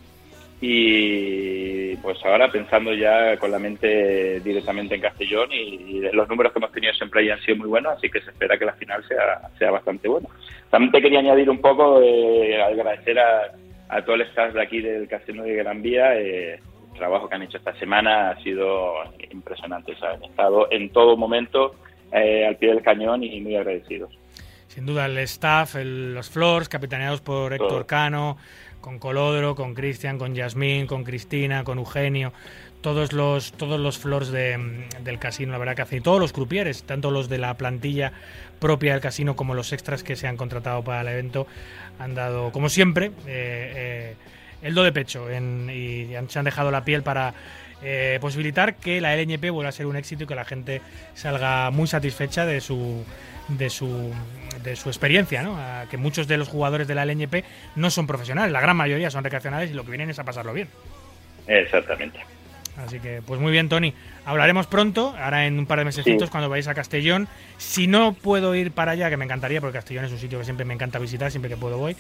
Y pues ahora pensando ya con la mente directamente en Castellón y, y los números que hemos tenido siempre ahí han sido muy buenos, así que se espera que la final sea, sea bastante buena. También te quería añadir un poco, eh, agradecer a, a todo el staff de aquí del Casino de Gran Vía. eh, el trabajo que han hecho esta semana ha sido impresionante. sea, han estado en todo momento eh, al pie del cañón y muy agradecidos. Sin duda el staff, el- los floors, capitaneados por Héctor Todo. Cano, con Colodro, con Cristian, con Yasmín, con Cristina, con Eugenio, todos los todos los floors de, del casino, la verdad que hacen, y todos los crupieres, tanto los de la plantilla propia del casino como los extras que se han contratado para el evento, han dado, como siempre, eh, eh, el do de pecho y han- se han dejado la piel para eh, posibilitar que la LNP vuelva a ser un éxito y que la gente salga muy satisfecha de su de su de su experiencia, ¿no? A que muchos de los jugadores de la LNP no son profesionales, la gran mayoría son recreacionales y lo que vienen es a pasarlo bien. Exactamente. Así que, pues muy bien, Tony. Hablaremos pronto, ahora en un par de meses Sí. cuando vayáis a Castellón. Si no puedo ir para allá, que me encantaría, porque Castellón es un sitio que siempre me encanta visitar, siempre que puedo voy,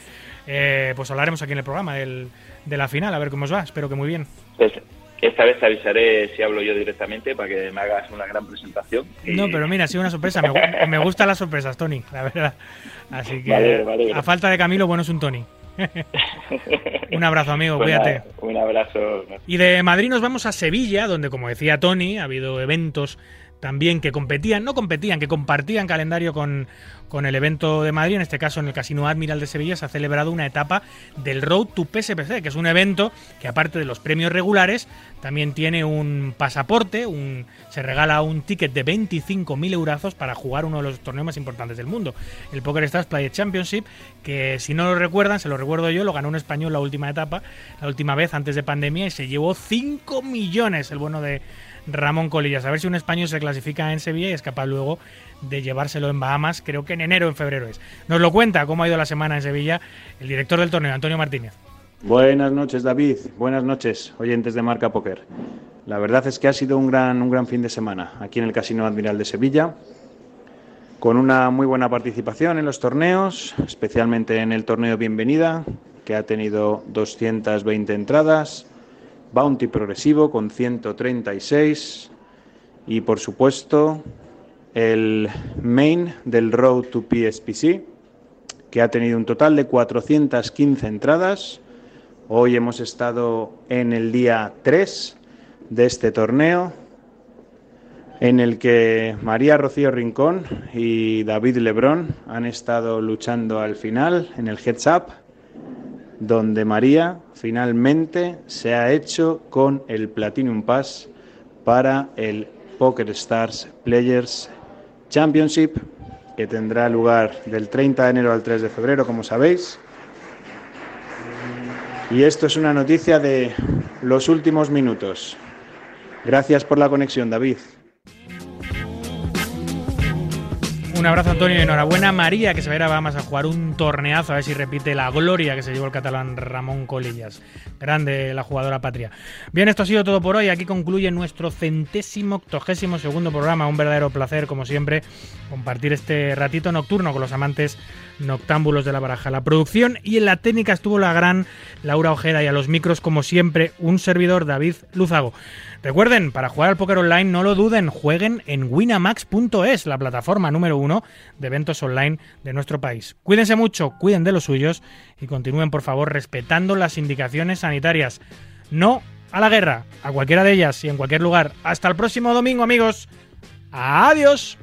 eh, pues hablaremos aquí en el programa del- de la final, a ver cómo os va. Espero que muy bien. Pues, esta vez te avisaré si hablo yo directamente para que me hagas una gran presentación. Y- No, pero mira, ha sido una sorpresa. Me, me gustan las sorpresas, Tony, la verdad. Así que, Vale, vale. a falta de Camilo, bueno es un Tony. *laughs* un abrazo, amigo, Pues cuídate. nada, un abrazo. Y de Madrid nos vamos a Sevilla, donde, como decía Tony, ha habido eventos también que competían, no competían, que compartían calendario con, con el evento de Madrid. En este caso, en el Casino Admiral de Sevilla se ha celebrado una etapa del Road to PSPC, que es un evento que, aparte de los premios regulares, también tiene un pasaporte, un, se regala un ticket de 25.000 eurazos para jugar uno de los torneos más importantes del mundo, el Poker Stars Play Championship, que si no lo recuerdan, se lo recuerdo yo, lo ganó un español la última etapa, la última vez antes de pandemia, y se llevó 5 millones el bueno de Ramón Colillas. A ver si un español se clasifica en Sevilla y es capaz luego de llevárselo en Bahamas, creo que en enero o en febrero es. Nos lo cuenta cómo ha ido la semana en Sevilla el director del torneo, Antonio Martínez. Buenas noches, David. Buenas noches, oyentes de Marca Poker. La verdad es que ha sido un gran, un gran fin de semana aquí en el Casino Admiral de Sevilla, con una muy buena participación en los torneos, especialmente en el torneo Bienvenida, que ha tenido 220 entradas, Bounty progresivo con 136 y, por supuesto, el main del Road to PSPC, que ha tenido un total de 415 entradas. Hoy hemos estado en el día 3 de este torneo, en el que María Rocío Rincón y David Lebrón han estado luchando al final en el Heads Up, donde María finalmente se ha hecho con el Platinum Pass para el Poker Stars Players Championship, que tendrá lugar del 30 de enero al 3 de febrero, como sabéis. Y esto es una noticia de los últimos minutos. Gracias por la conexión, David. Un abrazo, Antonio, y enhorabuena, María, que se va a a a jugar un torneazo, a ver si repite la gloria que se llevó el catalán Ramón Colillas. Grande la jugadora patria. Bien, esto ha sido todo por hoy. Aquí concluye nuestro centésimo, octogésimo segundo programa. Un verdadero placer, como siempre, compartir este ratito nocturno con los amantes noctámbulos de la baraja. La producción y en la técnica estuvo la gran Laura Ojeda y a los micros, como siempre, un servidor, David Luzago. Recuerden, para jugar al póker online no lo duden, jueguen en winamax.es, la plataforma número uno de eventos online de nuestro país. Cuídense mucho, cuiden de los suyos y continúen por favor respetando las indicaciones sanitarias. No a la guerra, a cualquiera de ellas y en cualquier lugar. Hasta el próximo domingo amigos. Adiós.